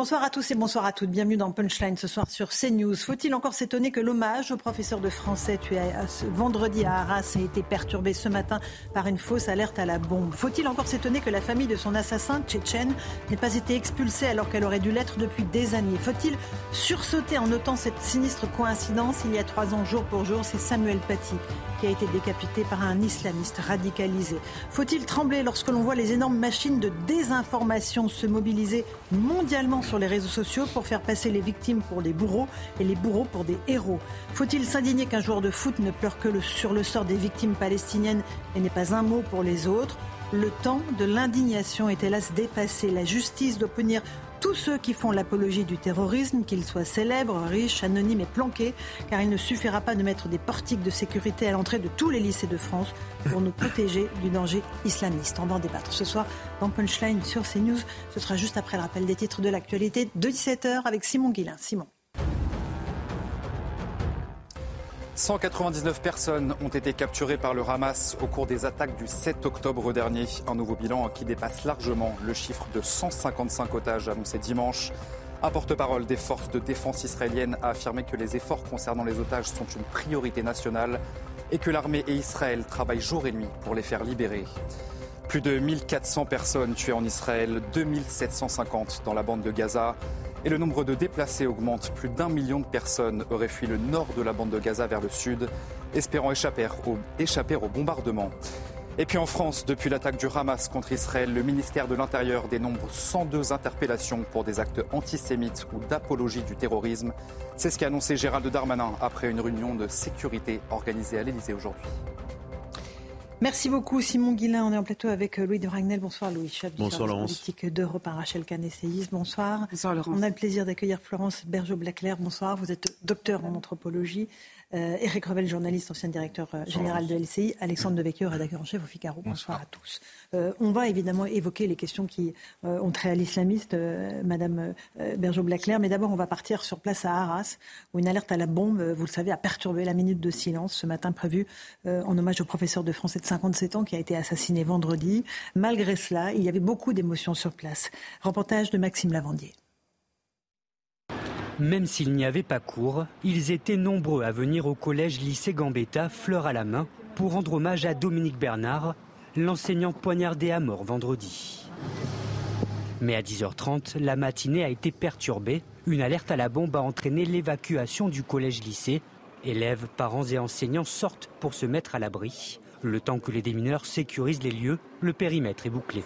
Bonsoir à tous et bonsoir à toutes. Bienvenue dans Punchline ce soir sur CNews. Faut-il encore s'étonner que l'hommage au professeur de français tué vendredi à Arras ait été perturbé ce matin par une fausse alerte à la bombe? Faut-il encore s'étonner que la famille de son assassin tchétchène n'ait pas été expulsée alors qu'elle aurait dû l'être depuis des années? Faut-il sursauter en notant cette sinistre coïncidence? Il y a trois ans, jour pour jour, c'est Samuel Paty qui a été décapité par un islamiste radicalisé. Faut-il trembler lorsque l'on voit les énormes machines de désinformation se mobiliser mondialement sur les réseaux sociaux pour faire passer les victimes pour des bourreaux et les bourreaux pour des héros Faut-il s'indigner qu'un joueur de foot ne pleure que sur le sort des victimes palestiniennes et n'est pas un mot pour les autres? Le temps de l'indignation est hélas dépassé. La justice doit punir tous ceux qui font l'apologie du terrorisme, qu'ils soient célèbres, riches, anonymes et planqués, car il ne suffira pas de mettre des portiques de sécurité à l'entrée de tous les lycées de France pour nous protéger du danger islamiste. On va en débattre ce soir dans Punchline sur CNews. Ce sera juste après le rappel des titres de l'actualité de 17h avec Simon Guillain. Simon. 199 personnes ont été capturées par le Hamas au cours des attaques du 7 octobre dernier. Un nouveau bilan qui dépasse largement le chiffre de 155 otages annoncé dimanche. Un porte-parole des forces de défense israéliennes a affirmé que les efforts concernant les otages sont une priorité nationale et que l'armée et Israël travaillent jour et nuit pour les faire libérer. Plus de 1400 personnes tuées en Israël, 2750 dans la bande de Gaza. Et le nombre de déplacés augmente. Plus d'un million de personnes auraient fui le nord de la bande de Gaza vers le sud, espérant échapper au, bombardement. Et puis en France, depuis l'attaque du Hamas contre Israël, le ministère de l'Intérieur dénombre 102 interpellations pour des actes antisémites ou d'apologie du terrorisme. C'est ce qu'a annoncé Gérald Darmanin après une réunion de sécurité organisée à l'Élysée aujourd'hui. Merci beaucoup Simon Guillain. On est en plateau avec euh, Louis de Ragnel. Bonsoir Louis, chef du service politique d'Europe Rachel Canesséis. Bonsoir. Bonsoir Laurence. On a le plaisir d'accueillir Florence Bergeau-Blaclair. Bonsoir. Vous êtes docteur en anthropologie. Euh, Éric Revel, journaliste, ancien directeur euh, général de LCI. Alexandre Devecchio, rédacteur en chef au Figaro. Bonsoir, à tous. Euh, on va évidemment évoquer les questions qui ont trait à l'islamiste, Madame Bergeau-Blaclair. Mais d'abord, on va partir sur place à Arras, où une alerte à la bombe, vous le savez, a perturbé la minute de silence ce matin prévu en hommage au professeur de français de 57 ans qui a été assassiné vendredi. Malgré cela, il y avait beaucoup d'émotions sur place. Reportage de Maxime Lavandier. Même s'il n'y avait pas cours, ils étaient nombreux à venir au collège lycée Gambetta, fleur à la main, pour rendre hommage à Dominique Bernard, l'enseignant poignardé à mort vendredi. Mais à 10h30, la matinée a été perturbée. Une alerte à la bombe a entraîné l'évacuation du collège-lycée. Élèves, parents et enseignants sortent pour se mettre à l'abri. Le temps que les démineurs sécurisent les lieux, le périmètre est bouclé.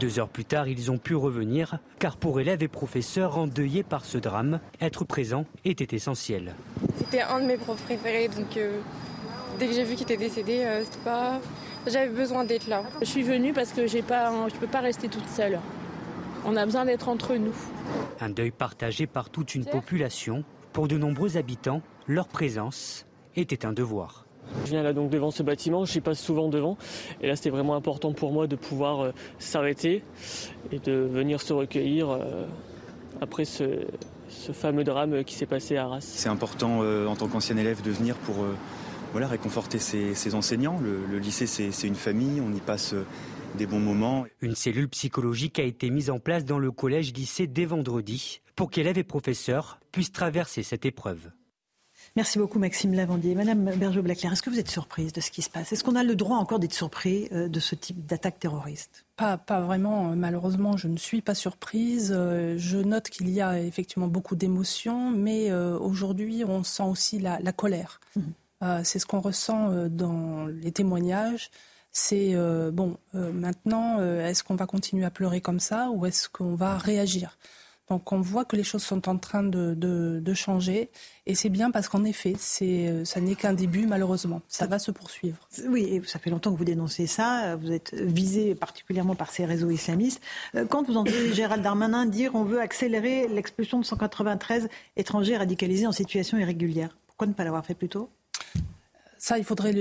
Deux heures plus tard, ils ont pu revenir, car pour élèves et professeurs endeuillés par ce drame, être présent était essentiel. C'était un de mes profs préférés, donc euh, dès que j'ai vu qu'il était décédé, euh, pas... j'avais besoin d'être là. Je suis venue parce que j'ai pas, je ne peux pas rester toute seule. On a besoin d'être entre nous. Un deuil partagé par toute une population. Pour de nombreux habitants, leur présence était un devoir. Je viens là donc devant ce bâtiment, je passe souvent devant. Et là, c'était vraiment important pour moi de pouvoir euh, s'arrêter et de venir se recueillir euh, après ce, fameux drame qui s'est passé à Arras. C'est important euh, en tant qu'ancien élève de venir pour voilà, réconforter ses, enseignants. Le, lycée, c'est une famille, on y passe des bons moments. Une cellule psychologique a été mise en place dans le collège-lycée dès vendredi pour qu'élèves et professeurs puissent traverser cette épreuve. Merci beaucoup Maxime Lavandier. Madame Bergeau-Blaclair, est-ce que vous êtes surprise de ce qui se passe? Est-ce qu'on a le droit encore d'être surpris euh, de ce type d'attaque terroriste? Pas, pas, vraiment. Malheureusement, je ne suis pas surprise. Euh, je note qu'il y a effectivement beaucoup d'émotions, mais euh, aujourd'hui, on sent aussi la, colère. Mhm. C'est ce qu'on ressent dans les témoignages. C'est bon, maintenant, est-ce qu'on va continuer à pleurer comme ça ou est-ce qu'on va réagir? Donc on voit que les choses sont en train de, changer et c'est bien parce qu'en effet, c'est, ça n'est qu'un début malheureusement. Ça va se poursuivre. Oui, et ça fait longtemps que vous dénoncez ça. Vous êtes visé particulièrement par ces réseaux islamistes. Euh, quand vous entendez Gérald Darmanin dire on veut accélérer l'expulsion de 193 étrangers radicalisés en situation irrégulière, pourquoi ne pas l'avoir fait plus tôt? Ça, il faudrait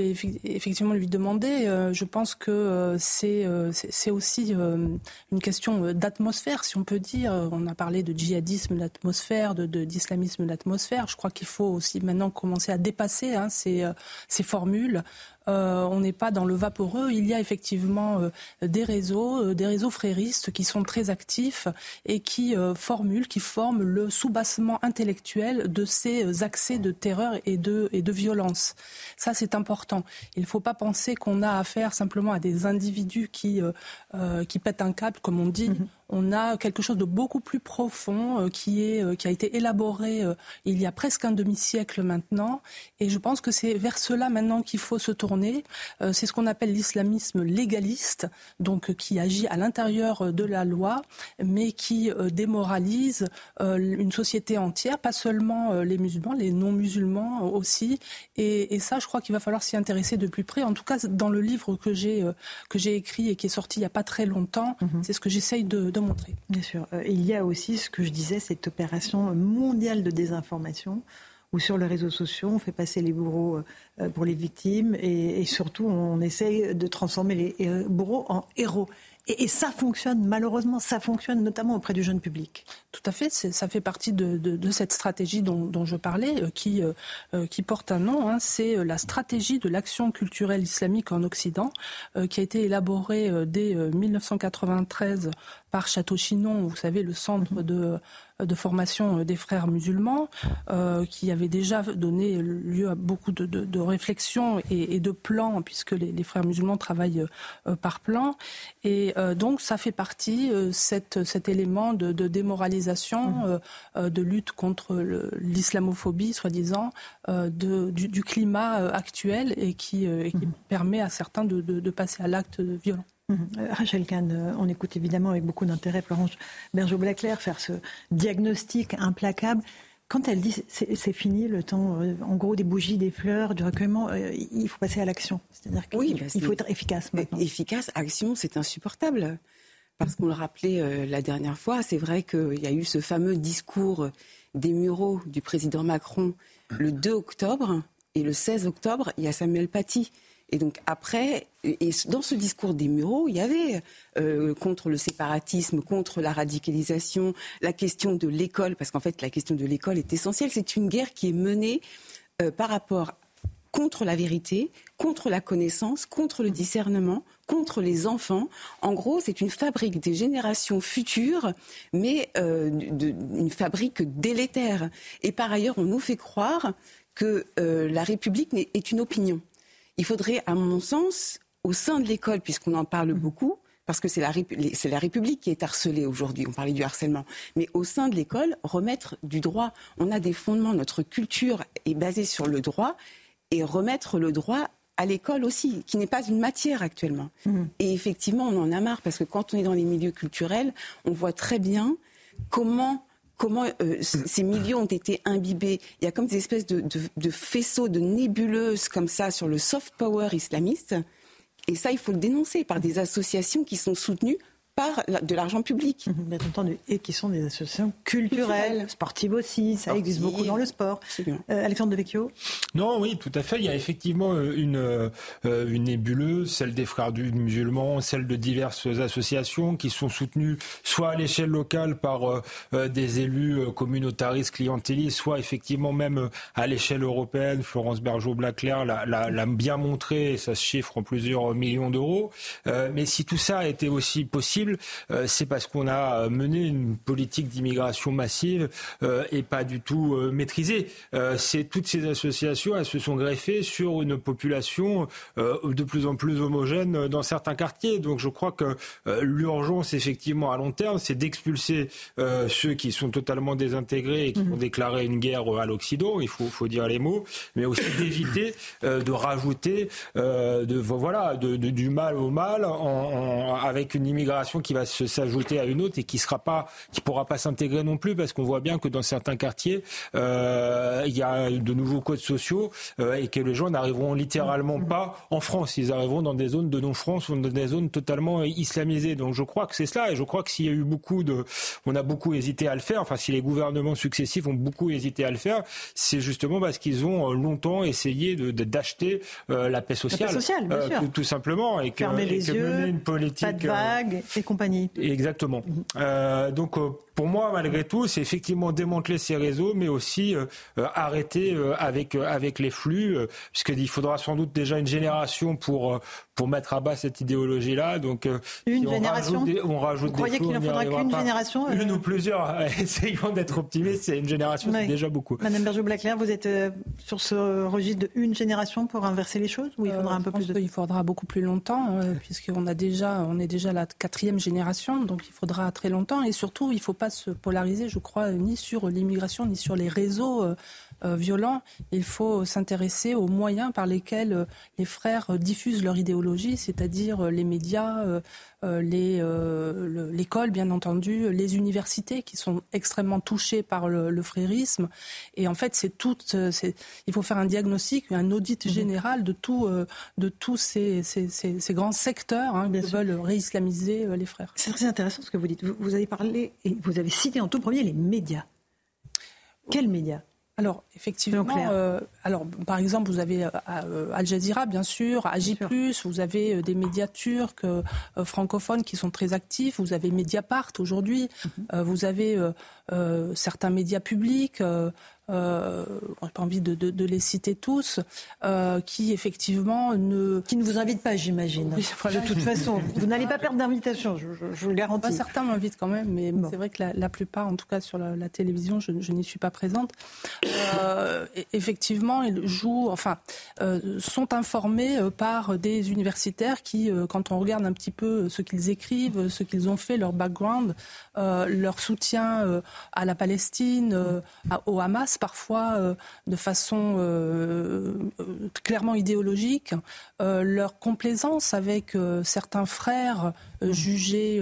effectivement lui demander. Euh, je pense que euh, euh, c'est aussi une question d'atmosphère, si on peut dire. On a parlé de djihadisme d'atmosphère, d'islamisme de, d'atmosphère. Je crois qu'il faut aussi maintenant commencer à dépasser hein, ces, formules. On n'est pas dans le vaporeux. Il y a effectivement des réseaux, des réseaux fréristes qui sont très actifs et qui formulent, qui forment le soubassement intellectuel de ces accès de terreur et de, et de violence. Ça, c'est important. Il ne faut pas penser qu'on a affaire simplement à des individus qui, qui pètent un câble, comme on dit. Mm-hmm on a quelque chose de beaucoup plus profond euh, qui, est, euh, qui a été élaboré euh, il y a presque un demi-siècle maintenant. Et je pense que c'est vers cela maintenant qu'il faut se tourner. c'est ce qu'on appelle l'islamisme légaliste, donc qui agit à l'intérieur de la loi, mais qui démoralise une société entière, pas seulement les musulmans, les non-musulmans aussi. Et, ça, je crois qu'il va falloir s'y intéresser de plus près. En tout cas, dans le livre que j'ai que j'ai écrit et qui est sorti il n'y a pas très longtemps, mm-hmm. c'est ce que j'essaye de Bien sûr. Euh, il y a aussi ce que je disais, cette opération mondiale de désinformation où sur les réseaux sociaux, on fait passer les bourreaux euh, pour les victimes et, surtout on essaye de transformer les euh, bourreaux en héros. Et, ça fonctionne, malheureusement, ça fonctionne notamment auprès du jeune public. Tout à fait, ça fait partie de, cette stratégie dont, je parlais, euh, qui, euh, euh, qui porte un nom, hein. c'est la stratégie de l'action culturelle islamique en Occident, qui a été élaborée dès 1993 par Château-Chinon, vous savez, le centre mhm. de de formation des frères musulmans, qui avait déjà donné lieu à beaucoup de, de, réflexions et, de plans, puisque les, frères musulmans travaillent par plan. Et donc, ça fait partie, cette, cet élément de, démoralisation, mhm. de lutte contre l'islamophobie, soi-disant, du, du, climat actuel et qui, et qui mhm. permet à certains de passer à l'acte violent. Mhm. Euh, Rachel Kahn, euh, on écoute évidemment avec beaucoup d'intérêt Florence Bergeau-Blaclair faire ce diagnostic implacable. Quand elle dit c'est fini le temps, euh, en gros, des bougies, des fleurs, du recueillement, il faut passer à l'action. C'est-à-dire qu'il oui, faut être efficace maintenant. Efficace, action, c'est insupportable. Parce qu'on le rappelait la dernière fois, c'est vrai qu'il y a eu ce fameux discours des Mureaux du président Macron le 2 octobre. Et le 16 octobre, il y a Samuel Paty et donc après, dans ce discours des Mureaux, il y avait euh, contre le séparatisme, contre la radicalisation, la question de l'école, parce qu'en fait la question de l'école est essentielle. C'est une guerre qui est menée euh, par rapport contre la vérité, contre la connaissance, contre le discernement, contre les enfants. En gros, c'est une fabrique des générations futures, mais euh, une fabrique délétère. Et par ailleurs, on nous fait croire que la République est une opinion il faudrait, à mon sens, au sein de l'école, puisqu'on en parle mmh. beaucoup, parce que c'est la, la, République qui est harcelée aujourd'hui, on parlait du harcèlement, mais au sein de l'école, remettre du droit. On a des fondements, notre culture est basée sur le droit, et remettre le droit à l'école aussi, qui n'est pas une matière actuellement. Mmh. Et effectivement, on en a marre, parce que quand on est dans les milieux culturels, on voit très bien comment comment euh, ces milieux ont été imbibés. Il y a comme des espèces de, de, faisceaux, de nébuleuses comme ça sur le soft power islamiste. Et ça, il faut le dénoncer par des associations qui sont soutenues par de l'argent public. Bien entendu. Et qui sont des associations culturelles, sportives aussi. Ça existe beaucoup dans le sport. Euh, Alexandre Devecchio Non, oui, tout à fait. Il y a effectivement euh, une, euh, une nébuleuse, celle des frères du musulmans, celle de diverses associations qui sont soutenues soit à l'échelle locale par des élus communautaristes, clientélistes, soit effectivement même à l'échelle européenne. Florence Bergeau-Blaclair l'a bien montré, et ça se chiffre en plusieurs millions d'euros. mais si tout ça a été aussi possible, euh, c'est parce qu'on a mené une politique d'immigration massive euh, et pas du tout euh, maîtrisée. c'est toutes ces associations, elles se sont greffées sur une population de plus en plus homogène dans certains quartiers. Donc je crois que l'urgence, effectivement, à long terme, c'est d'expulser ceux qui sont totalement désintégrés et qui mhm. ont déclaré une guerre à l'Occident. Il faut, faut, dire les mots, mais aussi d'éviter de rajouter de, voilà, de, du mal au mal avec une immigration qui va s'ajouter à une autre et qui sera pas, qui pourra pas s'intégrer non plus parce qu'on voit bien que dans certains quartiers, euh, il y a de nouveaux codes sociaux euh, et que les gens n'arriveront littéralement pas en France. Ils arriveront dans des zones de non-France ou dans des zones totalement islamisées. Donc je crois que c'est cela et je crois que s'il y a eu beaucoup de, on a beaucoup hésité à le faire. Enfin, si les gouvernements successifs ont beaucoup hésité à le faire, c'est justement parce qu'ils ont longtemps essayé de d'acheter euh, la paix sociale, la paix sociale bien sûr. Tout, simplement, et que, Fermer les yeux, mener une politique pas de vague, compagnie. Exactement. Mhm. donc pour moi, malgré tout, c'est effectivement démanteler ces réseaux, mais aussi arrêter avec avec les flux, puisqu'il faudra sans doute déjà une génération pour pour mettre à bas cette idéologie-là. Donc, une génération. on rajoute Vous croyez qu'il ne faudra qu'une génération Une ou plusieurs. Essayons d'être optimistes. C'est une génération, c'est déjà beaucoup. Madame Berger-Blaclair, vous êtes sur ce registre de une génération pour inverser les choses, ou il faudra un peu plus de Il faudra beaucoup plus longtemps, puisqu'on a déjà, on est déjà la quatrième génération, donc il faudra très longtemps. Et surtout, il ne faut pas se polariser, je crois, ni sur l'immigration, ni sur les réseaux euh, violents, il faut s'intéresser aux moyens par lesquels euh, les frères diffusent leur idéologie, c'est-à-dire euh, les médias, l'école, bien entendu, les universités qui sont extrêmement touchées par le, frérisme. Et en fait, c'est tout. il faut faire un diagnostic, un audit mhm. général de tout, de tous ces, grands secteurs hein, qui veulent réislamiser les frères. C'est très intéressant ce que vous dites. Vous, avez parlé et vous avez cité en tout premier les médias. Quels médias? Alors, effectivement, euh, alors, par exemple, vous avez euh, euh, Al Jazeera, bien sûr, Agi+, vous avez des médias turcs francophones qui sont très actifs, vous avez Mediapart aujourd'hui, mhm. vous avez certains médias publics, euh, n'ai pas envie de, de, de, les citer tous, euh, qui effectivement ne... Qui ne vous invitent pas, j'imagine. de toute façon, vous n'allez pas perdre d'invitation, je, je, vous le garantis. certains m'invitent quand même, mais c'est vrai que la, la, plupart, en tout cas sur la, la télévision, je, je n'y suis pas présente. Euh, effectivement, ils jouent, enfin, euh, sont informés euh, par des universitaires qui, euh, quand on regarde un petit peu ce qu'ils écrivent, ce qu'ils ont fait, leur background, leur soutien à la Palestine, à, au Hamas, parfois euh, de façon euh, euh, clairement idéologique, leur complaisance avec certains frères jugés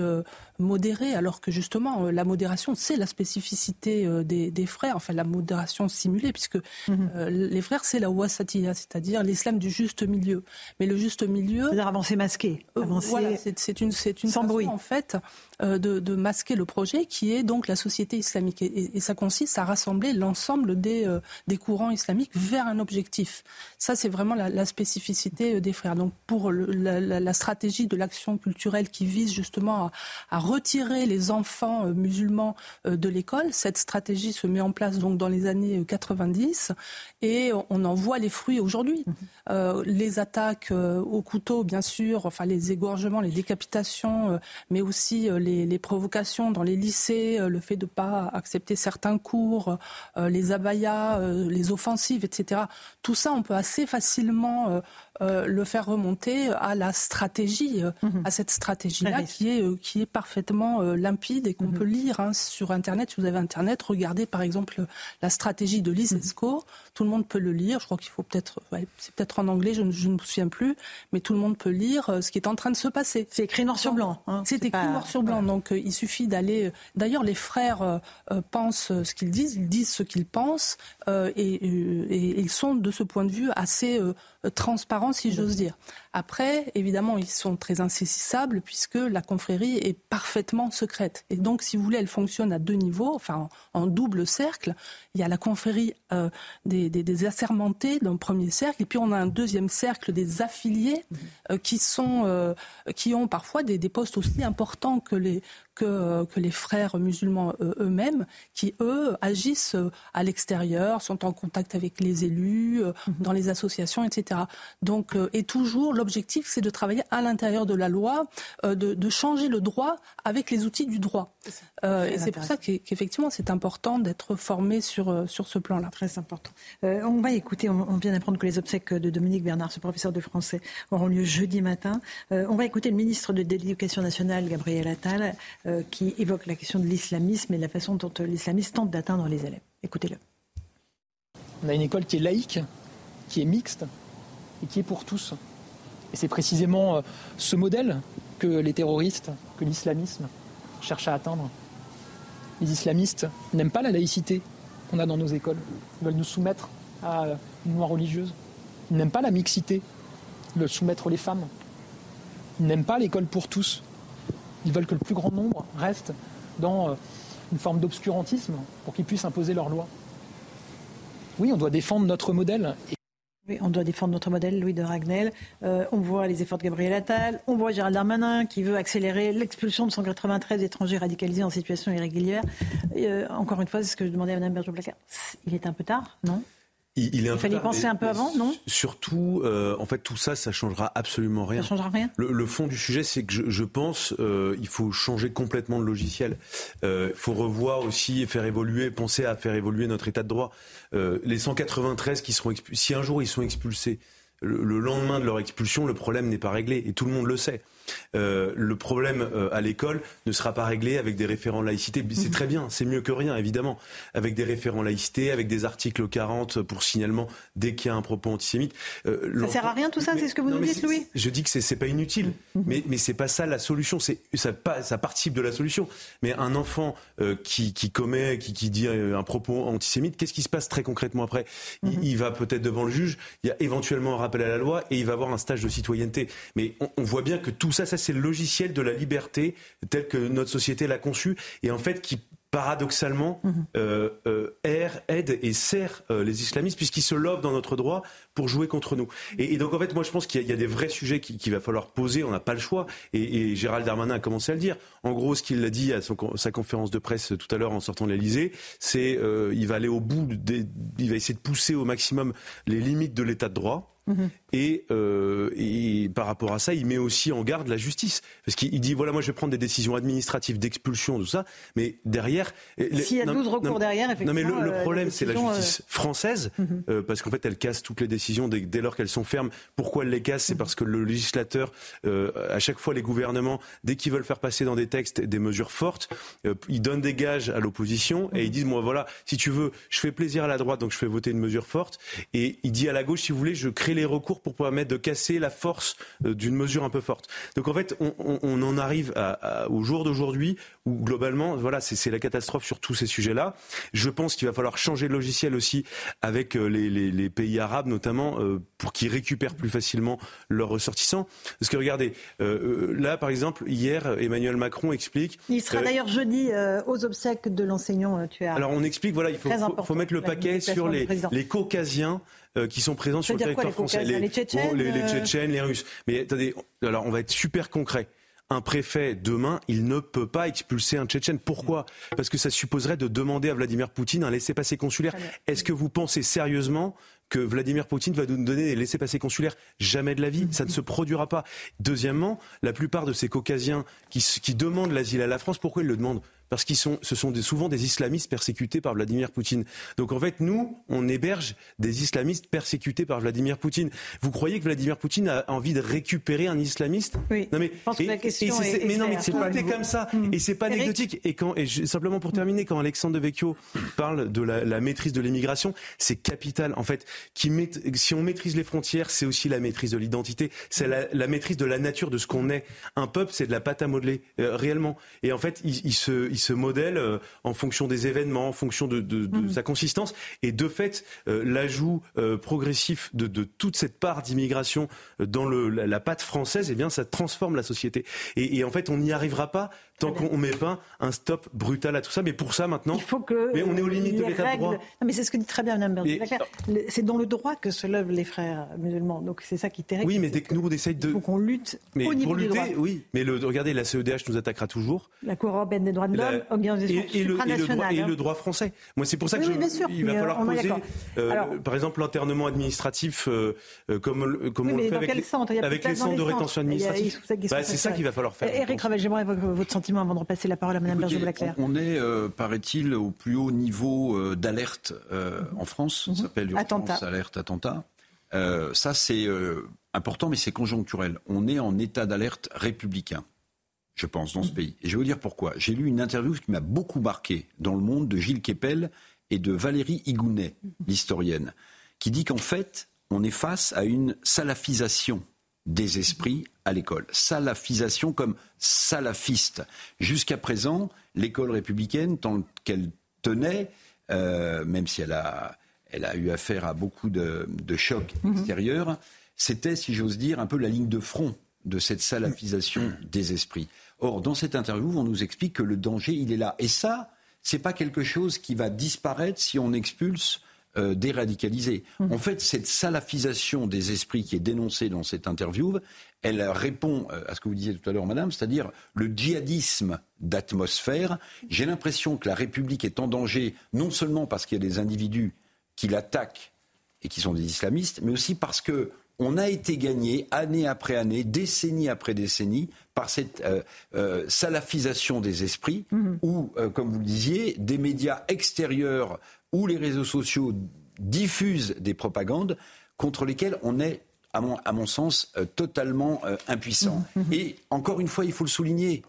modéré, alors que justement, euh, la modération, c'est la spécificité euh, des, frères, enfin la modération simulée, puisque mhm. euh, les frères, c'est la wasatiya, c'est-à-dire l'islam du juste milieu. Mais le juste milieu... C'est-à-dire avancer masqué. voilà, c'est une, une façon, en fait, de, masquer le projet, qui est donc la société islamique. Et, ça consiste à rassembler l'ensemble des, des courants islamiques vers un objectif. Ça, c'est vraiment la, spécificité des frères. Donc, pour la, stratégie de l'action culturelle qui vise justement à retirer les enfants euh, musulmans euh, de l'école. Cette stratégie se met en place donc dans les années 90 euh, et on en voit les fruits aujourd'hui. Mhm. les attaques au couteau, bien sûr, enfin les égorgements, les décapitations, mais aussi les, provocations dans les lycées, le fait de ne pas accepter certains cours, les abayas, les offensives, etc. Tout ça, on peut assez facilement euh, le faire remonter à la stratégie, euh, mhm. à cette stratégie-là qui est, euh, qui est parfaitement limpide et qu'on mhm. peut lire hein, sur Internet. Si vous avez Internet, regardez par exemple la stratégie de l'ISESCO. Mhm. Tout le monde peut le lire. Je crois qu'il faut peut-être, c'est peut-être en anglais, je, ne me souviens plus, mais tout le monde peut lire ce qui est en train de se passer. C'est écrit noir sur blanc. Hein, c'est écrit noir sur blanc. Donc il suffit d'aller. D'ailleurs, les frères pensent ce qu'ils disent, ils disent ce qu'ils pensent, et, et, ils sont de ce point de vue assez transparents si j'ose dire. Après, évidemment, ils sont très insaisissables puisque la confrérie est parfaitement secrète. Et donc, si vous voulez, elle fonctionne à deux niveaux, enfin en, double cercle. Il y a la confrérie euh, des, des, assermentés d'un premier cercle, et puis on a un deuxième cercle des affiliés mmh. euh, qui sont, euh, qui ont parfois des, des postes aussi importants que les que, que les frères musulmans eux-mêmes, qui eux agissent à l'extérieur, sont en contact avec les élus, mmh. dans les associations, etc. Donc, et toujours l'objectif, c'est de travailler à l'intérieur de la loi, euh, de, changer le droit avec les outils du droit. Euh, et c'est pour ça qu'effectivement, c'est important d'être formé sur, euh, sur ce plan-là. Très important. on va écouter, on, vient d'apprendre que les obsèques de Dominique Bernard, ce professeur de français, auront lieu jeudi matin. on va écouter le ministre de l'Éducation nationale, Gabriel Attal, qui évoque la question de l'islamisme et la façon dont l'islamisme tente d'atteindre les élèves. Écoutez-le. On a une école qui est laïque, qui est mixte et qui est pour tous. Et c'est précisément euh, ce modèle que les terroristes, que l'islamisme cherchent à atteindre. Les islamistes n'aiment pas la laïcité qu'on a dans nos écoles. Ils veulent nous soumettre à une loi religieuse. Ils n'aiment pas la mixité. Ils veulent soumettre les femmes. Ils n'aiment pas l'école pour tous. Ils veulent que le plus grand nombre reste dans euh, une forme d'obscurantisme pour qu'ils puissent imposer leur loi. Oui, on doit défendre notre modèle. Oui, on doit défendre notre modèle, Louis de Ragnel. Euh, on voit les efforts de Gabriel Attal. On voit Gérald Darmanin qui veut accélérer l'expulsion de 193 étrangers radicalisés en situation irrégulière. Euh, encore une fois, c'est ce que je demandais à Mme Berger-Placard. Il est un peu tard, non? Il, est il fallait y penser un peu avant, non Surtout, euh, en fait, tout ça, ça changera absolument rien. Ça changera rien. Le, fond du sujet, c'est que je, je pense, euh, il faut changer complètement de logiciel. Euh, il faut revoir aussi et faire évoluer, penser à faire évoluer notre état de droit. Euh, les 193 qui seront expulsés, si un jour ils sont expulsés, le lendemain de leur expulsion, le problème n'est pas réglé et tout le monde le sait. Euh, le problème euh, à l'école ne sera pas réglé avec des référents laïcité. C'est très bien, c'est mieux que rien, évidemment. Avec des référents laïcité, avec des articles 40 pour signalement dès qu'il y a un propos antisémite. Euh, ça sert à rien tout ça, c'est ce que vous nous dites, Louis Je dis que c'est pas inutile, mhm. mais, mais c'est pas ça la solution. Ça, ça participe de la solution. Mais un enfant euh, qui, qui, commet, qui, qui, dit un propos antisémite, qu'est-ce qui se passe très concrètement après? Il, mhm. va peut-être devant le juge, il y a éventuellement un rappel à la loi et il va avoir un stage de citoyenneté. Mais on, on voit bien que tout ça, ça c'est le logiciel de la liberté tel que notre société l'a conçu et en fait qui paradoxalement mhm. euh, euh, aide et sert euh, les islamistes puisqu'ils se lovent dans notre droit pour jouer contre nous. Et, donc en fait, moi je pense qu'il y, a des vrais sujets qu'il va falloir poser. On n'a pas le choix. Et, Gérald Darmanin a commencé à le dire. En gros, ce qu'il a dit à sa conférence de presse tout à l'heure en sortant de l'Elysée, c'est il va aller au bout, il va essayer de pousser au maximum les limites de l'état de droit. Mhm. Et, euh, et, par rapport à ça, il met aussi en garde la justice. Parce qu'il dit, voilà, moi je vais prendre des décisions administratives d'expulsion, tout ça, mais derrière... S'il y a 12 recours derrière, effectivement... Non, mais le, euh, problème, c'est la justice euh, française, mhm. parce qu'en fait, elle casse toutes les décisions dès, dès lors qu'elles sont fermes. Pourquoi elle les casse? C'est mhm. parce que le législateur, à chaque fois, les gouvernements, dès qu'ils veulent faire passer dans des textes des mesures fortes, ils donnent des gages à l'opposition et ils disent, moi, voilà, si tu veux, je fais plaisir à la droite, donc je fais voter une mesure forte. Et il dit à la gauche, si vous voulez, je crée les recours pour permettre de casser la force euh, d'une mesure un peu forte. Donc en fait, on, en arrive au jour d'aujourd'hui où globalement, voilà, c'est la catastrophe sur tous ces sujets-là. Je pense qu'il va falloir changer de logiciel aussi avec euh, les, pays arabes notamment euh, pour qu'ils récupèrent plus facilement leurs ressortissants. Parce que regardez, là par exemple, hier, Emmanuel Macron explique. Il sera d'ailleurs jeudi aux obsèques de l'enseignant tué. Alors on explique, voilà, il faut, faut, mettre le paquet sur les, les caucasiens euh, qui sont présents sur le territoire français. Les, les, Tchétchènes, les, les, Tchétchènes, les Russes. Mais attendez, alors on va être super concret un préfet demain, il ne peut pas expulser un Tchétchène. Pourquoi? Parce que ça supposerait de demander à Vladimir Poutine un laissez-passer consulaire. Est-ce que vous pensez sérieusement que Vladimir Poutine va nous donner des laissez-passer consulaires Jamais de la vie, ça ne se produira pas. Deuxièmement, la plupart de ces Caucasiens qui, qui demandent l'asile à la France, pourquoi ils le demandent? Parce qu'ils sont, ce sont souvent des islamistes persécutés par Vladimir Poutine. Donc en fait, nous, on héberge des islamistes persécutés par Vladimir Poutine. Vous croyez que Vladimir Poutine a envie de récupérer un islamiste? Oui. Non mais, je pense que la question est, mais non, mais c'est pas comme ça, mm. et c'est pas anecdotique. Et quand, et simplement pour terminer, quand Alexandre de Vecchio parle de la, maîtrise de l'immigration, c'est capital. En fait, qui si on maîtrise les frontières, c'est aussi la maîtrise de l'identité, c'est la, maîtrise de la nature de ce qu'on est. Un peuple, c'est de la pâte à modeler, euh, réellement. Et en fait, il, il se il se modèle euh, en fonction des événements, en fonction de, mhm. sa consistance. Et de fait, euh, l'ajout euh, progressif de, toute cette part d'immigration dans le, la, pâte française, eh bien, ça transforme la société. Et, en fait, on n'y arrivera pas tant qu'on ne met pas un stop brutal à tout ça. Mais pour ça, maintenant, il faut que mais on est aux limites de l'état de droit. Non, mais c'est ce que dit très bien Mme C'est dans le droit que se lèvent les frères musulmans. Donc c'est ça qui est terrible. Oui, mais dès que nous on essaye de. Il faut qu'on lutte mais au niveau pour lutter, du droit. Oui, mais le, regardez, la CEDH nous attaquera toujours. La Cour européenne des droits de l'homme, organisation et, et, le, et, le droit, et le droit français. Moi, c'est pour ça que je, il va falloir poser, euh, par exemple, l'internement administratif euh, euh, comme, comme on le fait avec, les, avec les centres de rétention administrative. Bah, c'est ça qu'il va falloir faire. Eric Ravel, j'aimerais votre sentiment avant de repasser la parole à Mme Berger-Blaclair. On est, paraît-il, au plus haut niveau d'alerte en France. Ça s'appelle urgence alerte attentat. ça, c'est important, mais c'est conjoncturel. On est en état d'alerte républicain je pense, dans ce pays. Et je vais vous dire pourquoi. J'ai lu une interview qui m'a beaucoup marqué dans le monde de Gilles Kepel et de Valérie Igounet, l'historienne, qui dit qu'en fait, on est face à une salafisation des esprits à l'école. Salafisation comme salafiste. Jusqu'à présent, l'école républicaine, tant qu'elle tenait, euh, même si elle a, elle a eu affaire à beaucoup de, de chocs mhm. extérieurs, c'était, si j'ose dire, un peu la ligne de front de cette salafisation des esprits. Or, dans cette interview, on nous explique que le danger, il est là. Et ça, c'est pas quelque chose qui va disparaître si on expulse déradicaliser. Mmh. En fait, cette salafisation des esprits qui est dénoncée dans cette interview, elle répond à ce que vous disiez tout à l'heure, madame, c'est-à-dire le djihadisme d'atmosphère. J'ai l'impression que la République est en danger, non seulement parce qu'il y a des individus qui l'attaquent et qui sont des islamistes, mais aussi parce que on a été gagné année après année, décennie après décennie, par cette euh, euh, salafisation des esprits, mhm. où, euh, comme vous le disiez, des médias extérieurs ou les réseaux sociaux diffusent des propagandes contre lesquelles on est, à mon, sens, totalement impuissant. Mhm. Mhm. Et encore une fois, il faut le souligner,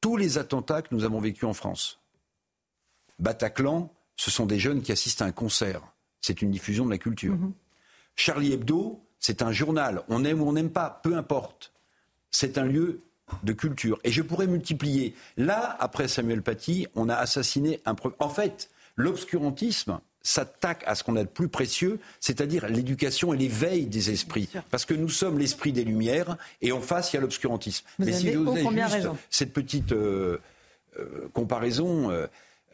tous les attentats que nous avons vécus en France, Bataclan, ce sont des jeunes qui assistent à un concert. C'est une diffusion de la culture. Charlie Hebdo, c'est un journal. On aime ou on n'aime pas, peu importe. C'est un lieu de culture. Et je pourrais multiplier. Là, après Samuel Paty, on a assassiné un. En fait, l'obscurantisme s'attaque à ce qu'on a de plus précieux, c'est-à-dire l'éducation et l'éveil des esprits. Parce que nous sommes l'esprit des Lumières et en face, il y a l'obscurantisme. Mais si vous avez juste cette petite euh, euh, comparaison,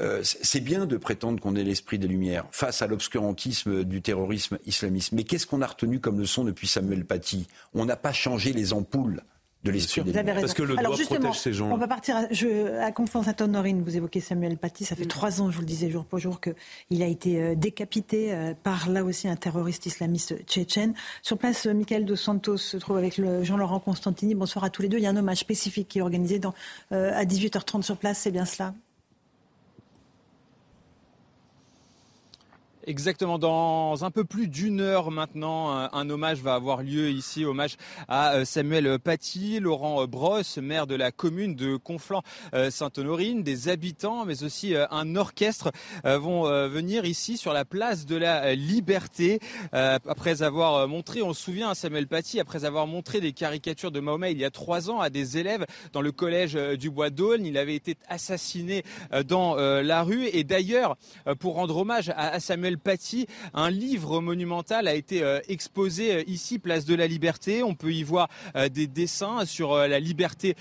euh, c'est bien de prétendre qu'on est l'esprit des Lumières face à l'obscurantisme du terrorisme islamiste. Mais qu'est-ce qu'on a retenu comme leçon depuis Samuel Paty? On n'a pas changé les ampoules de l'esprit. Vous avez raison. Parce que le Alors justement, ces gens. On va partir à, je, à Conférence à Tonorine. Vous évoquez Samuel Paty. Ça fait mm. trois ans, je vous le disais jour pour jour, qu'il a été euh, décapité euh, par là aussi un terroriste islamiste tchétchène. Sur place, Michael Dos Santos se trouve avec Jean-Laurent Constantini. Bonsoir à tous les deux. Il y a un hommage spécifique qui est organisé dans, à 18h30 sur place. C'est bien cela? Exactement, dans un peu plus d'une heure maintenant, un hommage va avoir lieu ici, hommage à euh, Samuel Paty, Laurent Brosse, maire de la commune de Conflans-Sainte-Honorine, des habitants, mais aussi euh, un orchestre euh, vont venir ici sur la place de la Liberté. Après avoir montré, on se souvient, à Samuel Paty, après avoir montré des caricatures de Mahomet il y a trois ans à des élèves dans le collège du Bois d'Aulne, il avait été assassiné dans la rue. Et d'ailleurs, pour rendre hommage à Samuel Un livre monumental a été euh, exposé euh, ici, place de la Liberté. On peut y voir euh, des dessins sur la liberté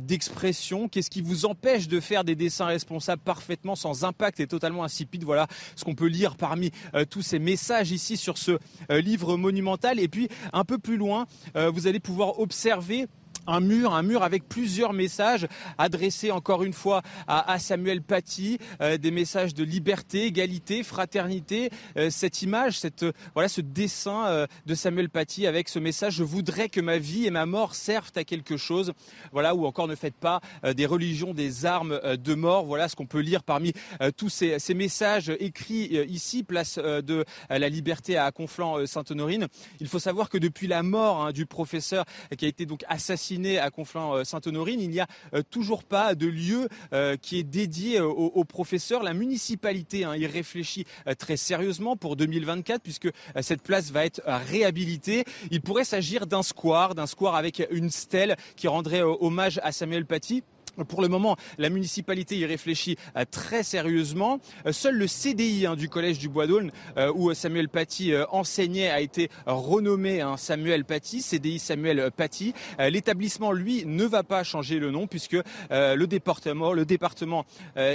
d'expression. Qu'est-ce qui vous empêche de faire des dessins responsables parfaitement sans impact et totalement insipide? Voilà ce qu'on peut lire parmi tous ces messages ici sur ce livre monumental. Et puis un peu plus loin, vous allez pouvoir observer un mur, un mur avec plusieurs messages adressés encore une fois à, Samuel Paty, euh, des messages de liberté, égalité, fraternité. Euh, cette image, cette voilà, ce dessin euh, de Samuel Paty avec ce message je voudrais que ma vie et ma mort servent à quelque chose. Voilà, ou encore ne faites pas des religions des armes de mort. Voilà ce qu'on peut lire parmi tous ces, messages écrits ici, place de la liberté à Conflans-Sainte-Honorine. Il faut savoir que depuis la mort hein, du professeur qui a été donc assassiné à Conflans-Sainte-Honorine, il n'y a euh, toujours pas de lieu euh, qui est dédié aux, professeurs. La municipalité hein, y réfléchit euh, très sérieusement pour 2024 puisque cette place va être réhabilitée. Il pourrait s'agir d'un square, d'un square avec une stèle qui rendrait hommage à Samuel Paty. Pour le moment, la municipalité y réfléchit euh, très sérieusement. Euh, seul le CDI hein, du collège du Bois d'Aulne, euh, où Samuel Paty enseignait, a été renommé hein, Samuel Paty, CDI Samuel Paty. L'établissement, lui, ne va pas changer le nom puisque le département,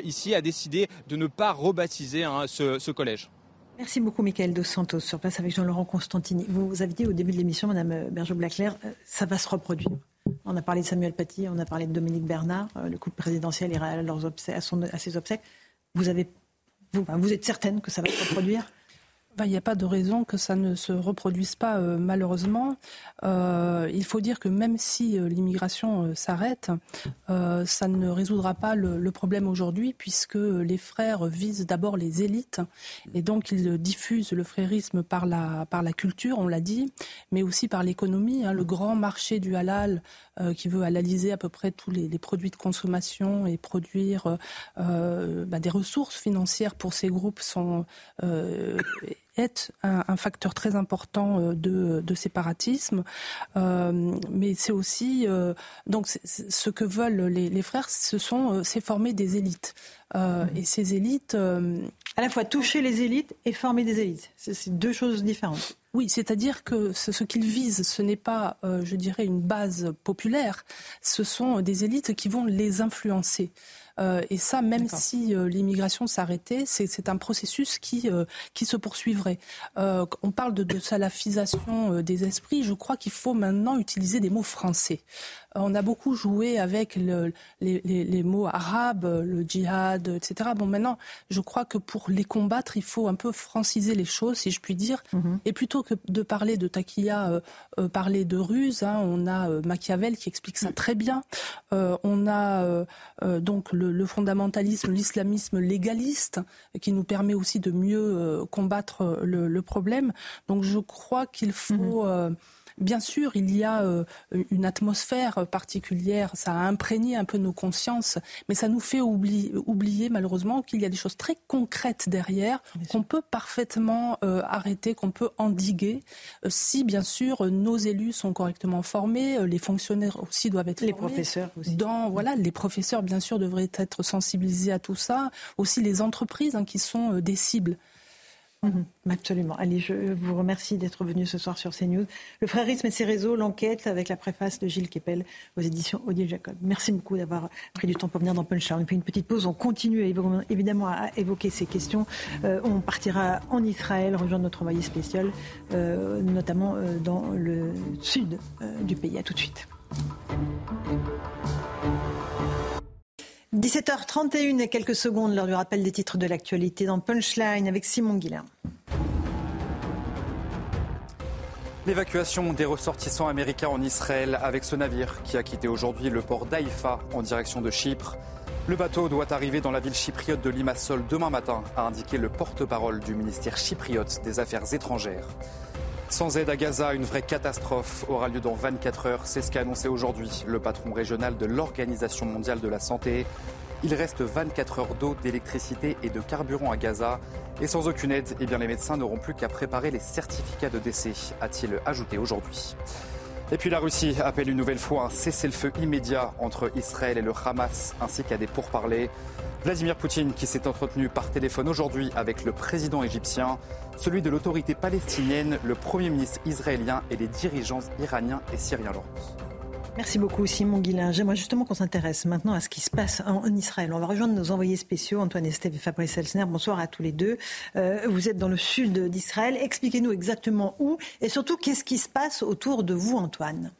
ici a décidé de ne pas rebaptiser hein, ce, collège. Merci beaucoup, Michael Dos Santos, sur place avec Jean-Laurent Constantini. Vous avez dit au début de l'émission, Madame Berger-Blaclair, ça va se reproduire. On a parlé de Samuel Paty, on a parlé de Dominique Bernard. Euh, le couple présidentiel ira à, à, ses obsèques. Vous, vous êtes certaine que ça va se reproduire? Il n'y a pas de raison que ça ne se reproduise pas, euh, malheureusement. Euh, il faut dire que même si euh, l'immigration s'arrête, ça ne résoudra pas le, problème aujourd'hui, puisque les frères visent d'abord les élites, et donc ils diffusent le frérisme par la, par la culture, on l'a dit, mais aussi par l'économie. Hein. le grand marché du halal, qui veut halaliser à peu près tous les, produits de consommation et produire ben, des ressources financières pour ces groupes, sont est un, facteur très important euh, de, séparatisme, euh, mais c'est aussi euh, donc ce que veulent les, frères, ce sont c'est former des élites. Et ces élites... à la fois toucher les élites et former des élites. C'est deux choses différentes. Oui, c'est-à-dire que ce, qu'ils visent, ce n'est pas, je dirais, une base populaire, ce sont des élites qui vont les influencer. Euh, et ça, même si euh, l'immigration s'arrêtait, c'est un processus qui, euh, qui se poursuivrait. on parle de, de salafisation des esprits. Je crois qu'il faut maintenant utiliser des mots français. On a beaucoup joué avec le, les, les, les, mots arabes, le djihad, etc. Bon, maintenant, je crois que pour les combattre, il faut un peu franciser les choses, si je puis dire. Mhm. Et plutôt que de parler de taquilla, parler de ruse, hein, on a Machiavel qui explique ça très bien. on a donc le le, fondamentalisme, l'islamisme légaliste, qui nous permet aussi de mieux euh, combattre le, problème. Donc je crois qu'il faut... Mhm. Euh, Bien sûr, il y a euh, une atmosphère particulière, ça a imprégné un peu nos consciences, mais ça nous fait oublier, malheureusement qu'il y a des choses très concrètes derrière, qu'on peut parfaitement euh, arrêter, qu'on peut endiguer, euh, si bien sûr nos élus sont correctement formés, les fonctionnaires aussi doivent être les professeurs aussi. Dans, voilà, les professeurs bien sûr devraient être sensibilisés à tout ça, aussi les entreprises hein, qui sont des cibles. Mhm. absolument. Allez, je vous remercie d'être venu ce soir sur CNews. Le frérisme et ses réseaux, l'enquête avec la préface de Gilles Kepel aux éditions Odile Jacob. Merci beaucoup d'avoir pris du temps pour venir dans Punchline. On fait une petite pause. On continue évidemment à évoquer ces questions. Euh, on partira en Israël, rejoindre notre envoyé spécial, euh, notamment euh, dans le sud du pays. À tout de suite. 17h31 et quelques secondes, lors du rappel des titres de l'actualité dans Punchline avec Simon Guillain. L'évacuation des ressortissants américains en Israël avec ce navire qui a quitté aujourd'hui le port d'Aïfa en direction de Chypre. Le bateau doit arriver dans la ville chypriote de Limassol demain matin, a indiqué le porte-parole du ministère chypriote des Affaires étrangères. Sans aide à Gaza, une vraie catastrophe aura lieu dans 24 heures. C'est ce qu'a annoncé aujourd'hui le patron régional de l'Organisation mondiale de la santé. Il reste 24 heures d'eau, d'électricité et de carburant à Gaza. Et sans aucune aide, eh bien les médecins n'auront plus qu'à préparer les certificats de décès, a-t-il ajouté aujourd'hui. Et puis la Russie appelle une nouvelle fois un cessez-le-feu immédiat entre Israël et le Hamas, ainsi qu'à des pourparlers. Vladimir Poutine, qui s'est entretenu par téléphone aujourd'hui avec le président égyptien, celui de l'autorité palestinienne, le premier ministre israélien et les dirigeants iraniens et syriens. Laurence. Merci beaucoup Simon Guillain. J'aimerais justement qu'on s'intéresse maintenant à ce qui se passe en, Israël. On va rejoindre nos envoyés spéciaux, Antoine Estève et Fabrice Elsner. Bonsoir à tous les deux. Euh, vous êtes dans le sud d'Israël. Expliquez-nous exactement où et surtout qu'est-ce qui se passe autour de vous, Antoine?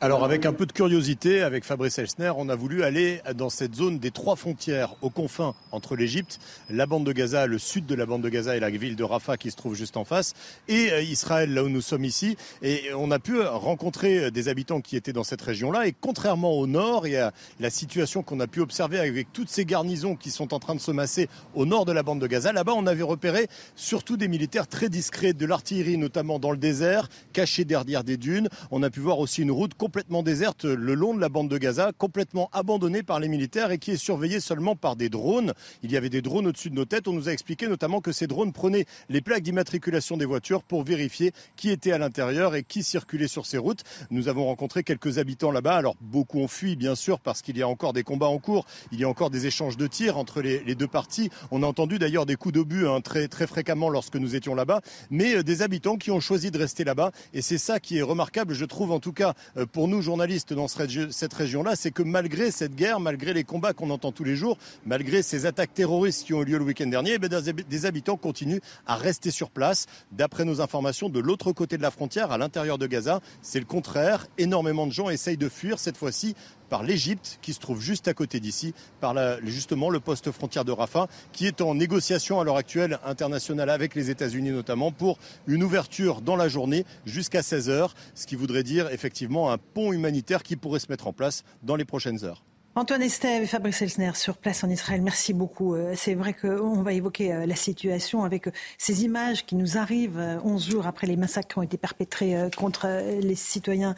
Alors avec un peu de curiosité, avec Fabrice Elsner, on a voulu aller dans cette zone des trois frontières, aux confins entre l'Égypte, la bande de Gaza, le sud de la bande de Gaza et la ville de Rafah qui se trouve juste en face, et euh, Israël, là où nous sommes ici. Et on a pu rencontrer des habitants qui étaient dans cette région-là. Et contrairement au nord, il y a la situation qu'on a pu observer avec toutes ces garnisons qui sont en train de se masser au nord de la bande de Gaza. Là-bas, on avait repéré surtout des militaires très discrets, de l'artillerie notamment dans le désert, cachés derrière des dunes. On a pu voir aussi une route complètement déserte le long de la bande de Gaza, complètement abandonnée par les militaires et qui est surveillée seulement par des drones. Il y avait des drones au-dessus de nos têtes. On nous a expliqué notamment que ces drones prenaient les plaques d'immatriculation des voitures pour vérifier qui était à l'intérieur et qui circulait sur ces routes. Nous avons rencontré quelques habitants là-bas. Alors beaucoup ont fui, bien sûr, parce qu'il y a encore des combats en cours. Il y a encore des échanges de tirs entre les, deux parties. On a entendu d'ailleurs des coups d'obus hein, très, très fréquemment lorsque nous étions là-bas. Mais euh, des habitants qui ont choisi de rester là-bas. Et c'est ça qui est remarquable, je trouve, en tout cas, euh, pour nous, journalistes dans cette région-là, c'est que malgré cette guerre, malgré les combats qu'on entend tous les jours, malgré ces attaques terroristes qui ont eu lieu le week-end dernier, eh des habitants continuent à rester sur place. D'après nos informations, de l'autre côté de la frontière, à l'intérieur de Gaza, c'est le contraire. Énormément de gens essayent de fuir, cette fois-ci par l'Égypte, qui se trouve juste à côté d'ici, par justement le poste frontière de Rafah, qui est en négociation à l'heure actuelle internationale avec les États-Unis notamment pour une ouverture dans la journée jusqu'à 16 heures, ce qui voudrait dire effectivement un pont humanitaire qui pourrait se mettre en place dans les prochaines heures. Antoine Estève et Fabrice Elsner sur place en Israël, merci beaucoup. Euh, c'est vrai qu'on va évoquer euh, la situation avec euh, ces images qui nous arrivent 11 jours après les massacres qui ont été perpétrés contre les citoyens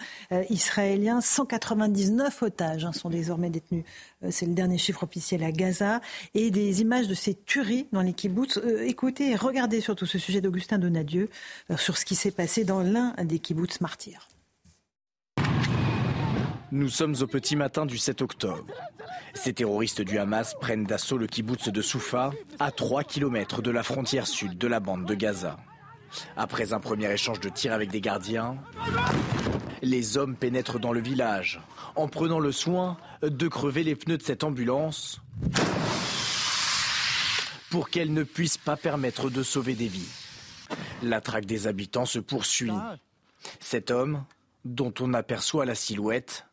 israéliens. 199 otages hein, sont désormais détenus. C'est le dernier chiffre officiel à Gaza. Et des images de ces tueries dans les kibbutz. Écoutez et regardez surtout ce sujet d'Augustin Donadieu sur ce qui s'est passé dans l'un des kibbutz martyrs. Nous sommes au petit matin du 7 octobre. Ces terroristes du Hamas prennent d'assaut le kibbutz de Soufa, à 3 km de la frontière sud de la bande de Gaza. Après un premier échange de tirs avec des gardiens, les hommes pénètrent dans le village en prenant le soin de crever les pneus de cette ambulance pour qu'elle ne puisse pas permettre de sauver des vies. La traque des habitants se poursuit. Cet homme, dont on aperçoit la silhouette,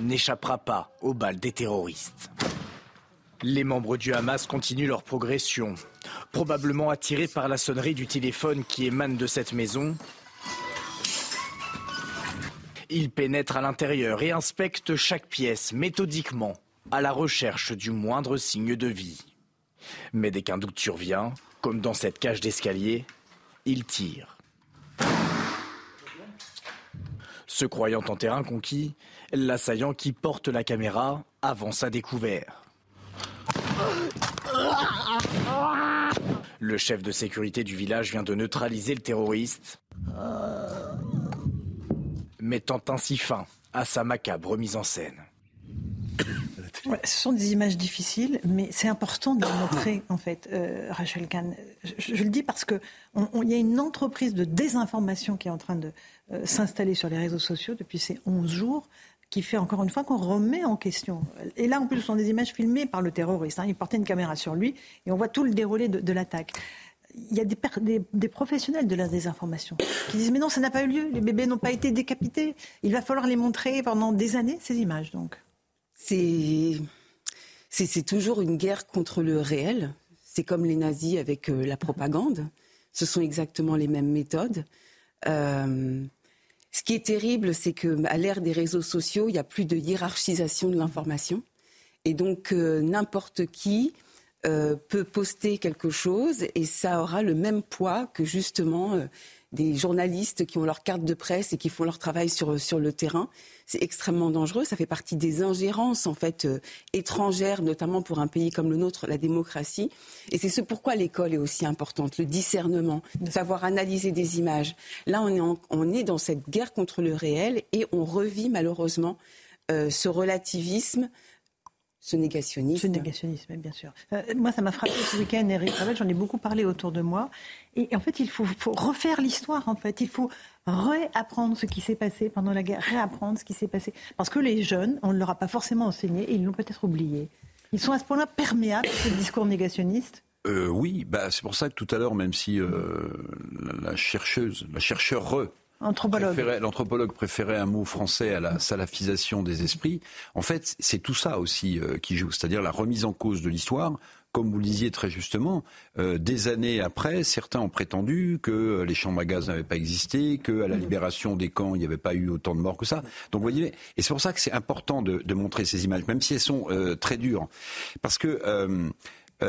n'échappera pas aux balles des terroristes. Les membres du Hamas continuent leur progression, probablement attirés par la sonnerie du téléphone qui émane de cette maison. Ils pénètrent à l'intérieur et inspectent chaque pièce méthodiquement, à la recherche du moindre signe de vie. Mais dès qu'un doute survient, comme dans cette cage d'escalier, ils tirent. Se croyant en terrain conquis, l'assaillant qui porte la caméra avance à découvert. Le chef de sécurité du village vient de neutraliser le terroriste, mettant ainsi fin à sa macabre mise en scène. Ce sont des images difficiles, mais c'est important de les montrer, en fait, euh, Rachel Kahn. Je, le dis parce qu'il y a une entreprise de désinformation qui est en train de euh, s'installer sur les réseaux sociaux depuis ces 11 jours qui fait encore une fois qu'on remet en question. Et là, en plus, ce sont des images filmées par le terroriste. Hein. Il portait une caméra sur lui et on voit tout le déroulé de, l'attaque. Il y a des, des, professionnels de la désinformation qui disent mais non, ça n'a pas eu lieu, les bébés n'ont pas été décapités. Il va falloir les montrer pendant des années, ces images. Donc, c'est c'est toujours une guerre contre le réel. C'est comme les nazis avec euh, la propagande. Ce sont exactement les mêmes méthodes. Euh, ce qui est terrible, c'est qu'à l'ère des réseaux sociaux, il n'y a plus de hiérarchisation de l'information. Et donc, euh, n'importe qui peut poster quelque chose et ça aura le même poids que justement des journalistes qui ont leur carte de presse et qui font leur travail sur, sur le terrain. C'est extrêmement dangereux. Ça fait partie des ingérences en fait euh, étrangères, notamment pour un pays comme le nôtre, la démocratie. Et c'est ce pourquoi l'école est aussi importante, le discernement, savoir analyser des images. Là, on est, on est dans cette guerre contre le réel et on revit malheureusement euh, ce relativisme ce négationnisme. Ce négationnisme, bien sûr. Euh, moi, ça m'a frappé ce week-end, Eric j'en ai beaucoup parlé autour de moi. Et, en fait, il faut, refaire l'histoire, en fait. Il faut réapprendre ce qui s'est passé pendant la guerre, réapprendre ce qui s'est passé. Parce que les jeunes, on ne leur a pas forcément enseigné et ils l'ont peut-être oublié. Ils sont à ce point-là perméables, ce discours négationniste euh, oui, bah, c'est pour ça que tout à l'heure, même si euh, la, la, chercheuse, la chercheure L'anthropologue préférait un mot français à la salafisation des esprits. En fait, c'est tout ça aussi euh, qui joue, c'est-à-dire la remise en cause de l'histoire. Comme vous le disiez très justement, euh, des années après, certains ont prétendu que les champs à gaz n'avaient pas existé, qu'à la libération des camps, il n'y avait pas eu autant de morts que ça. Donc vous voyez, et c'est pour ça que c'est important de, montrer ces images, même si elles sont euh, très dures. Parce que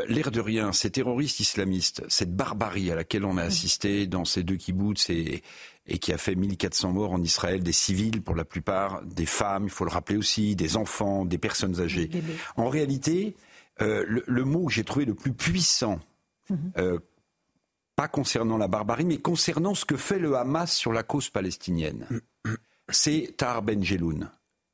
l'air de rien, ces terroristes islamistes, cette barbarie à laquelle on a assisté dans ces deux kibbutz et, et qui a fait 1400 morts en Israël, des civils pour la plupart, des femmes, il faut le rappeler aussi, des enfants, des personnes âgées. En réalité, euh, le, mot que j'ai trouvé le plus puissant, mhm. euh, pas concernant la barbarie, mais concernant ce que fait le Hamas sur la cause palestinienne, c'est Tar Ben Jeloun.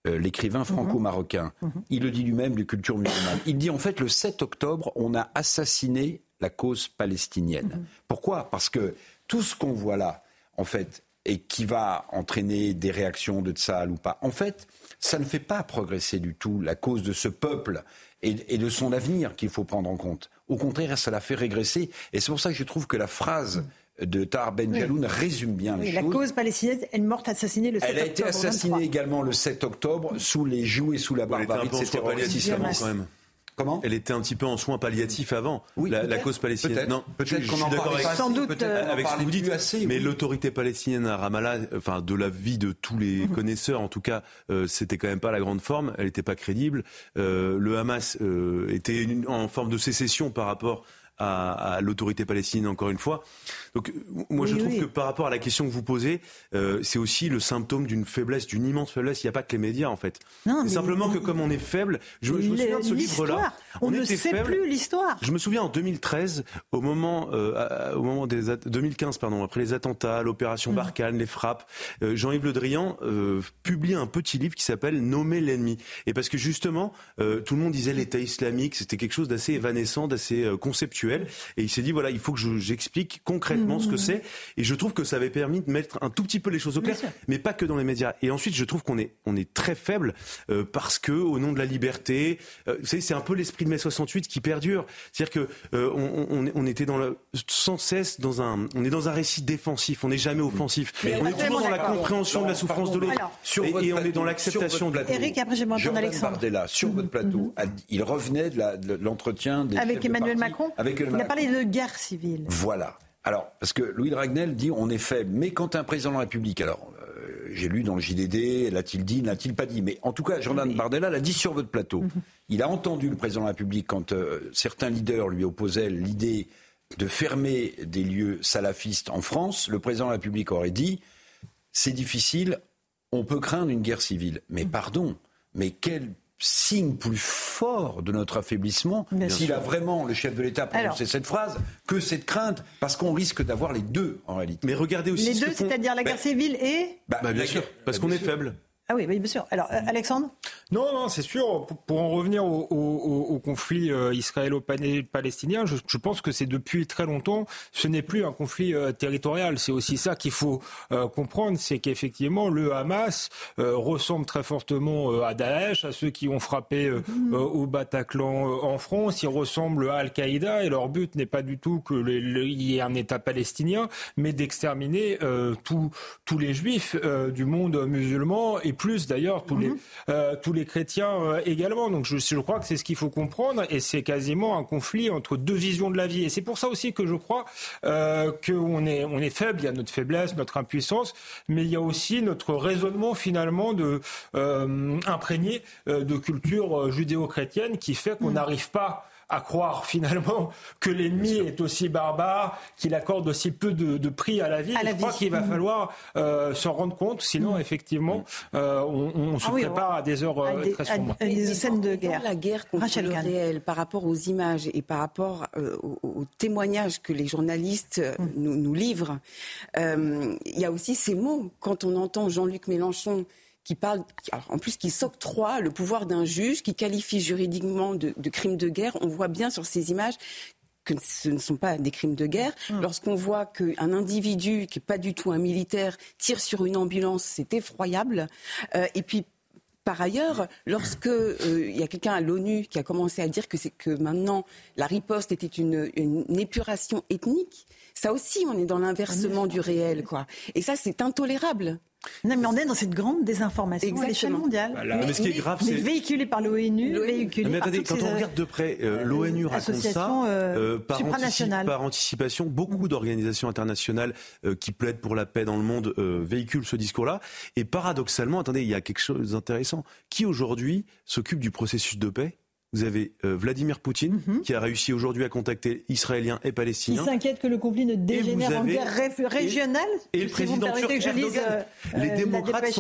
Euh, l'écrivain mhm. franco-marocain, mhm. il le dit lui-même du culture musulmane. Il dit en fait le 7 octobre, on a assassiné la cause palestinienne. Pourquoi? Parce que tout ce qu'on voit là, en fait, et qui va entraîner des réactions de Tsahal ou pas. En fait, ça ne fait pas progresser du tout la cause de ce peuple et, de son avenir qu'il faut prendre en compte. Au contraire, ça la fait régresser. Et c'est pour ça que je trouve que la phrase de Tar Ben Jaloun résume bien les choses. La cause palestinienne, elle est morte assassinée le 7 octobre. Elle a été assassinée également le 7 octobre sous les joues et sous la barbarie de ces terroristes. quand même. Elle était un petit peu en soins palliatifs avant, la, cause palestinienne. Non, peut-être qu'on en d'accord avec, sans doute euh, avec ce que vous dites. mais l'autorité palestinienne à Ramallah, enfin de la vie de tous les mhm. connaisseurs, en tout cas, euh, c'était quand même pas la grande forme. Elle n'était pas crédible. Euh, le Hamas était en forme de sécession par rapport à, l'autorité palestinienne encore une fois. Donc moi je trouve que par rapport à la question que vous posez, euh, c'est aussi le symptôme d'une faiblesse, d'une immense faiblesse. Il n'y a pas que les médias en fait. C'est simplement que comme on est faible, je, me souviens de ce livre-là. On, ne sait plus l'histoire. Je me souviens en 2013, au moment, euh, au moment des 2015 pardon, après les attentats, l'opération mm. Barkhane, les frappes, euh, Jean-Yves Le Drian publie un petit livre qui s'appelle Nommer l'ennemi. Et parce que justement, tout le monde disait l'État islamique, c'était quelque chose d'assez évanescent, d'assez conceptuel. Et il s'est dit voilà, il faut que j'explique concrètement ce que mmh. c'est. Et je trouve que ça avait permis de mettre un tout petit peu les choses au clair, mais pas que dans les médias. Et ensuite, je trouve qu'on est on est très faible euh, parce que au nom de la liberté, euh, vous savez, c'est un peu l'esprit de mai 68 qui perdure. C'est-à-dire que euh, on, on, était dans le, sans cesse dans un on est dans un récit défensif. On n'est jamais offensif. Mais on est toujours dans la compréhension de la souffrance de l'autre. Et, on est dans l'acceptation de la. Eric, après j'ai Alexandre. Bardella, sur votre plateau, mmh. il revenait de l'entretien avec Emmanuel Macron? Avec il a parlé de guerre civile. Voilà. Alors, parce que Louis Dragnel dit on est faible, mais quand un président de la République, alors euh, j'ai lu dans le JDD, l'a-t-il dit, l'a-t-il pas dit, mais en tout cas, Jordan Bardella l'a dit sur votre plateau. Mhm. Il a entendu le président de la République quand euh, certains leaders lui opposaient l'idée de fermer des lieux salafistes en France. Le président de la République aurait dit c'est difficile, on peut craindre une guerre civile. Mais mhm. pardon, mais quel signe plus fort de notre affaiblissement s'il a vraiment, le chef de l'État, prononcé cette phrase, que cette crainte, parce qu'on risque d'avoir les deux en réalité. Mais regardez aussi. Les deux, c'est-à-dire la guerre ben, civile et. Bah, bien sûr, parce qu'on est faible. Ah oui, bien sûr. Alors, euh, Alexandre Non, non, c'est sûr. Pour, en revenir au, conflit euh, israélo-palestinien, je, pense que c'est depuis très longtemps, ce n'est plus un conflit euh, territorial. C'est aussi ça qu'il faut comprendre, c'est qu'effectivement, le Hamas ressemble très fortement à Daesh, à ceux qui ont frappé mm-hmm. au Bataclan en France. Ils ressemblent à Al-Qaïda et leur but n'est pas du tout qu'il y ait un État palestinien, mais d'exterminer tous les juifs du monde musulman et plus d'ailleurs tous, les, euh, tous les chrétiens euh, également. Donc je, je crois que c'est ce qu'il faut comprendre et c'est quasiment un conflit entre deux visions de la vie. Et c'est pour ça aussi que je crois euh, qu'on est, on est faible, il y a notre faiblesse, notre impuissance, mais il y a aussi notre raisonnement finalement de, imprégné de culture judéo-chrétienne qui fait qu'on mhm. n'arrive pas à croire finalement que l'ennemi est aussi barbare, qu'il accorde aussi peu de, prix à la vie. je crois qu'il va mm. falloir euh, s'en rendre compte, sinon mm. effectivement mm. euh, on, se ah prépare à des heures euh, très sombres. des scènes de guerre. La guerre contre le réel par rapport aux images et par rapport aux, témoignages que les journalistes nous, nous, livrent, il y a aussi ces mots. Quand on entend Jean-Luc Mélenchon qui parle, en plus qui s'octroie le pouvoir d'un juge, qui qualifie juridiquement de, de crime de guerre. On voit bien sur ces images que ce ne sont pas des crimes de guerre. Hum. Lorsqu'on voit qu'un individu qui n'est pas du tout un militaire tire sur une ambulance, c'est effroyable. Euh, et puis par ailleurs, lorsque euh, il y a quelqu'un à l'ONU qui a commencé à dire que que maintenant la riposte était une, une, épuration ethnique, ça aussi on est dans l'inversement du réel, quoi. Et ça c'est intolérable. Non, mais on est dans cette grande désinformation à l'échelle mondiale. Mais, ce qui est grave, c'est véhiculé par l'ONU, véhiculé mais attendez, quand on regarde de près, euh, l'ONU raconte ça euh, par, par, anticipation. Beaucoup d'organisations internationales euh, qui plaident pour la paix dans le monde véhiculent ce discours-là. Et paradoxalement, attendez, il y a quelque chose d'intéressant. Qui aujourd'hui s'occupe du processus de paix? Vous avez euh, Vladimir Poutine mhm. qui a réussi aujourd'hui à contacter Israéliens et Palestiniens. Qui s'inquiète que le conflit ne dégénère en guerre régionale. Et, le président turc euh, les démocrates,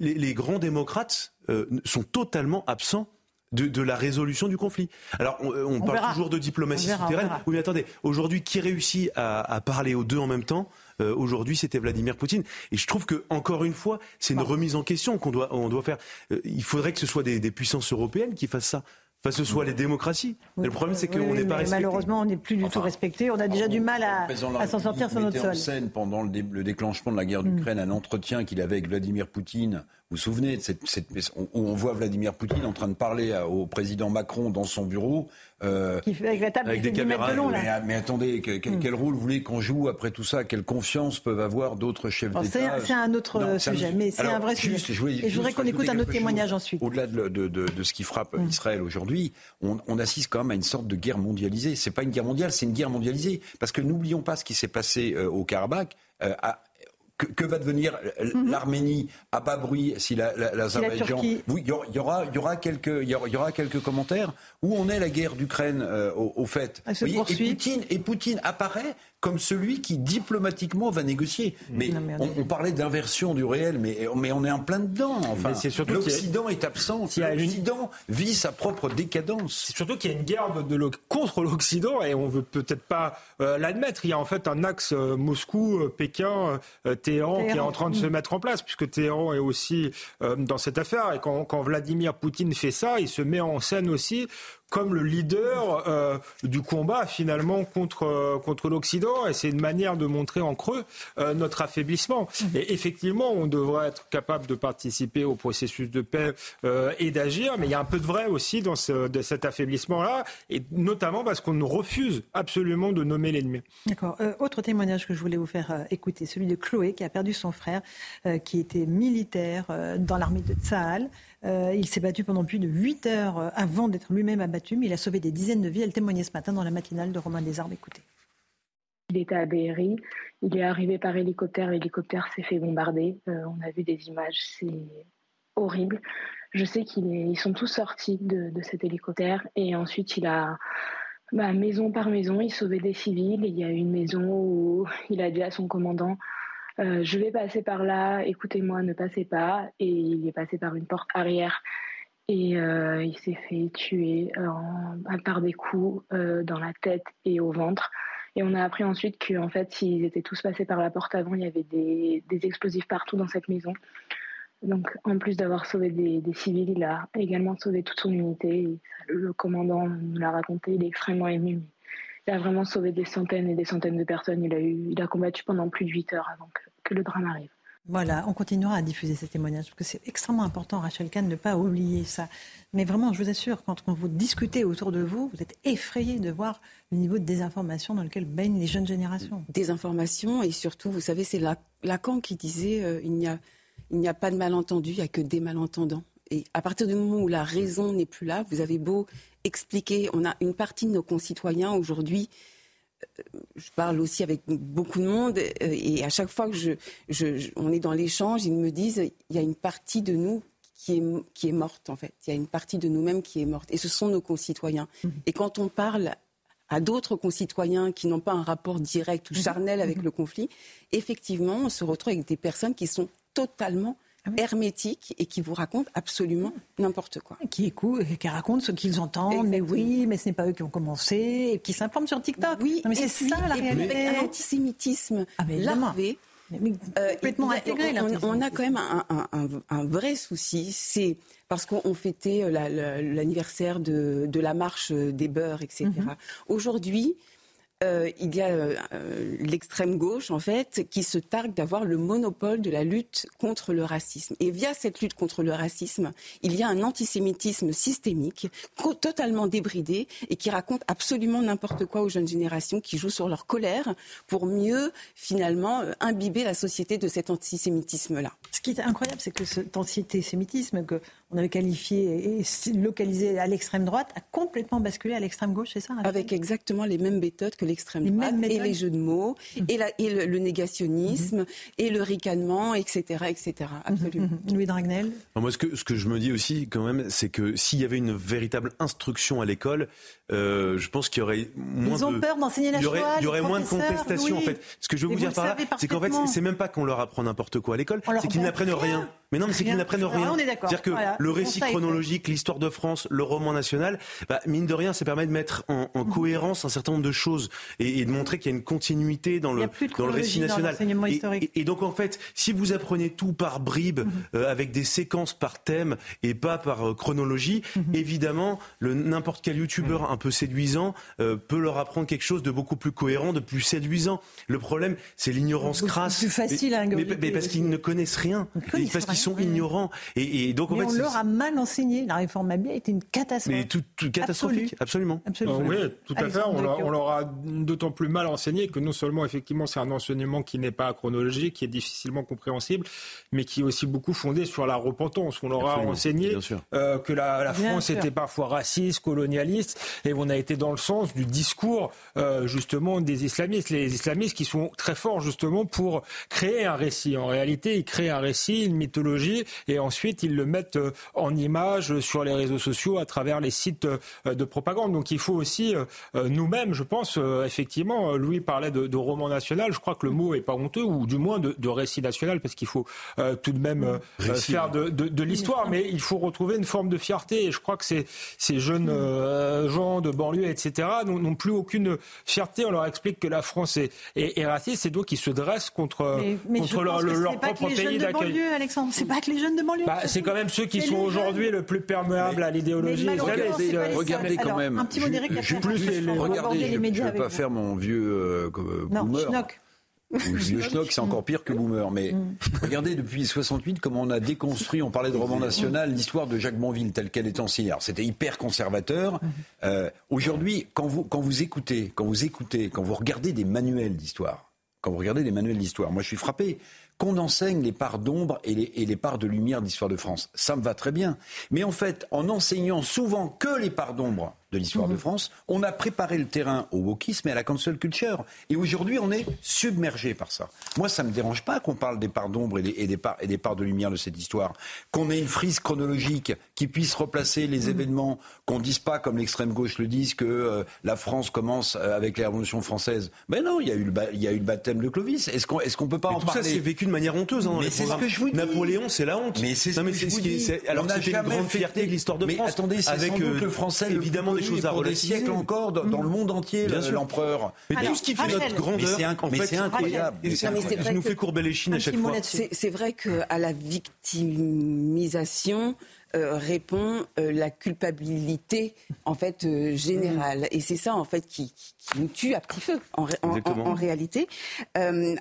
les, grands démocrates euh, sont totalement absents de, la résolution du conflit. Alors, on, parle toujours de diplomatie souterraine. Oui, mais attendez, aujourd'hui, qui réussit à, parler aux deux en même temps Aujourd'hui, c'était Vladimir Poutine. Et je trouve que, encore une fois, c'est une remise en question qu'on doit, on doit faire. il faudrait que ce soit des puissances européennes qui fassent ça que ce soit les démocraties. le problème, c'est qu'on n'est pas respecté. Malheureusement, on n'est plus du tout respecté. On a déjà du mal à, s'en sortir sur notre sol. en scène, pendant le, déclenchement de la guerre mm. d'Ukraine, un entretien qu'il avait avec Vladimir Poutine vous souvenez de cette, cette, où on voit Vladimir Poutine en train de parler au président Macron dans son bureau euh, avec la table avec des caméras. De long. Mais, attendez, hmm. quel rôle voulez qu'on joue après tout ça? Quelle confiance peuvent avoir d'autres chefs d'État? C'est un autre sujet, mais c'est un vrai sujet. Et je voudrais qu'on écoute un autre témoignage ensuite. Au-delà de, de, de, ce qui frappe hmm. Israël aujourd'hui, on, on, assiste quand même à une sorte de guerre mondialisée. C'est pas une guerre mondiale, c'est une guerre mondialisée. Parce que n'oublions pas ce qui s'est passé euh, au Karabakh. Euh, que, va devenir mhm. l'Arménie à bas bruit si l'Azerbaïdjan. La, il y, aura, il y aura quelques, il y aura, quelques commentaires. Où on est la guerre d'Ukraine euh, au, fait? Et, Poutine, et Poutine apparaît comme celui qui diplomatiquement va négocier. Mais, on, parlait d'inversion du réel, mais, mais on est en plein dedans. Enfin, l'Occident est absent. L'Occident vit sa propre décadence. C'est surtout qu'il y a une guerre de, contre l'Occident et on veut peut-être pas euh, l'admettre. Il y a en fait un axe euh, Moscou-Pékin Téhéran, qui est en train de se mettre en place, puisque Téhéran est aussi euh, dans cette affaire. Et quand, quand, Vladimir Poutine fait ça, il se met en scène aussi comme le leader euh, du combat finalement contre, euh, contre l'Occident. Et c'est une manière de montrer en creux euh, notre affaiblissement. Mhm. Et effectivement, on devrait être capable de participer au processus de paix et d'agir. Mais il y a un peu de vrai aussi dans ce, de cet affaiblissement-là, et notamment parce qu'on refuse absolument de nommer l'ennemi. D'accord. autre témoignage que je voulais vous faire écouter, celui de Chloé, qui a perdu son frère, qui était militaire dans l'armée de Tsahal. Euh, il s'est battu pendant plus de 8 heures euh, avant d'être lui-même abattu, mais il a sauvé des dizaines de vies. Elle témoignait ce matin dans la matinale de Romain Desarbes. Écoutez. Il était à Béry, il est arrivé par hélicoptère, l'hélicoptère s'est fait bombarder. Euh, on a vu des images, c'est horrible. Je sais qu'ils sont tous sortis de, cet hélicoptère et ensuite il a, bah, maison par maison, il sauvait des civils. Il y a une maison où il a dit à son commandant euh, je vais passer par là, écoutez-moi, ne passez pas. Et il est passé par une porte arrière et euh, il s'est fait tuer par des coups euh, dans la tête et au ventre. Et on a appris ensuite qu'en fait, s'ils étaient tous passés par la porte avant, il y avait des, explosifs partout dans cette maison. Donc, en plus d'avoir sauvé des, civils, il a également sauvé toute son unité. le commandant nous l'a raconté, il est extrêmement ému. Il a vraiment sauvé des centaines et des centaines de personnes. Il a, eu, il a combattu pendant plus de 8 heures avant que, le drame arrive. Voilà, on continuera à diffuser ces témoignages parce que c'est extrêmement important, Rachel Kahn, de ne pas oublier ça. Mais vraiment, je vous assure, quand, vous discutez autour de vous, vous êtes effrayé de voir le niveau de désinformation dans lequel baignent les jeunes générations. Désinformation et surtout, vous savez, c'est Lacan qui disait euh, il n'y a, il n'y a pas de malentendu, il n'y a que des malentendants. Et à partir du moment où la raison n'est plus là, vous avez beau expliquer, on a une partie de nos concitoyens aujourd'hui euh, je parle aussi avec beaucoup de monde euh, et à chaque fois que je, on est dans l'échange, ils me disent il y a une partie de nous qui est, qui est morte en fait. Il y a une partie de nous-mêmes qui est morte et ce sont nos concitoyens. Mmh. Et quand on parle à d'autres concitoyens qui n'ont pas un rapport direct ou mmh. charnel avec mmh. le conflit, effectivement, on se retrouve avec des personnes qui sont totalement hermétique et qui vous raconte absolument n'importe quoi. Qui écoute, qui raconte ce qu'ils entendent, mais oui, mais ce n'est pas eux qui ont commencé, et qui s'informent sur TikTok. Oui, mais c'est ça la réalité. Avec un antisémitisme ah, larvé. Euh, complètement intégré. On, a quand même un, vrai souci, c'est parce qu'on fêtait l'anniversaire de, la marche des beurs, etc. Mhm. Aujourd'hui, euh, il y a euh, l'extrême gauche, en fait, qui se targue d'avoir le monopole de la lutte contre le racisme. Et via cette lutte contre le racisme, il y a un antisémitisme systémique, totalement débridé, et qui raconte absolument n'importe quoi aux jeunes générations, qui jouent sur leur colère pour mieux, finalement, euh, imbiber la société de cet antisémitisme-là. Ce qui est incroyable, c'est que cet antisémitisme que on avait qualifié et localisé à l'extrême droite a complètement basculé à l'extrême gauche, c'est ça Avec exactement les mêmes méthodes que l'extrême droite et les jeux de mots mmh. et, et le, négationnisme mmh. et le ricanement, etc., etc. Mmh, Absolument. Louis Dragnel. moi, ce que, ce que je me dis aussi, quand même, c'est que s'il y avait une véritable instruction à l'école, euh, je pense qu'il y aurait moins Ils ont peur d'enseigner la Il y aurait, il y aurait moins de contestation, en fait. Ce que je veux vous dire par là, c'est qu'en fait, c'est même pas qu'on leur apprend n'importe quoi à l'école, c'est qu'ils n'apprennent rien. Mais non, mais c'est qu'ils n'apprennent rien. C'est-à-dire que le récit chronologique, l'histoire de France, le roman national, bah, mine de rien, ça permet de mettre en, mhm. cohérence un certain nombre de choses et, de montrer qu'il y a une continuité dans le, dans le récit national. Et, donc, en fait, si vous apprenez tout par bribes, mhm. euh, avec des séquences par thème et pas par euh, chronologie, mhm. évidemment, n'importe quel youtubeur un peu séduisant euh, peut leur apprendre quelque chose de beaucoup plus cohérent, de plus séduisant. Le problème, c'est l'ignorance crasse. Plus facile à mais, mais, parce qu'ils ne connaissent rien. Parce qui sont ignorants. Et, donc, en fait, on leur a mal enseigné. La réforme Mabille a été une catastrophe. Mais tout, catastrophique, absolument. absolument. oui, tout à fait. On leur, a d'autant plus mal enseigné que non seulement, effectivement, c'est un enseignement qui n'est pas chronologique, qui est difficilement compréhensible, mais qui est aussi beaucoup fondé sur la repentance. On leur a enseigné euh, que la, France était parfois raciste, colonialiste, et on a été dans le sens du discours, euh, justement, des islamistes. Les islamistes qui sont très forts, justement, pour créer un récit. En réalité, ils créent un récit, une mythologie, et ensuite ils le mettent euh, en image sur les réseaux sociaux à travers les sites euh, de propagande. Donc il faut aussi euh, nous-mêmes, je pense, effectivement, Louis parlait de, roman national, je crois que le mot est pas honteux, ou du moins de, récit national, parce qu'il faut tout de même faire de, l'histoire, mais il faut retrouver une forme de fierté. Et je crois que ces, ces jeunes gens de banlieue, etc., n'ont plus aucune fierté. On leur explique que la France est, est, raciste, et donc ils se dressent contre, contre leur, leur propre pays d'accueil. Alexandre, c'est pas que les jeunes de banlieue. Bah, c'est quand même ceux qui sont aujourd'hui le plus perméables à l'idéologie. Regardez quand même. Un petit mot d'Éric Regardez, je ne vais pas faire mon vieux euh, boomer. Le schnock, c'est encore pire que Boomer. Mais mm. regardez, depuis 68, comment on a déconstruit, on parlait de roman national, l'histoire de Jacques Bonville telle qu'elle est ancienne. C'était hyper conservateur. Mm. Euh, aujourd'hui, quand vous, quand vous écoutez, quand vous écoutez, quand vous regardez des manuels d'histoire, quand vous regardez des manuels d'histoire, moi je suis frappé qu'on enseigne les parts d'ombre et les, parts de lumière d'histoire de France. Ça me va très bien. Mais en fait, en enseignant souvent que les parts d'ombre de l'histoire de mhm. France, on a préparé le terrain au wokisme et à la cancel culture. Et aujourd'hui, on est submergé par ça. Moi, ça ne me dérange pas qu'on parle des parts d'ombre et, des parts, et des parts de lumière de cette histoire. Qu'on ait une frise chronologique qui puisse replacer les mhm. événements, qu'on ne dise pas, comme l'extrême gauche le dit, que euh, la France commence euh, avec la Révolution française. Mais non, il y a eu le, il y a eu le baptême de Clovis. Est-ce qu'on est qu'on peut pas en tout parler ça, c'est vécu de manière honteuse. Hein, mais c'est ce que je vous dis. Napoléon, c'est la honte. Mais c'est ce que je vous dis. Alors c'était une grande fierté de l'histoire de France. Mais attendez, c'est avec euh, le français évidemment choses à relativiser encore dans, le monde entier, l'empereur. Mais tout ce qui fait notre grandeur, mais c'est incroyable. Ça nous fait courber les chines à chaque fois. C'est vrai qu'à la victimisation, euh, répond euh, la culpabilité en fait euh, générale et c'est ça en fait qui, nous tue à petit feu en, en réalité.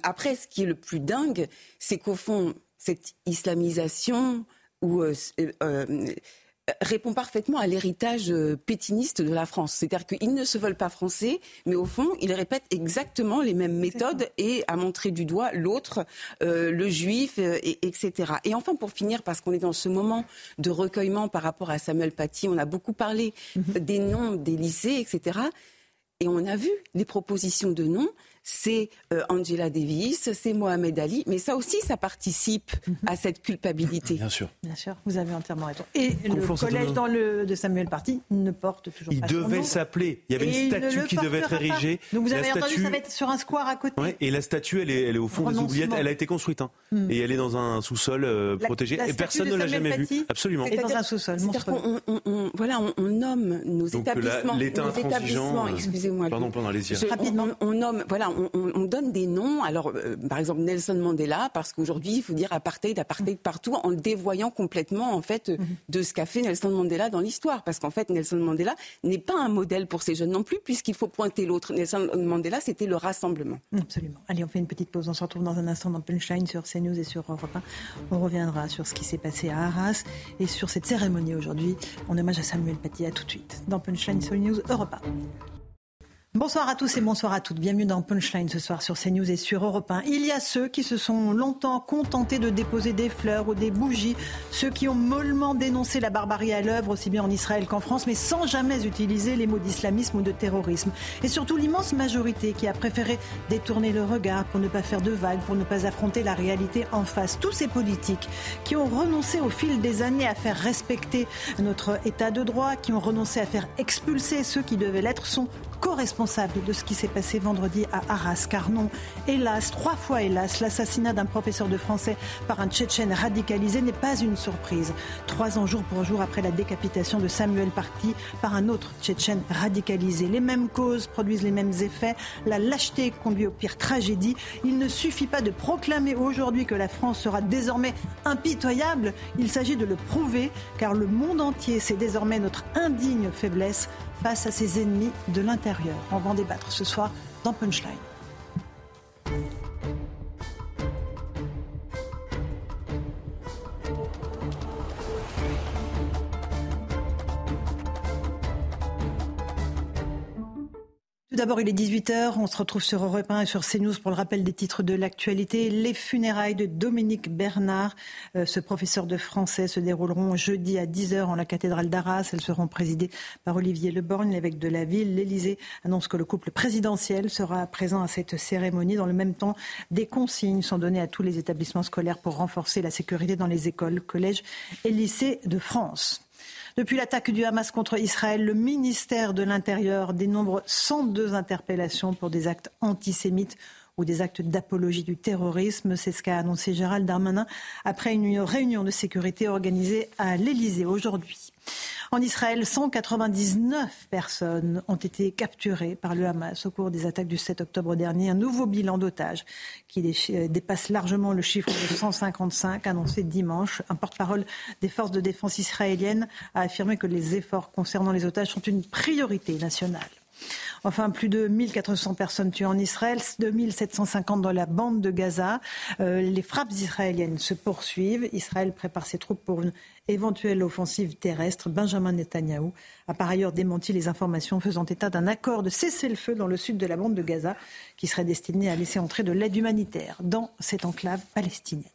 après, ce qui est le plus dingue, c'est qu'au fond cette islamisation ou répond parfaitement à l'héritage euh, pétiniste de la France. C'est-à-dire qu'ils ne se veulent pas français, mais au fond, ils répètent exactement les mêmes méthodes et à montrer du doigt l'autre, euh, le juif, euh, et, etc. Et enfin, pour finir, parce qu'on est dans ce moment de recueillement par rapport à Samuel Paty, on a beaucoup parlé mhm. des noms des lycées, etc. Et on a vu les propositions de noms c'est euh, Angela Davis, c'est Mohamed Ali, mais ça aussi, ça participe mhm. à cette culpabilité. Bien sûr. Bien sûr, vous avez entièrement raison. Et le collège dans le, de Samuel Party ne porte toujours il pas Il devait s'appeler, il y avait une statue qui devait être érigée. Donc vous avez entendu, ça va être sur un square à côté. et la statue, elle est, elle est au fond des oubliettes, elle a été construite. Hein. Hmm. Et elle est dans un sous-sol euh, protégé. et personne ne l'a jamais vue. Absolument. Et dans un sous-sol. On, voilà, on, nomme nos établissements. L'État intransigeant. Euh, excusez-moi. Pardon, pardon, allez-y. Rapidement. On nomme, voilà, on donne des noms. Alors, euh, par exemple, Nelson Mandela, parce qu'aujourd'hui, il faut dire apartheid, apartheid partout, en le dévoyant complètement, en fait, mhm. de ce qu'a fait Nelson Mandela dans l'histoire. Parce qu'en fait, Nelson Mandela n'est pas un modèle pour ces jeunes non plus, puisqu'il faut pointer l'autre. Nelson Mandela, c'était le rassemblement. Absolument. Allez, on fait une petite pause. On se retrouve dans un instant dans Punchline sur CNews et sur Europe 1. On reviendra sur ce qui s'est passé à Arras et sur cette cérémonie aujourd'hui en hommage à Samuel Paty. À tout de suite dans Punchline sur News Europe 1. Bonsoir à tous et bonsoir à toutes. Bienvenue dans Punchline ce soir sur CNews et sur Europe 1. Il y a ceux qui se sont longtemps contentés de déposer des fleurs ou des bougies, ceux qui ont mollement dénoncé la barbarie à l'œuvre aussi bien en Israël qu'en France, mais sans jamais utiliser les mots d'islamisme ou de terrorisme. Et surtout l'immense majorité qui a préféré détourner le regard pour ne pas faire de vagues, pour ne pas affronter la réalité en face. Tous ces politiques qui ont renoncé au fil des années à faire respecter notre état de droit, qui ont renoncé à faire expulser ceux qui devaient l'être, sont co-responsable de ce qui s'est passé vendredi à Arras. Car non, hélas, trois fois hélas, l'assassinat d'un professeur de français par un Tchétchène radicalisé n'est pas une surprise. Trois ans jour pour jour après la décapitation de Samuel Parti par un autre Tchétchène radicalisé. Les mêmes causes produisent les mêmes effets. La lâcheté conduit aux pires tragédies. Il ne suffit pas de proclamer aujourd'hui que la France sera désormais impitoyable. Il s'agit de le prouver, car le monde entier sait désormais notre indigne faiblesse face à ses ennemis de l'intérieur. On va en débattre ce soir dans Punchline. D'abord, il est 18h. On se retrouve sur Europe 1 et sur CNews pour le rappel des titres de l'actualité. Les funérailles de Dominique Bernard, euh, ce professeur de français, se dérouleront jeudi à 10h en la cathédrale d'Arras. Elles seront présidées par Olivier Leborgne, l'évêque de la ville. L'Élysée annonce que le couple présidentiel sera présent à cette cérémonie. Dans le même temps, des consignes sont données à tous les établissements scolaires pour renforcer la sécurité dans les écoles, collèges et lycées de France. Depuis l'attaque du Hamas contre Israël, le ministère de l'Intérieur dénombre 102 interpellations pour des actes antisémites ou des actes d'apologie du terrorisme. C'est ce qu'a annoncé Gérald Darmanin après une réunion de sécurité organisée à l'Élysée aujourd'hui. En Israël, 199 personnes ont été capturées par le Hamas au cours des attaques du 7 octobre dernier. Un nouveau bilan d'otages qui euh, dépasse largement le chiffre de 155 annoncé dimanche. Un porte-parole des forces de défense israéliennes a affirmé que les efforts concernant les otages sont une priorité nationale. Enfin, plus de 1400 personnes tuées en Israël, 2750 dans la bande de Gaza. Euh, les frappes israéliennes se poursuivent. Israël prépare ses troupes pour une éventuelle offensive terrestre. Benjamin Netanyahou a par ailleurs démenti les informations faisant état d'un accord de cessez-le-feu dans le sud de la bande de Gaza qui serait destiné à laisser entrer de l'aide humanitaire dans cette enclave palestinienne.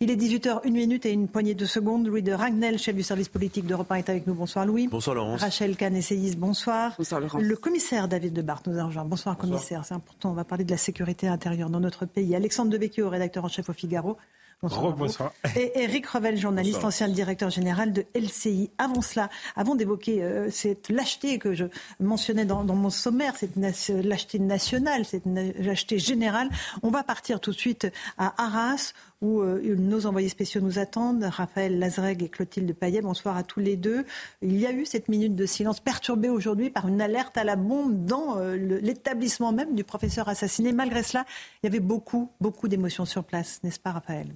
Il est 18h, 1 minute et une poignée de secondes. Louis de Ragnel, chef du service politique d'Europe 1, est avec nous. Bonsoir Louis. Bonsoir Laurence. Rachel Kahn, essayiste, bonsoir. Bonsoir Laurence. Le commissaire David Debarth nous a rejoint. Bonsoir, commissaire. C'est important, on va parler de la sécurité intérieure dans notre pays. Alexandre Devecchio, rédacteur en chef au Figaro. Bonsoir. Et Eric Revel, journaliste, ancien directeur général de LCI. Avant cela, avant d'évoquer euh, cette lâcheté que je mentionnais dans, mon sommaire, cette lâcheté nationale, cette lâcheté générale, on va partir tout de suite à Arras où euh, nos envoyés spéciaux nous attendent, Raphaël Lazreg et Clotilde Payet. Bonsoir à tous les deux. Il y a eu cette minute de silence perturbée aujourd'hui par une alerte à la bombe dans euh, l'établissement même du professeur assassiné. Malgré cela, il y avait beaucoup, beaucoup d'émotions sur place, n'est-ce pas Raphaël?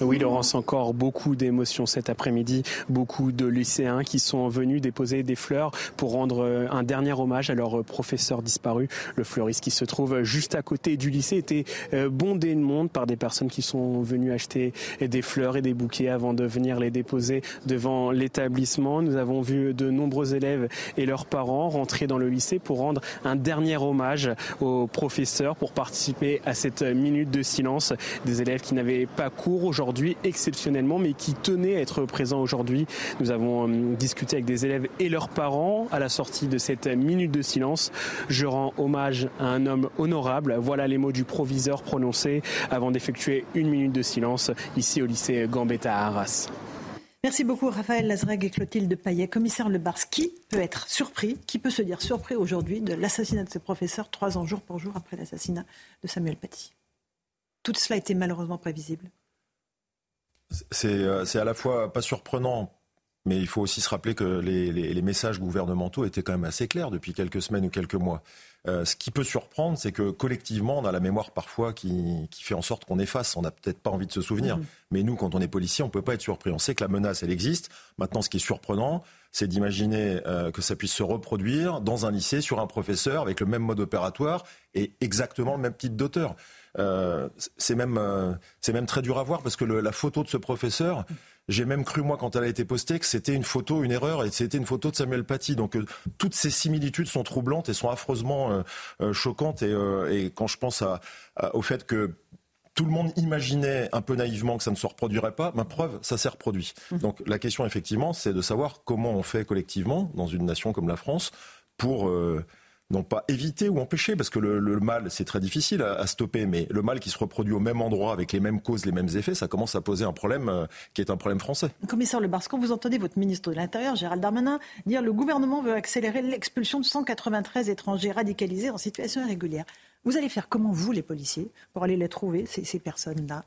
Oui, Laurence, encore beaucoup d'émotions cet après-midi. Beaucoup de lycéens qui sont venus déposer des fleurs pour rendre euh, un dernier hommage à leur professeur disparu. Le fleuriste qui se trouve juste à côté du lycée était euh, bondé de monde par des personnes qui sont venues acheter des fleurs et des bouquets avant de venir les déposer devant l'établissement. Nous avons vu de nombreux élèves et leurs parents rentrer dans le lycée pour rendre un dernier hommage au professeur pour participer à cette minute de silence. Des élèves qui n'avaient pas cours aujourd'hui aujourd'hui exceptionnellement, mais qui tenait à être présent aujourd'hui. Nous avons euh, discuté avec des élèves et leurs parents à la sortie de cette minute de silence. Je rends hommage à un homme honorable. Voilà les mots du proviseur prononcés avant d'effectuer une minute de silence ici au lycée Gambetta à Arras. Merci beaucoup Raphaël Lazreg et Clotilde Payet. Commissaire Lebars, qui peut être surpris, qui peut se dire surpris aujourd'hui de l'assassinat de ce professeur trois ans jour pour jour après l'assassinat de Samuel Paty? Tout cela était malheureusement prévisible. Euh, c'est à la fois pas surprenant mais il faut aussi se rappeler que les, messages gouvernementaux étaient quand même assez clairs depuis quelques semaines ou quelques mois. Euh, ce qui peut surprendre, c'est que collectivement, on a la mémoire parfois qui, fait en sorte qu'on efface. On n'a peut-être pas envie de se souvenir. Mm-hmm. Mais nous, quand on est policier, on ne peut pas être surpris. On sait que la menace, elle existe. Maintenant, ce qui est surprenant, c'est d'imaginer euh, que ça puisse se reproduire dans un lycée, sur un professeur, avec le même mode opératoire et exactement le même type d'auteur. Euh, c'est même, euh, c'est même très dur à voir parce que la photo de ce professeur, j'ai même cru, moi, quand elle a été postée, que c'était une photo, une erreur, et c'était une photo de Samuel Paty. Donc, euh, toutes ces similitudes sont troublantes et sont affreusement choquantes. Et, et, quand je pense à, au fait que tout le monde imaginait un peu naïvement que ça ne se reproduirait pas. Ma preuve, ça s'est reproduit. Mmh. Donc la question, effectivement, c'est de savoir comment on fait collectivement, dans une nation comme la France, pour non pas éviter ou empêcher, parce que le, mal, c'est très difficile à, stopper, mais le mal qui se reproduit au même endroit, avec les mêmes causes, les mêmes effets, ça commence à poser un problème euh, qui est un problème français. Commissaire Le quand vous entendez votre ministre de l'Intérieur, Gérald Darmanin, dire le gouvernement veut accélérer l'expulsion de 193 étrangers radicalisés en situation irrégulière. Vous allez faire comment, vous, les policiers, pour aller les trouver, ces personnes-là?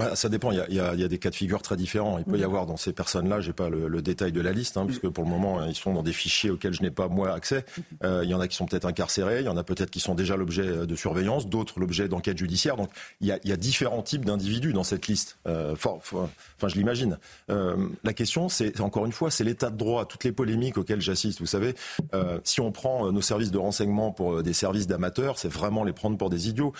Bah, ça dépend. Il y, a, des cas de figure très différents. Il peut y mm. avoir dans ces personnes-là, j'ai pas le, détail de la liste, hein, puisque pour le moment, ils sont dans des fichiers auxquels je n'ai pas moi accès. Mm-hmm. Euh, il y en a qui sont peut-être incarcérés, il y en a peut-être qui sont déjà l'objet euh, de surveillance, d'autres l'objet d'enquête judiciaire. Donc il y, a, différents types d'individus dans cette liste. Euh, enfin, je l'imagine. la question, c'est encore une fois, c'est l'état de droit, toutes les polémiques auxquelles j'assiste. Vous savez, si on prend nos services de renseignement pour des services d'amateurs, c'est vraiment les prendre pour des idiots.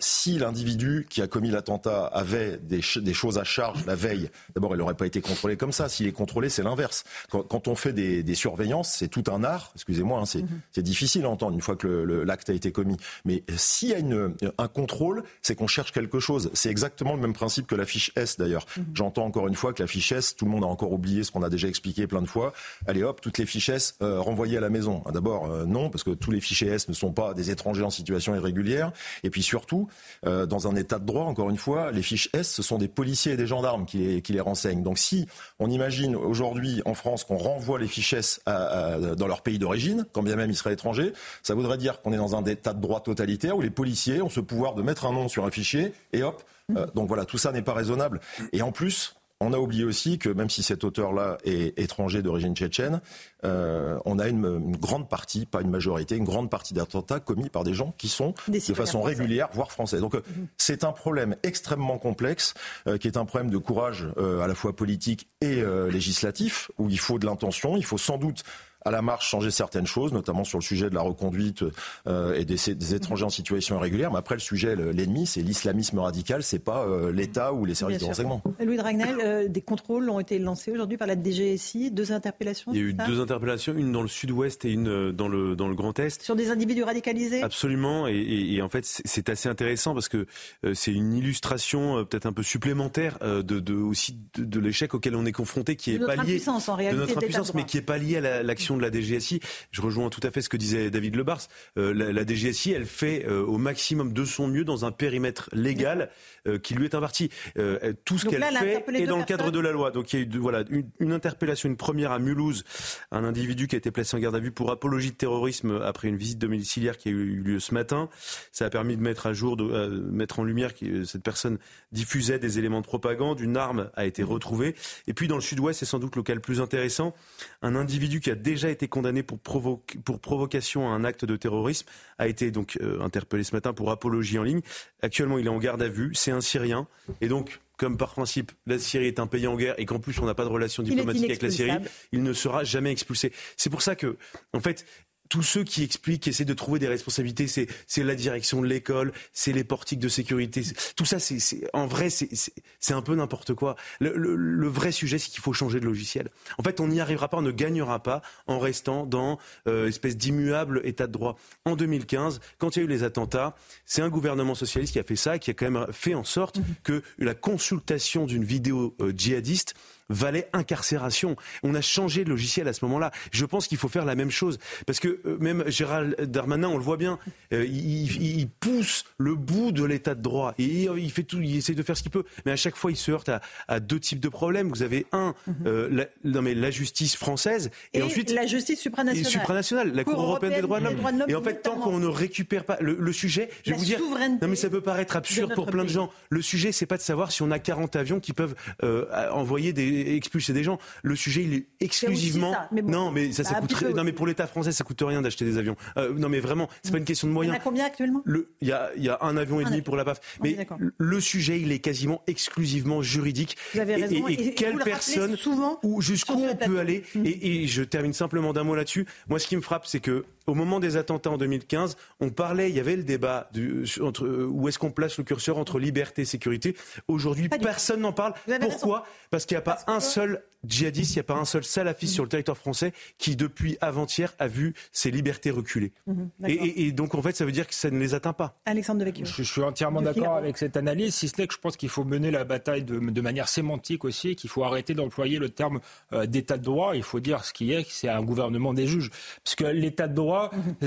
si l'individu qui a commis l'attentat avait avait des, des choses à charge la veille, d'abord, il n'aurait pas été contrôlé comme ça. S'il est contrôlé, c'est l'inverse. Quand, quand, on fait des, des surveillances, c'est tout un art. Excusez-moi, hein, mhm. c'est difficile à entendre une fois que l'acte a été commis. Mais s'il y a une, un contrôle, c'est qu'on cherche quelque chose. C'est exactement le même principe que la fiche S d'ailleurs. Mhm. J'entends encore une fois que la fiche S, tout le monde a encore oublié ce qu'on a déjà expliqué plein de fois. Allez hop, toutes les fiches S euh, renvoyées à la maison. Ah, d'abord, euh, non, parce que tous les fichiers S ne sont pas des étrangers en situation irrégulière. Et puis surtout, euh, dans un état de droit, encore une fois, les fiches S, ce sont des policiers et des gendarmes qui les, renseignent. Donc si on imagine aujourd'hui en France qu'on renvoie les fiches S dans leur pays d'origine, quand bien même ils seraient étrangers, ça voudrait dire qu'on est dans un état de droit totalitaire où les policiers ont ce pouvoir de mettre un nom sur un fichier et hop. Euh, donc voilà, tout ça n'est pas raisonnable. Et en plus, on a oublié aussi que même si cet auteur-là est étranger d'origine tchétchène, euh, on a une, grande partie, pas une majorité, une grande partie d'attentats commis par des gens qui sont de façon régulière, voire français. Donc euh, mhm. c'est un problème extrêmement complexe, euh, qui est un problème de courage à la fois politique et législatif, où il faut de l'intention, il faut sans doute à la marche changer certaines choses, notamment sur le sujet de la reconduite euh, et des, des, étrangers en situation irrégulière. Mais après, le sujet, l'ennemi, c'est l'islamisme radical, c'est pas euh, l'État ou les services de renseignement. Louis Dragnel, euh, des contrôles ont été lancés aujourd'hui par la DGSI, deux interpellations. Il y a eu deux interpellations, une dans le Sud-Ouest et une dans le dans le Grand Est. Sur des individus radicalisés. Absolument, et, et, et en fait, c'est assez intéressant parce que c'est une illustration peut-être un peu supplémentaire de, de aussi de, de l'échec auquel on est confronté, qui est de pas lié en réalité, de notre impuissance, mais qui est pas lié à l'action de la DGSI. Je rejoins tout à fait ce que disait David Lebars. Euh, la, DGSI, elle fait euh, au maximum de son mieux dans un périmètre légal euh, qui lui est imparti. tout ce qu'elle fait est dans le cadre de la loi. Donc il y a eu voilà, une, interpellation, une première à Mulhouse, un individu qui a été placé en garde à vue pour apologie de terrorisme après une visite domiciliaire qui a eu lieu ce matin. Ça a permis de mettre à jour, de mettre en lumière que cette personne diffusait des éléments de propagande. Une arme a été retrouvée. Et puis dans le sud-ouest, c'est sans doute le cas le plus intéressant, un individu qui a déjà été condamné pour, pour provocation à un acte de terrorisme, a été donc euh, interpellé ce matin pour apologie en ligne. Actuellement, il est en garde à vue. C'est un Syrien. Et donc, comme par principe, la Syrie est un pays en guerre et qu'en plus on n'a pas de relation diplomatique avec la Syrie, il ne sera jamais expulsé. C'est pour ça que, en fait, tous ceux qui expliquent, qui essaient de trouver des responsabilités, c'est la direction de l'école, c'est les portiques de sécurité. Tout ça, c'est en vrai, c'est un peu n'importe quoi. Le, le, le, vrai sujet, c'est qu'il faut changer de logiciel. En fait, on n'y arrivera pas, on ne gagnera pas en restant dans euh, espèce d'immuable état de droit. En 2015, quand il y a eu les attentats, c'est un gouvernement socialiste qui a fait ça, qui a quand même fait en sorte mmh. que la consultation d'une vidéo euh, djihadiste valait incarcération. On a changé de logiciel à ce moment-là. Je pense qu'il faut faire la même chose. Parce que euh, même Gérald Darmanin, on le voit bien, euh, il, pousse le bout de l'état de droit. Et il, fait tout, il essaie de faire ce qu'il peut. Mais à chaque fois, il se heurte à, deux types de problèmes. Vous avez un, mhm. euh, la, non mais la justice française. Et, ensuite. La justice supranationale. supranationale, la Cour, européenne, des droits de l'homme. Et en fait, tant qu'on ne récupère pas le, sujet, je vais vous dire. Non mais ça peut paraître absurde pour plein de gens. Le sujet, c'est pas de savoir si on a 40 avions qui peuvent envoyer des expulser des gens. Le sujet, il est exclusivement. non, mais ça, ça, coûte. Non, mais pour l'État français, ça coûte rien d'acheter des avions. Euh, non, mais vraiment, c'est pas une question de moyens. Il y en a combien actuellement? Il y a, y a un avion et demi pour la PAF. Mais le sujet, il est quasiment exclusivement juridique. Vous avez raison. Et, quelle personne souvent ou jusqu'où on peut aller et, et je termine simplement d'un mot là-dessus. Moi, ce qui me frappe, c'est que au moment des attentats en 2015, on parlait, il y avait le débat du, entre euh, où est-ce qu'on place le curseur entre liberté et sécurité. Aujourd'hui, personne n'en parle. Pourquoi? Parce qu'il n'y a pas un seul djihadiste, il n'y a pas un seul salafiste sur le territoire français qui, depuis avant-hier, a vu ses libertés reculer. Mhm, et, donc, en fait, ça veut dire que ça ne les atteint pas. Alexandre Devecchio. Je, je suis entièrement d'accord avec cette analyse, si ce n'est que je pense qu'il faut mener la bataille de, de manière sémantique aussi, qu'il faut arrêter d'employer le terme euh, d'état de droit. Il faut dire ce qui est, c'est un gouvernement des juges. Parce que l'état de droit,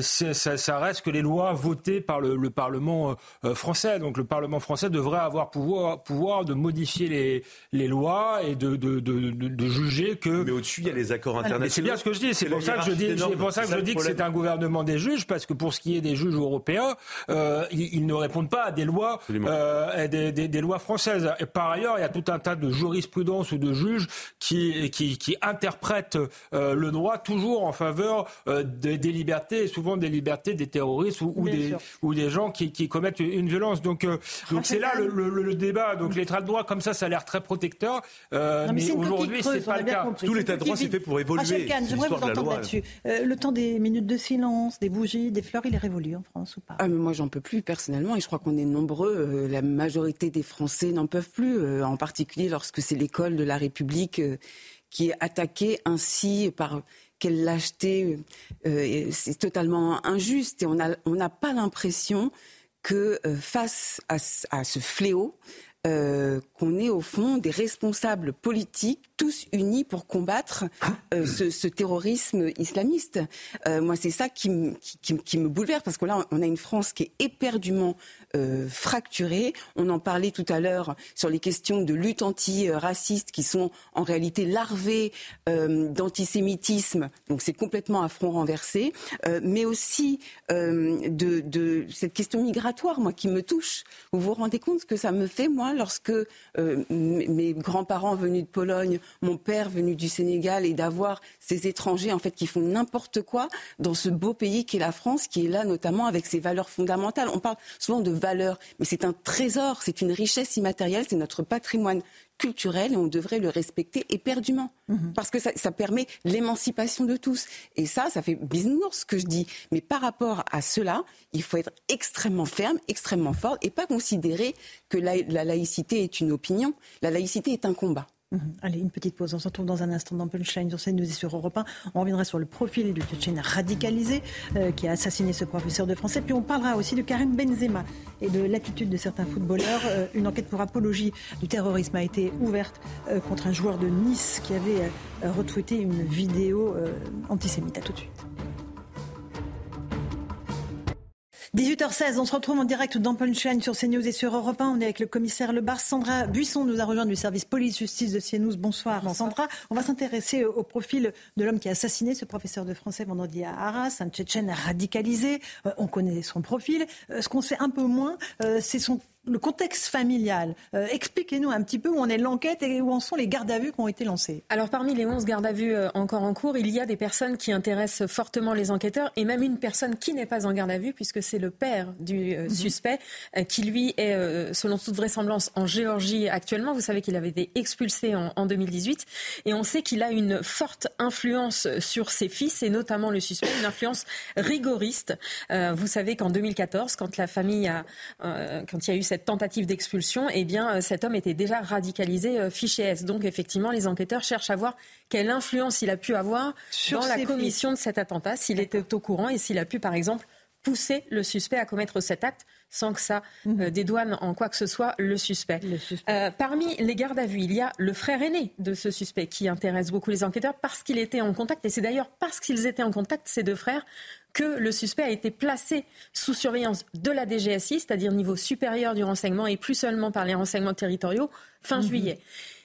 ça, ça, reste que les lois votées par le, le Parlement euh, français. Donc, le Parlement français devrait avoir pouvoir, pouvoir de modifier les, les lois et de, de, de, de juger que. Mais au-dessus, il y a les accords internationaux. C'est bien ce que je dis. C'est pour, ça que je dis. Pour ça que je dis que c'est un gouvernement des juges, parce que pour ce qui est des juges européens, euh, ils, ne répondent pas à des lois, euh, des, des, des, lois françaises. Et par ailleurs, il y a tout un tas de jurisprudence ou de juges qui qui, qui interprètent euh, le droit toujours en faveur euh, des, des, libertés libertés, souvent des libertés des terroristes ou, des, ou des gens qui, qui, commettent une violence. Donc, euh, donc c'est là le, le, débat. Donc l'état de droit, comme ça, ça a l'air très protecteur. Euh, mais, aujourd'hui, c'est pas le cas. Tout l'état de droit, c'est fait pour évoluer. j'aimerais vous entendre là-dessus. Euh, le temps des minutes de silence, des bougies, des fleurs, il est révolu en France ou pas? Ah, mais Moi, j'en peux plus personnellement, et je crois qu'on est nombreux. la majorité des Français n'en peuvent plus, en particulier lorsque c'est l'école de la République qui est attaquée ainsi par quelle lâcheté. Euh, c'est totalement injuste et on n'a on pas l'impression que euh, face à, ce fléau, euh, qu'on est au fond des responsables politiques tous unis pour combattre euh, ce, terrorisme islamiste. Euh, moi, c'est ça qui, qui, me bouleverse parce que là, on a une France qui est éperdument fracturée. On en parlait tout à l'heure sur les questions de lutte anti-raciste qui sont en réalité larvées d'antisémitisme. Donc, c'est complètement à front renversé, mais aussi de, de cette question migratoire, moi, qui me touche. Vous vous rendez compte ce que ça me fait, moi, lorsque euh, mes grands-parents venus de Pologne, mon père venu du Sénégal, et d'avoir ces étrangers en fait qui font n'importe quoi dans ce beau pays qui est la France, qui est là notamment avec ses valeurs fondamentales. On parle souvent de valeurs, mais c'est un trésor, c'est une richesse immatérielle, c'est notre patrimoine culturel et on devrait le respecter éperdument. Mhm. Parce que ça, ça permet l'émancipation de tous. Et ça, ça fait bisounours ce que je dis. Mais par rapport à cela, il faut être extrêmement ferme, extrêmement fort et pas considérer que la, la laïcité est une opinion. La laïcité est un combat. Mhm. Allez, une petite pause. On se retrouve dans un instant dans Punchline sur CNews et sur Europe 1. On reviendra sur le profil du Tchétchène radicalisé euh, qui a assassiné ce professeur de français. Puis on parlera aussi de Karim Benzema et de l'attitude de certains footballeurs. Euh, une enquête pour apologie du terrorisme a été ouverte euh, contre un joueur de Nice qui avait retweeté une vidéo antisémite. À tout de suite. 18h16, on se retrouve en direct dans Punchline sur CNews et sur Europe 1. On est avec le commissaire Le Bar. Sandra Buisson nous a rejoint du service police-justice de CNews. Bonsoir, Sandra. On va s'intéresser au profil de l'homme qui a assassiné ce professeur de français vendredi à Arras, un Tchétchène radicalisé. Euh, on connaît son profil. Euh, ce qu'on sait un peu moins, euh, c'est son le contexte familial. Euh, expliquez-nous un petit peu où en est l'enquête et où en sont les gardes à vue qui ont été lancés. Alors parmi les 11 gardes à vue euh, encore en cours, il y a des personnes qui intéressent fortement les enquêteurs et même une personne qui n'est pas en garde à vue puisque c'est le père du euh, mhm. suspect qui lui est selon toute vraisemblance en Géorgie actuellement. Vous savez qu'il avait été expulsé en, en 2018 et on sait qu'il a une forte influence sur ses fils et notamment le suspect, une influence rigoriste. vous savez qu'en 2014, quand la famille a, quand il y a eu cette tentative d'expulsion, eh bien, euh, cet homme était déjà radicalisé euh, fiché S. Donc, effectivement, les enquêteurs cherchent à voir quelle influence il a pu avoir dans la commission de cet attentat, s'il était au courant et s'il a pu, par exemple, pousser le suspect à commettre cet acte sans que ça mhm. euh, dédouane en quoi que ce soit le suspect. parmi les gardes à vue, il y a le frère aîné de ce suspect qui intéresse beaucoup les enquêteurs parce qu'il était en contact, et c'est d'ailleurs parce qu'ils étaient en contact, ces deux frères, que le suspect a été placé sous surveillance de la DGSI, c'est-à-dire niveau supérieur du renseignement et plus seulement par les renseignements territoriaux, fin mhm. juillet.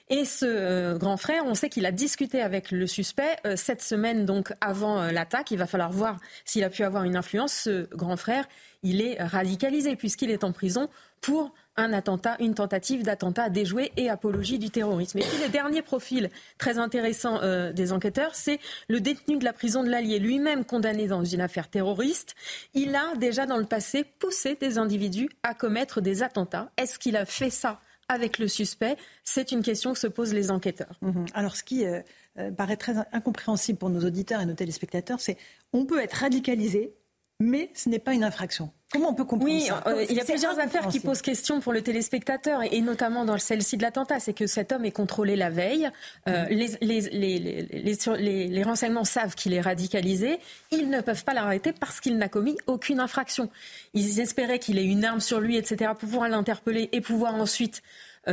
Et ce euh, grand frère, on sait qu'il a discuté avec le suspect euh, cette semaine, donc avant euh, l'attaque. Il va falloir voir s'il a pu avoir une influence. Ce grand frère, il est radicalisé puisqu'il est en prison pour un attentat, une tentative d'attentat déjoué et apologie du terrorisme. Et puis le dernier profil très intéressant des enquêteurs, c'est le détenu de la prison de l'Allier, lui-même condamné dans une affaire terroriste. Il a déjà dans le passé poussé des individus à commettre des attentats. Est-ce qu'il a fait ça avec le suspect C'est une question que se posent les enquêteurs. Mhm. Alors ce qui euh, euh, paraît très incompréhensible pour nos auditeurs et nos téléspectateurs, c'est on peut être radicalisé, mais ce n'est pas une infraction. Comment on peut comprendre oui, ça euh, il y a plusieurs affaires qui posent question pour le téléspectateur, et, notamment dans celle-ci de l'attentat. C'est que cet homme est contrôlé la veille. Euh, mm-hmm. les, les, renseignements savent qu'il est radicalisé. Ils ne peuvent pas l'arrêter parce qu'il n'a commis aucune infraction. Ils espéraient qu'il ait une arme sur lui, etc., pour pouvoir l'interpeller et pouvoir ensuite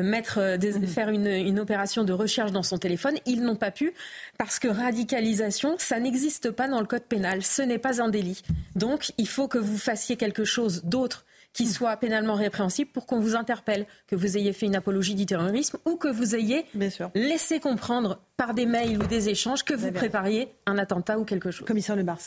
mettre, euh, mhm. faire une, opération de recherche dans son téléphone. Ils n'ont pas pu parce que radicalisation, ça n'existe pas dans le code pénal. Ce n'est pas un délit. Donc, il faut que vous fassiez quelque chose d'autre qui mhm. soit pénalement répréhensible pour qu'on vous interpelle, que vous ayez fait une apologie du terrorisme ou que vous ayez laissé comprendre par des mails ou des échanges que vous prépariez un attentat ou quelque chose. Commissaire Le Bars,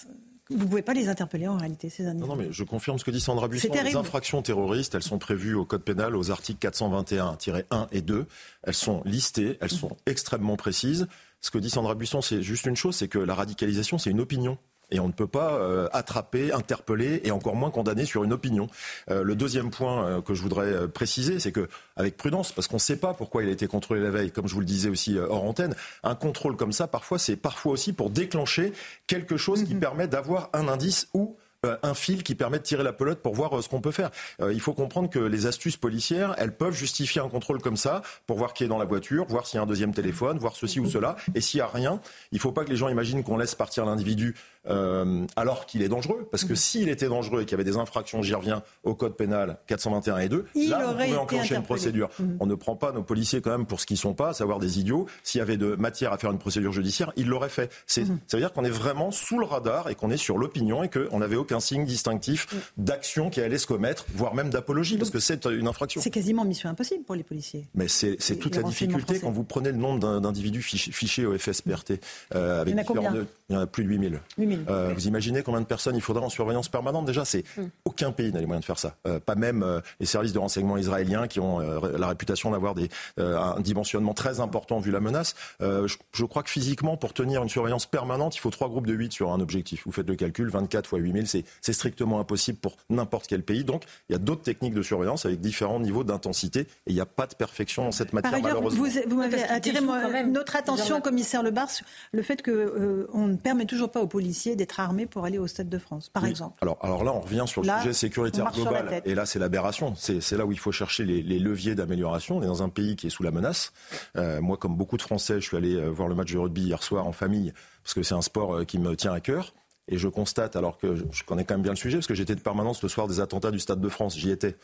vous ne pouvez pas les interpeller en réalité, ces individus. Non, non, mais je confirme ce que dit Sandra Buisson. Les infractions terroristes, elles sont prévues au Code pénal aux articles 421-1 et 2. Elles sont listées, elles sont extrêmement précises. Ce que dit Sandra Buisson, c'est juste une chose, c'est que la radicalisation, c'est une opinion. Et on ne peut pas euh, attraper, interpeller et encore moins condamner sur une opinion. Euh, le deuxième point euh, que je voudrais préciser, c'est que avec prudence, parce qu'on ne sait pas pourquoi il a été contrôlé la veille, comme je vous le disais aussi hors antenne, un contrôle comme ça, parfois, c'est parfois aussi pour déclencher quelque chose qui mhm. permet d'avoir un indice ou un fil qui permet de tirer la pelote pour voir ce qu'on peut faire. il faut comprendre que les astuces policières, elles peuvent justifier un contrôle comme ça pour voir qui est dans la voiture, voir s'il y a un deuxième téléphone, voir ceci ou cela. Et s'il n'y a rien, il ne faut pas que les gens imaginent qu'on laisse partir l'individu euh, alors qu'il est dangereux. Parce que mhm. s'il était dangereux et qu'il y avait des infractions, j'y reviens, au code pénal 421 et 2, il là, aurait on enclencher une procédure. Mhm. On ne prend pas nos policiers quand même pour ce qu'ils sont pas, à savoir des idiots. S'il y avait de matière à faire une procédure judiciaire, il l'aurait fait. Mhm. Ça veut dire qu'on est vraiment sous le radar et qu'on est sur l'opinion et qu'on n'avait aucun signe distinctif d'action qui allait se commettre, voire même d'apologie, parce que c'est une infraction. C'est quasiment mission impossible pour les policiers. Mais c'est toute la difficulté quand vous prenez le nombre d'individus fichés au FSPRT. Euh, avec il y en a combien Il y en a plus de 8000. 8000. Euh, vous imaginez combien de personnes il faudra en surveillance permanente? Déjà, c'est hmm. aucun pays n'a les moyens de faire ça. Euh, pas même euh, les services de renseignement israéliens qui ont euh, la réputation d'avoir des, un dimensionnement très important vu la menace. Je, crois que physiquement, pour tenir une surveillance permanente, il faut trois groupes de 8 sur un objectif. Vous faites le calcul, 24 fois 8000, c'est strictement impossible pour n'importe quel pays. Donc, il y a d'autres techniques de surveillance avec différents niveaux d'intensité et il n'y a pas de perfection dans cette matière, malheureusement. Vous, m'avez attiré notre attention, commissaire Lebar, sur le fait qu'on ne permet toujours pas aux policiers d'être armés pour aller au Stade de France, par exemple. Alors, alors là, on revient sur le sujet sécuritaire global. Et là, c'est l'aberration. C'est là où il faut chercher les, leviers d'amélioration. On est dans un pays qui est sous la menace. Euh, moi, comme beaucoup de Français, je suis allé euh, voir le match de rugby hier soir en famille, parce que c'est un sport euh, qui me tient à cœur. Et je constate, alors que je connais quand même bien le sujet, parce que j'étais de permanence le soir des attentats du Stade de France, j'y étais.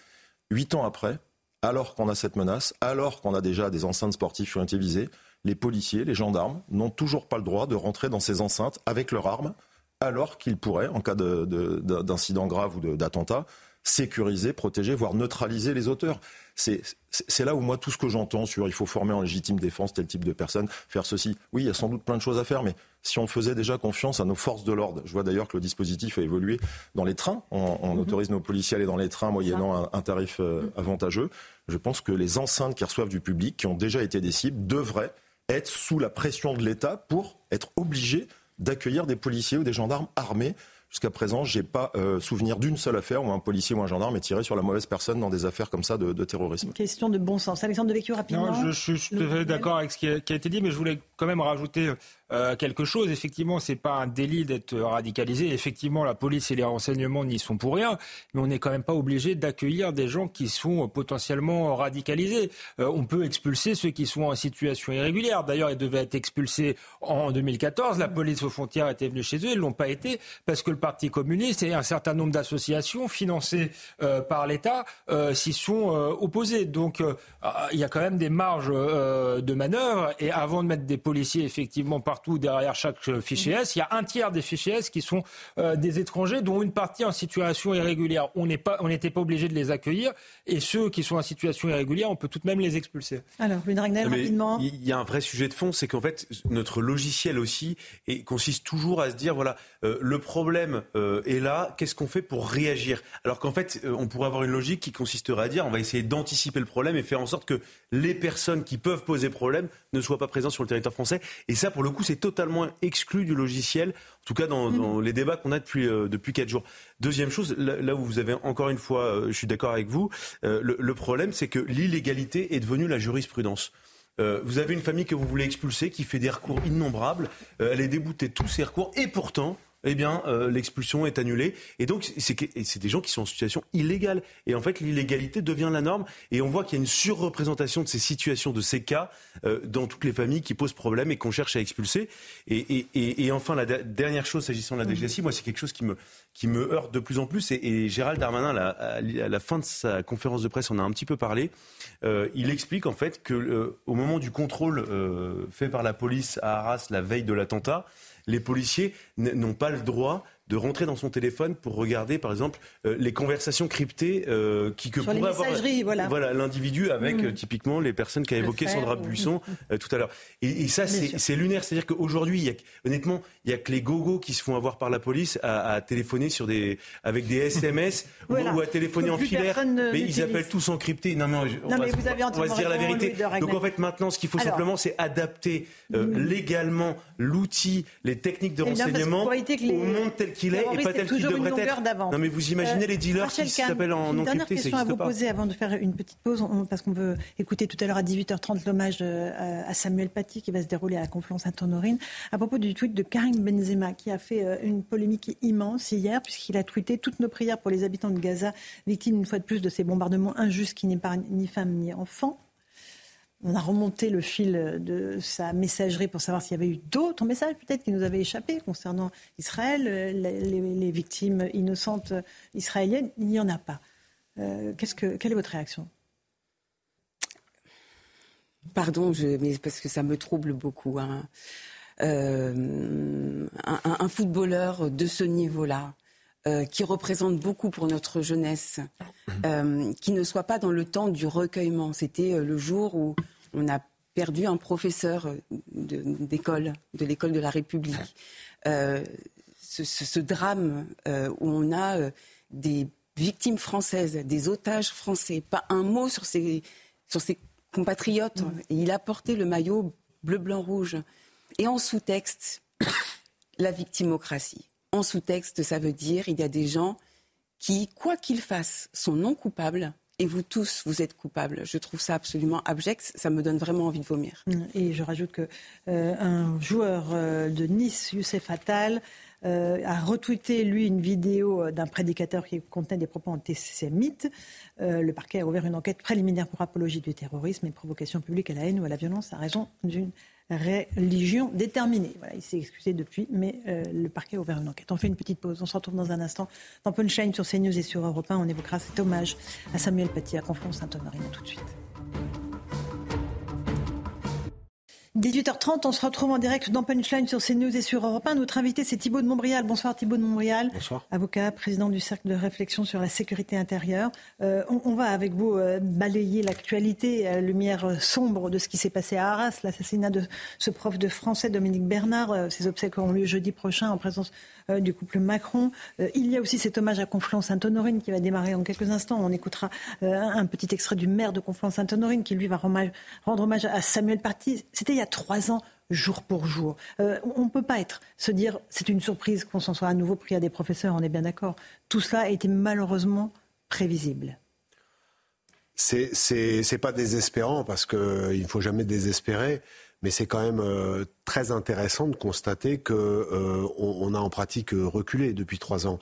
Huit ans après, alors qu'on a cette menace, alors qu'on a déjà des enceintes sportives qui ont été visées, les policiers, les gendarmes n'ont toujours pas le droit de rentrer dans ces enceintes avec leurs armes alors qu'il pourrait, en cas d'incident grave ou d'attentat, sécuriser, protéger, voire neutraliser les auteurs. C'est là où moi, tout ce que j'entends sur il faut former en légitime défense tel type de personnes, faire ceci, oui, il y a sans doute plein de choses à faire, mais si on faisait déjà confiance à nos forces de l'ordre, je vois d'ailleurs que le dispositif a évolué dans les trains, on, mhm. autorise nos policiers à aller dans les trains moyennant un, tarif euh, mhm. avantageux, je pense que les enceintes qui reçoivent du public, qui ont déjà été des cibles, devraient être sous la pression de l'État pour être obligés d'accueillir des policiers ou des gendarmes armés. Jusqu'à présent, je n'ai pas euh, souvenir d'une seule affaire où un policier ou un gendarme est tiré sur la mauvaise personne dans des affaires comme ça de, terrorisme. question de bon sens. Alexandre Devecchio, rapidement. Non, je, suis tout à fait d'accord avec ce qui a, qui a, été dit, mais je voulais quand même rajouter euh, quelque chose. Effectivement, c'est pas un délit d'être radicalisé. Effectivement, la police et les renseignements n'y sont pour rien, mais on n'est quand même pas obligé d'accueillir des gens qui sont potentiellement radicalisés. Euh, on peut expulser ceux qui sont en situation irrégulière. D'ailleurs, ils devaient être expulsés en 2014. La police aux frontières était venue chez eux. Ils l'ont pas été parce que le Parti communiste et un certain nombre d'associations financées euh, par l'État s'y sont opposés. Donc, il y a quand même des marges de manœuvre. Et avant de mettre des policiers effectivement par partout derrière chaque euh, fichier S. Il y a un tiers des fichiers S qui sont euh, des étrangers, dont une partie en situation irrégulière. On n'est pas, on n'était pas obligé de les accueillir, et ceux qui sont en situation irrégulière, on peut tout de même les expulser. Alors, Louis Dragnel, rapidement. Il y a un vrai sujet de fond, c'est qu'en fait, notre logiciel aussi et consiste toujours à se dire voilà, euh, le problème est là, qu'est-ce qu'on fait pour réagir? Alors qu'en fait, on pourrait avoir une logique qui consisterait à dire on va essayer d'anticiper le problème et faire en sorte que les personnes qui peuvent poser problème ne soient pas présentes sur le territoire français. Et ça, pour le coup, c'est totalement exclu du logiciel, en tout cas dans, mm. les débats qu'on a depuis euh, depuis quatre jours. Deuxième chose, là, où vous avez encore une fois, euh, je suis d'accord avec vous, euh, le, problème c'est que l'illégalité est devenue la jurisprudence. vous avez une famille que vous voulez expulser qui fait des recours innombrables, elle est déboutée de tous ses recours et pourtant eh bien, euh, l'expulsion est annulée. Et donc, c'est des gens qui sont en situation illégale. Et en fait, l'illégalité devient la norme. Et on voit qu'il y a une surreprésentation de ces situations, de ces cas, euh, dans toutes les familles qui posent problème et qu'on cherche à expulser. Et, enfin, la dernière chose, s'agissant de la DGSI, moi, c'est quelque chose qui me, qui me heurte de plus en plus. Et, Gérald Darmanin, à, la fin de sa conférence de presse, on a un petit peu parlé. Euh, il explique en fait que au moment du contrôle fait par la police à Arras la veille de l'attentat, les policiers n'ont pas le droit de rentrer dans son téléphone pour regarder, par exemple, euh, les conversations cryptées euh, qui que Sur pourrait avoir voilà. l'individu avec mm. typiquement les personnes qu'a évoqué Sandra Buisson tout à l'heure. Et, ça, c'est lunaire. C'est-à-dire qu'aujourd'hui, honnêtement, il y a que les gogos qui se font avoir par la police à, téléphoner sur des avec des SMS ou, à téléphoner en filaire. Mais ils appellent tous encryptés. Non, mais, on, va, se dire la vérité. Donc en fait, maintenant, ce qu'il faut simplement, c'est adapter légalement l'outil, les techniques de eh renseignement au monde tel qu'il est et pas tel qu'il devrait être. Non mais vous imaginez les dealers qui s'appellent en non Dernière question à vous poser avant de faire une petite pause, parce qu'on veut écouter tout à l'heure à 18h30 l'hommage euh, à Samuel Paty qui va se dérouler à la confluence Sainte-Honorine, à propos du tweet de Karim Benzema qui a fait euh, une polémique immense hier puisqu'il a tweeté toutes nos prières pour les habitants de Gaza, victimes une fois de plus de ces bombardements injustes qui n'épargnent ni femmes ni enfants. On a remonté le fil de sa messagerie pour savoir s'il y avait eu d'autres messages peut-être qui nous avaient échappé concernant Israël, les, victimes innocentes israéliennes. Il n'y en a pas. Euh, que, quelle est votre réaction? Pardon, mais parce que ça me trouble beaucoup. Hein. Euh, un, footballeur de ce niveau-là, euh, qui représente beaucoup pour notre jeunesse, qui ne soit pas dans le temps du recueillement. C'était le jour où on a perdu un professeur d'école, de l'école de la République. Euh, ce, drame euh, où on a euh, des victimes françaises, des otages français, pas un mot sur ses, sur ses compatriotes. il a porté le maillot bleu, blanc, rouge. Et en sous-texte, la victimocratie. En sous-texte, ça veut dire il y a des gens qui, quoi qu'ils fassent, sont non coupables et vous tous, vous êtes coupables. Je trouve ça absolument abject. Ça me donne vraiment envie de vomir. Et je rajoute que euh, un joueur euh, de Nice, Youssef Attal, euh, a retweeté, lui, une vidéo d'un prédicateur qui contenait des propos antisémites. le parquet a ouvert une enquête préliminaire pour apologie du terrorisme et provocation publique à la haine ou à la violence à raison d'une religion déterminée. Voilà, il s'est excusé depuis, mais euh, le parquet a ouvert une enquête. On fait une petite pause. On se retrouve dans un instant dans Punchline sur CNews et sur Europe 1. On évoquera cet hommage à Samuel Paty à Conflans Saint-Honorine. tout de suite. 18h30, on se retrouve en direct dans Punchline sur CNews et sur Europe 1. Notre invité, c'est Thibault de Montbrial. Bonsoir Thibault de Montbrial. Bonsoir. Avocat, président du Cercle de réflexion sur la sécurité intérieure. Euh, on, va avec vous euh, balayer l'actualité, la lumière sombre de ce qui s'est passé à Arras, l'assassinat de ce prof de français, Dominique Bernard. ses obsèques auront lieu jeudi prochain en présence euh, du couple Macron. Euh, il y a aussi cet hommage à Conflans-Sainte-Honorine qui va démarrer en quelques instants. On écoutera euh, un petit extrait du maire de Conflans-Sainte-Honorine qui lui va rendre hommage à Samuel Paty. C'était y a trois ans jour pour jour. on ne peut pas être, se dire c'est une surprise qu'on s'en soit à nouveau pris à des professeurs, on est bien d'accord. Tout cela a été malheureusement prévisible. C'est pas désespérant parce qu'il ne faut jamais désespérer mais c'est quand même euh, très intéressant de constater que euh, on, a en pratique reculé depuis trois ans.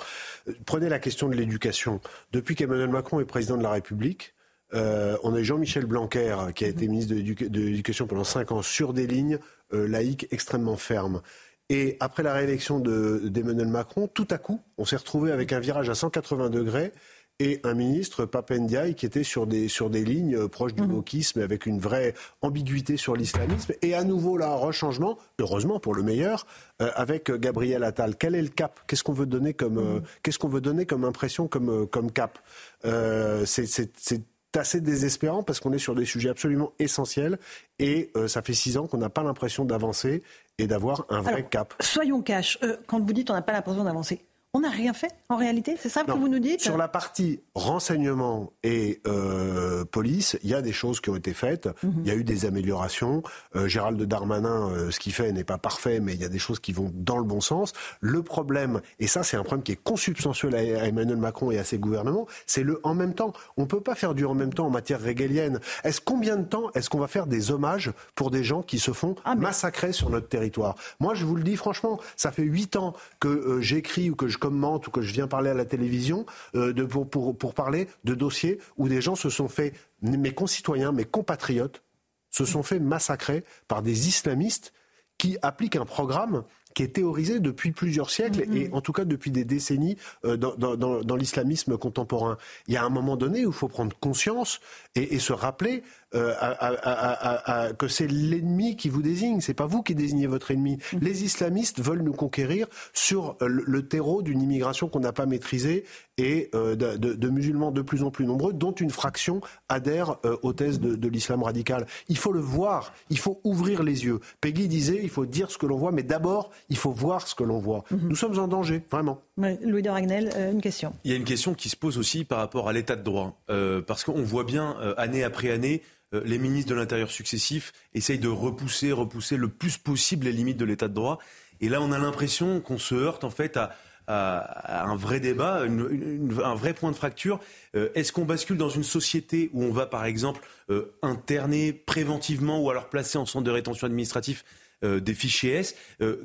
Prenez la question de l'éducation. Depuis qu'Emmanuel Macron est président de la République, euh, on a Jean-Michel Blanquer qui a été ministre de l'Éducation pendant cinq ans sur des lignes laïques extrêmement fermes. Et après la réélection d'Emmanuel Macron, tout à coup, on s'est retrouvé avec un virage à 180 degrés et un ministre, Papendiaï, qui était sur des, sur des lignes euh, proches du mhm. wokisme, avec une vraie ambiguïté sur l'islamisme. Et à nouveau, là, un rechangement, heureusement pour le meilleur, euh, avec Gabriel Attal. Quel est le cap? Qu'est-ce qu'on veut donner comme, euh, mhm. qu'est-ce qu'on veut donner comme impression, comme, comme cap? C'est assez désespérant parce qu'on est sur des sujets absolument essentiels et ça fait six ans qu'on n'a pas l'impression d'avancer et d'avoir un vrai cap. Soyons cash. quand vous dites on n'a pas l'impression d'avancer, on n'a rien fait en réalité C'est ça que vous nous dites? Sur la partie renseignement et euh, police, il y a des choses qui ont été faites. Mhm. Il y a eu des améliorations. Euh, Gérald Darmanin, euh, ce qu'il fait n'est pas parfait, mais il y a des choses qui vont dans le bon sens. Le problème, et ça c'est un problème qui est consubstantiel à, Emmanuel Macron et à ses gouvernements, c'est le en même temps. On ne peut pas faire du en même temps en matière régalienne. Est-ce combien de temps est-ce qu'on va faire des hommages pour des gens qui se font ah, massacrer sur notre territoire? Moi, je vous le dis franchement, ça fait huit ans que j'écris ou que je commente ou que je viens parler à la télévision euh, de, pour, pour, pour parler de dossiers où des gens se sont fait, mes concitoyens, mes compatriotes, se sont fait massacrer par des islamistes qui appliquent un programme qui est théorisé depuis plusieurs siècles mm-hmm. et en tout cas depuis des décennies euh, dans, dans, dans, l'islamisme contemporain. Il y a un moment donné où il faut prendre conscience et, et se rappeler euh, que c'est l'ennemi qui vous désigne, c'est pas vous qui désignez votre ennemi. Mm. Les islamistes veulent nous conquérir sur le terreau d'une immigration qu'on n'a pas maîtrisée et de, de, musulmans de plus en plus nombreux, dont une fraction adhère aux thèses de, de l'islam radical. Il faut le voir, il faut ouvrir les yeux. Peggy disait, il faut dire ce que l'on voit, mais d'abord, il faut voir ce que l'on voit. Mm-hmm. Nous sommes en danger, vraiment. Louis de Ragnel, une question. Il y a une question qui se pose aussi par rapport à l'état de droit, parce qu'on voit bien année après année euh, les ministres de l'Intérieur successifs essayent de repousser, repousser le plus possible les limites de l'état de droit. Et là, on a l'impression qu'on se heurte en fait à, un vrai débat, un vrai point de fracture. Euh, est-ce qu'on bascule dans une société où on va, par exemple, euh, interner préventivement ou alors placer en centre de rétention administratif euh, des fichiers S. Euh,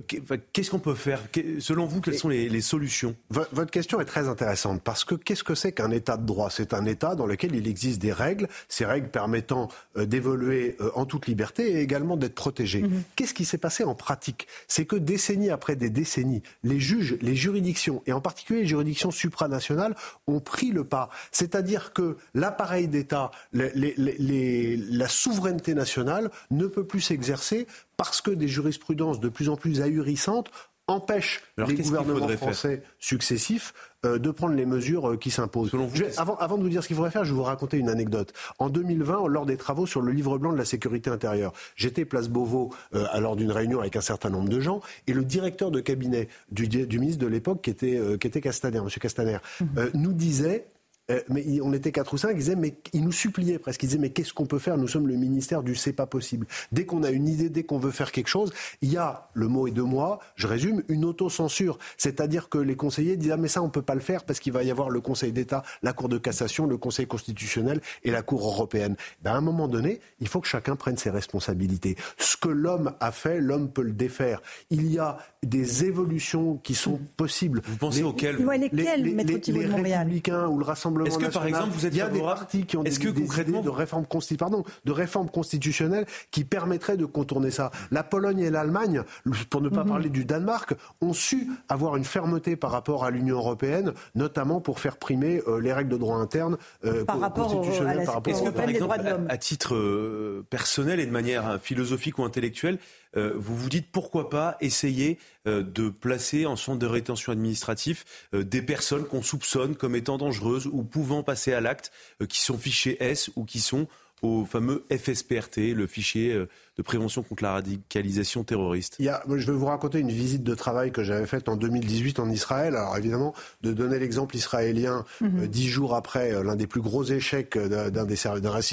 qu'est-ce qu'on peut faire? Selon vous, quelles sont les, solutions? Votre question est très intéressante parce que qu'est-ce que c'est qu'un État de droit? C'est un État dans lequel il existe des règles, ces règles permettant euh, d'évoluer en toute liberté et également d'être protégé. Mhm. Qu'est-ce qui s'est passé en pratique? C'est que décennies après des décennies, les juges, les juridictions, et en particulier les juridictions supranationales, ont pris le pas. C'est-à-dire que l'appareil d'État, la souveraineté nationale ne peut plus s'exercer parce que des jurisprudences de plus en plus ahurissantes empêchent les gouvernements français successifs euh, de prendre les mesures euh, qui s'imposent. avant, avant, de vous dire ce qu'il faudrait faire, je vais vous raconter une anecdote. En 2020, lors des travaux sur le livre blanc de la sécurité intérieure, j'étais place Beauvau euh, lors d'une réunion avec un certain nombre de gens, et le directeur de cabinet du, ministre de l'époque, qui était, qui était Castaner, M. Castaner, mmh. nous disait euh, mais on était quatre ou cinq, ils disaient, mais ils nous suppliaient presque. Ils disaient, mais qu'est-ce qu'on peut faire? Nous sommes le ministère du c'est pas possible. Dès qu'on a une idée, dès qu'on veut faire quelque chose, il y a, le mot est de moi, je résume, une autocensure. C'est-à-dire que les conseillers disent, ah, mais ça, on peut pas le faire parce qu'il va y avoir le Conseil d'État, la Cour de cassation, le Conseil constitutionnel et la Cour européenne. Ben, à un moment donné, il faut que chacun prenne ses responsabilités. Ce que l'homme a fait, l'homme peut le défaire. Il y a des évolutions qui sont possibles. Vous pensez auxquelles les, les, les, républicains ou le Rassemblement Est-ce que par exemple vous êtes Il y a des partis qui ont des, que concrètement de réformes pardon, de réformes constitutionnelles qui permettraient de contourner ça? La Pologne et l'Allemagne, pour ne pas mhm. parler du Danemark, ont su avoir une fermeté par rapport à l'Union européenne, notamment pour faire primer euh, les règles de droit interne euh, par rapport à la, par rapport que, par exemple, à, titre euh, personnel et de manière philosophique ou intellectuelle, vous vous dites pourquoi pas essayer euh, de placer en centre de rétention administratif euh, des personnes qu'on soupçonne comme étant dangereuses ou pouvant passer à l'acte, qui sont fichés S ou qui sont au fameux FSPRT, le fichier de prévention contre la radicalisation terroriste. Il y a, je vais vous raconter une visite de travail que j'avais faite en 2018 en Israël. Alors évidemment, de donner l'exemple israélien mhm. euh, dix jours après euh, l'un des plus gros échecs d'un des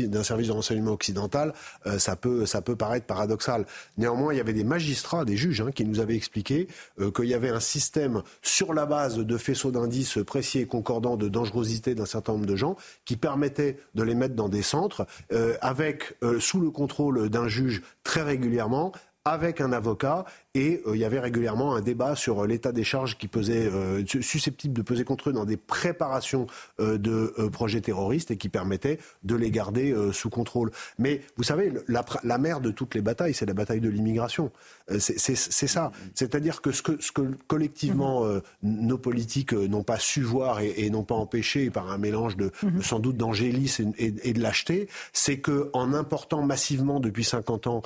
d'un service de renseignement occidental, euh, ça peut ça peut paraître paradoxal. Néanmoins, il y avait des magistrats, des juges, hein, qui nous avaient expliqué qu'il y avait un système sur la base de faisceaux d'indices précis et concordants de dangerosité d'un certain nombre de gens qui permettait de les mettre dans des centres avec sous le contrôle d'un juge très régulièrement avec un avocat et euh, il y avait régulièrement un débat sur euh, l'état des charges qui pesait, euh, susceptibles de peser contre eux dans des préparations de projets terroristes et qui permettaient de les garder sous contrôle. Mais vous savez, la, la mère de toutes les batailles, c'est la bataille de l'immigration. c'est ça. C'est-à-dire que ce que, ce que collectivement nos politiques n'ont pas su voir et, n'ont pas empêché par un mélange de, mhm. sans doute d'angélisme et, et, de lâcheté, c'est que en important massivement depuis 50 ans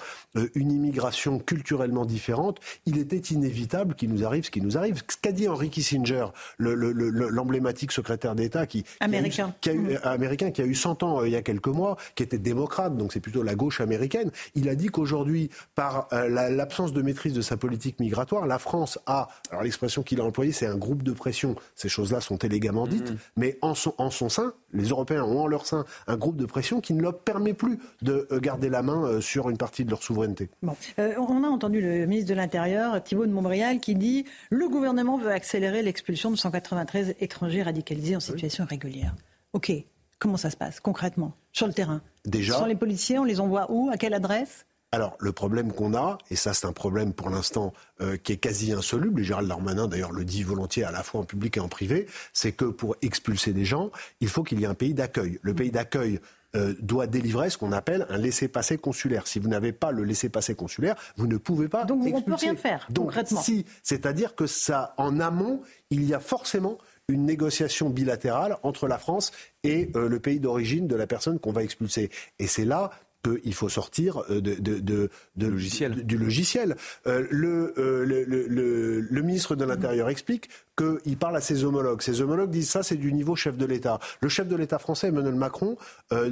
une immigration culturellement différente, il était inévitable qu'il nous arrive ce qui nous arrive. Ce qu'a dit Henry Kissinger, l'emblématique secrétaire d'État qui, américain. Qui a eu, mmh. américain qui a eu 100 ans euh, il y a quelques mois, qui était démocrate, donc c'est plutôt la gauche américaine, il a dit qu'aujourd'hui, par euh, l'absence de maîtrise de sa politique migratoire, la France a, alors l'expression qu'il a employée, c'est un groupe de pression. Ces choses-là sont élégamment dites, mmh. mais en son, en son sein, les Européens ont en leur sein un groupe de pression qui ne leur permet plus de euh, garder la main sur une partie de leur souveraineté. Bon. on a entendu le ministre de l'Intérieur, Thibault de Montbrial, qui dit le gouvernement veut accélérer l'expulsion de 193 étrangers radicalisés en situation irrégulière. Ok, comment ça se passe concrètement sur le terrain? Déjà. Sans les policiers, on les envoie où À quelle adresse? Alors, le problème qu'on a, et ça c'est un problème pour l'instant euh, qui est quasi insoluble, et Gérald Darmanin d'ailleurs le dit volontiers à la fois en public et en privé, c'est que pour expulser des gens, il faut qu'il y ait un pays d'accueil. Le pays d'accueil euh, doit délivrer ce qu'on appelle un laissez-passer consulaire. Si vous n'avez pas le laissez-passer consulaire, vous ne pouvez pas. Donc expulser. on peut rien faire Donc, concrètement. Si, c'est-à-dire que ça, en amont, il y a forcément une négociation bilatérale entre la France et euh, le pays d'origine de la personne qu'on va expulser. Et c'est là qu'il faut sortir de, de, de, de logiciel. du logiciel. Euh, le, le, le, le, ministre de l'Intérieur explique qu'il parle à ses homologues. Ses homologues disent ça, c'est du niveau chef de l'État. Le chef de l'État français, Emmanuel Macron, euh,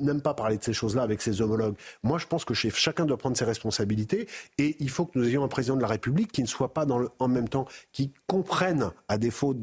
n'aime pas parler de ces choses-là avec ses homologues. Moi, je pense que chacun doit prendre ses responsabilités et il faut que nous ayons un président de la République qui ne soit pas dans le, en même temps, qui comprenne, à défaut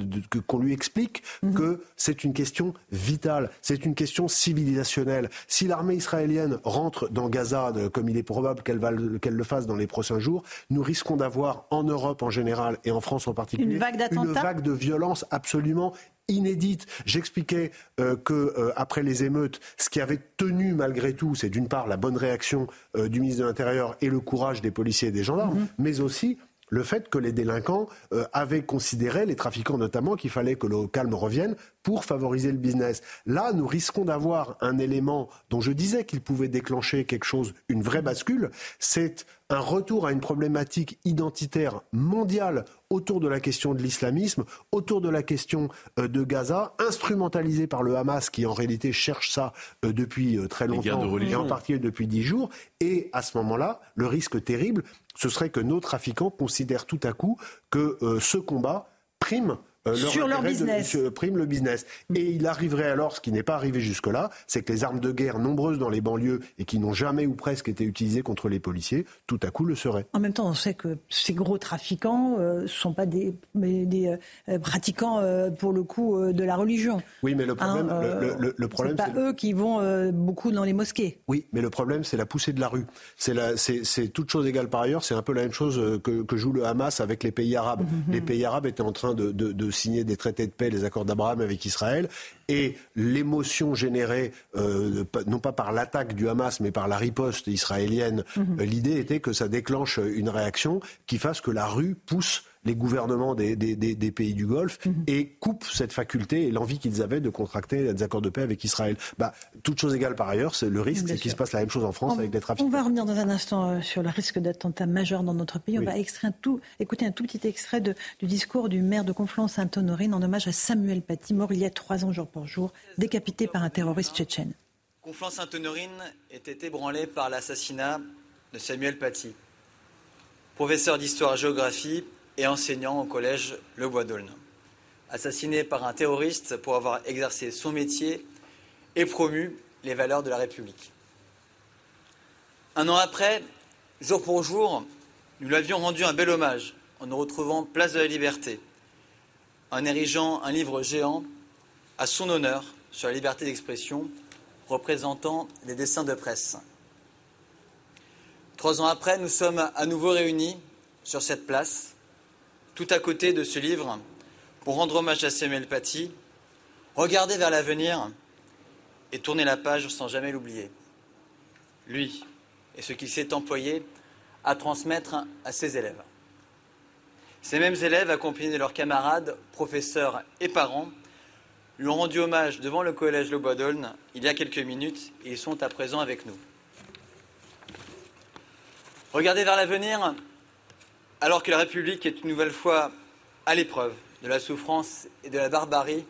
qu'on lui explique, mhm. que c'est une question vitale, c'est une question civilisationnelle. Si l'armée israélienne rentre dans Gaza, comme il est probable qu'elle qu'elle le fasse dans les prochains jours, nous risquons d'avoir en Europe en général et en France en particulier une vague une vague de violence absolument inédite. J'expliquais euh, que euh, après les émeutes, ce qui avait tenu malgré tout, c'est d'une part la bonne réaction euh, du ministre de l'Intérieur et le courage des policiers et des gendarmes, mm-hmm. mais aussi le fait que les délinquants euh, avaient considéré, les trafiquants notamment, qu'il fallait que le calme revienne pour favoriser le business. Là, nous risquons d'avoir un élément dont je disais qu'il pouvait déclencher quelque chose, une vraie bascule, c'est un retour à une problématique identitaire mondiale autour de la question de l'islamisme, autour de la question euh, de Gaza, instrumentalisée par le Hamas qui en réalité cherche ça euh, depuis très longtemps et en particulier depuis dix jours. Et à ce moment-là, le risque terrible, ce serait que nos trafiquants considèrent tout à coup que euh, ce combat prime euh, sur leur business. prime le business. Et il arriverait alors, ce qui n'est pas arrivé jusque-là, c'est que les armes de guerre nombreuses dans les banlieues et qui n'ont jamais ou presque été utilisées contre les policiers, tout à coup le seraient. En même temps, on sait que ces gros trafiquants ne euh, sont pas des, des euh, pratiquants, pour le coup, de la religion. Oui, mais le problème, hein, le, le, problème, c'est pas eux qui vont beaucoup dans les mosquées. Oui, mais le problème, c'est la poussée de la rue. C'est toute chose égale par ailleurs. C'est un peu la même chose que, que, joue le Hamas avec les pays arabes. Mmh, mmh. Les pays arabes étaient en train de, de, de signer des traités de paix, les accords d'Abraham avec Israël, et l'émotion générée, euh, non pas par l'attaque du Hamas, mais par la riposte israélienne, mhm. l'idée était que ça déclenche une réaction qui fasse que la rue pousse les gouvernements des, pays du Golfe mhm. et coupe cette faculté et l'envie qu'ils avaient de contracter des accords de paix avec Israël. Bah, toute chose égale par ailleurs, c'est le risque, c'est qu'il se passe la même chose en France avec des trafics. On va revenir dans un instant euh, sur le risque d'attentat majeur dans notre pays. On va extraire tout, écouter un tout petit extrait du discours du maire de Conflans-Sainte-Honorine en hommage à Samuel Paty, mort il y a trois ans jour pour jour, décapité par un terroriste tchétchène. Conflans-Sainte-Honorine était ébranlé par l'assassinat de Samuel Paty, professeur d'histoire-géographie et enseignant au collège Le Bois d'Aulne. Assassiné par un terroriste pour avoir exercé son métier et promu les valeurs de la République. Un an après, jour pour jour, nous lui avions rendu un bel hommage en nous retrouvant place de la Liberté, en érigeant un livre géant à son honneur sur la liberté d'expression, représentant les dessins de presse. Trois ans après, nous sommes à nouveau réunis sur cette place tout à côté de ce livre, pour rendre hommage à Samuel Paty, regarder vers l'avenir et tourner la page sans jamais l'oublier. Lui et ce qu'il s'est employé à transmettre à ses élèves. Ces mêmes élèves, accompagnés de leurs camarades, professeurs et parents, lui ont rendu hommage devant le collège Le Bois il y a quelques minutes et ils sont à présent avec nous. Regarder vers l'avenir, alors que la République est une nouvelle fois à l'épreuve de la souffrance et de la barbarie,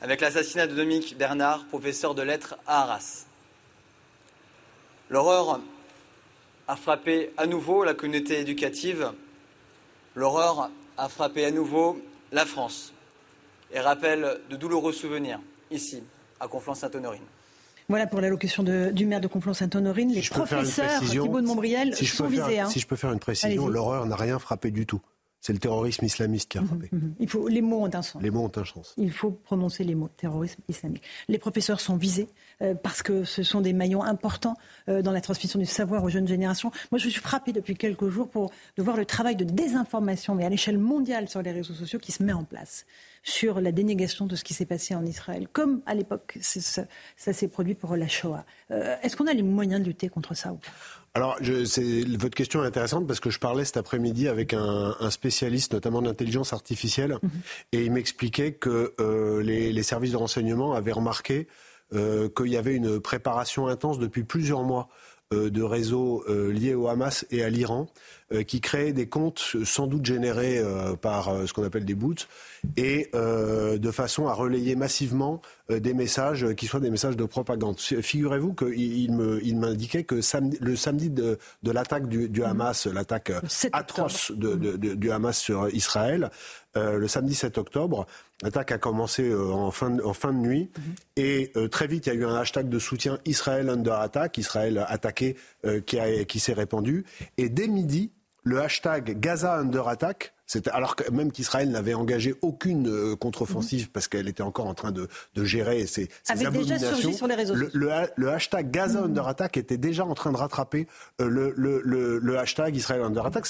avec l'assassinat de Dominique Bernard, professeur de lettres à Arras. L'horreur a frappé à nouveau la communauté éducative, l'horreur a frappé à nouveau la France et rappelle de douloureux souvenirs ici, à Conflans-Sainte-Honorine. Voilà pour l'allocution du maire de Conflans-Sainte-Honorine. Les professeurs Thibault de Montbriel si sont visés. Hein. Si je peux faire une précision, l'horreur n'a rien frappé du tout. C'est le terrorisme islamiste qui a mhm, frappé. Mhm. Il faut, les mots ont un sens. Les mots ont un sens. Il faut prononcer les mots terrorisme islamique. Les professeurs sont visés euh, parce que ce sont des maillons importants euh, dans la transmission du savoir aux jeunes générations. Moi, je suis frappée depuis quelques jours pour, de voir le travail de désinformation, mais à l'échelle mondiale sur les réseaux sociaux, qui se met en place sur la dénégation de ce qui s'est passé en Israël, comme à l'époque ça, s'est produit pour la Shoah. Euh, est-ce qu'on a les moyens de lutter contre ça ou pas? Alors, je, votre question est intéressante parce que je parlais cet après-midi avec un, spécialiste, notamment d'intelligence artificielle, mhm. et il m'expliquait que euh, les, services de renseignement avaient remarqué euh, qu'il y avait une préparation intense depuis plusieurs mois de réseaux liés au Hamas et à l'Iran qui créaient des comptes sans doute générés par ce qu'on appelle des boots et de façon à relayer massivement des messages qui soient des messages de propagande. Figurez-vous qu'il m'indiquait que le samedi de, l'attaque du, Hamas, l'attaque atroce du Hamas sur Israël, le samedi 7 octobre, L'attaque a commencé euh, en, fin de, en fin de nuit mhm. et euh, très vite il y a eu un hashtag de soutien Israël under attack, Israël attaqué, euh, qui, qui s'est répandu. Et dès midi, le hashtag Gaza under attack alors que même qu'Israël n'avait engagé aucune euh, contre-offensive mhm. parce qu'elle était encore en train de, gérer ses, ses abominations. sur les réseaux le, hashtag Gaza mhm. under attack était déjà en train de rattraper euh, le, hashtag Israël under attack.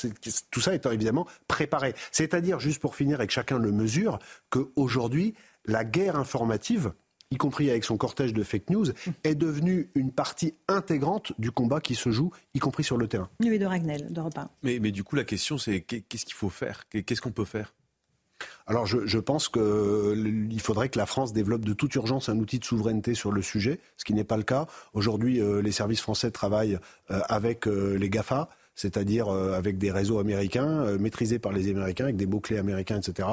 Tout ça étant évidemment préparé. C'est-à-dire, juste pour finir et que chacun le mesure, qu'aujourd'hui, la guerre informative y compris avec son cortège de fake news, est devenue une partie intégrante du combat qui se joue, y compris sur le terrain. De Ragnel, de Mais, mais du coup, la question, c'est qu'est-ce qu'il faut faire? Qu'est-ce qu'on peut faire? Alors je, pense qu'il faudrait que la France développe de toute urgence un outil de souveraineté sur le sujet, ce qui n'est pas le cas. Aujourd'hui, euh, les services français travaillent euh, avec euh, les GAFA c'est-à-dire avec des réseaux américains, maîtrisés par les Américains, avec des mots-clés américains, etc.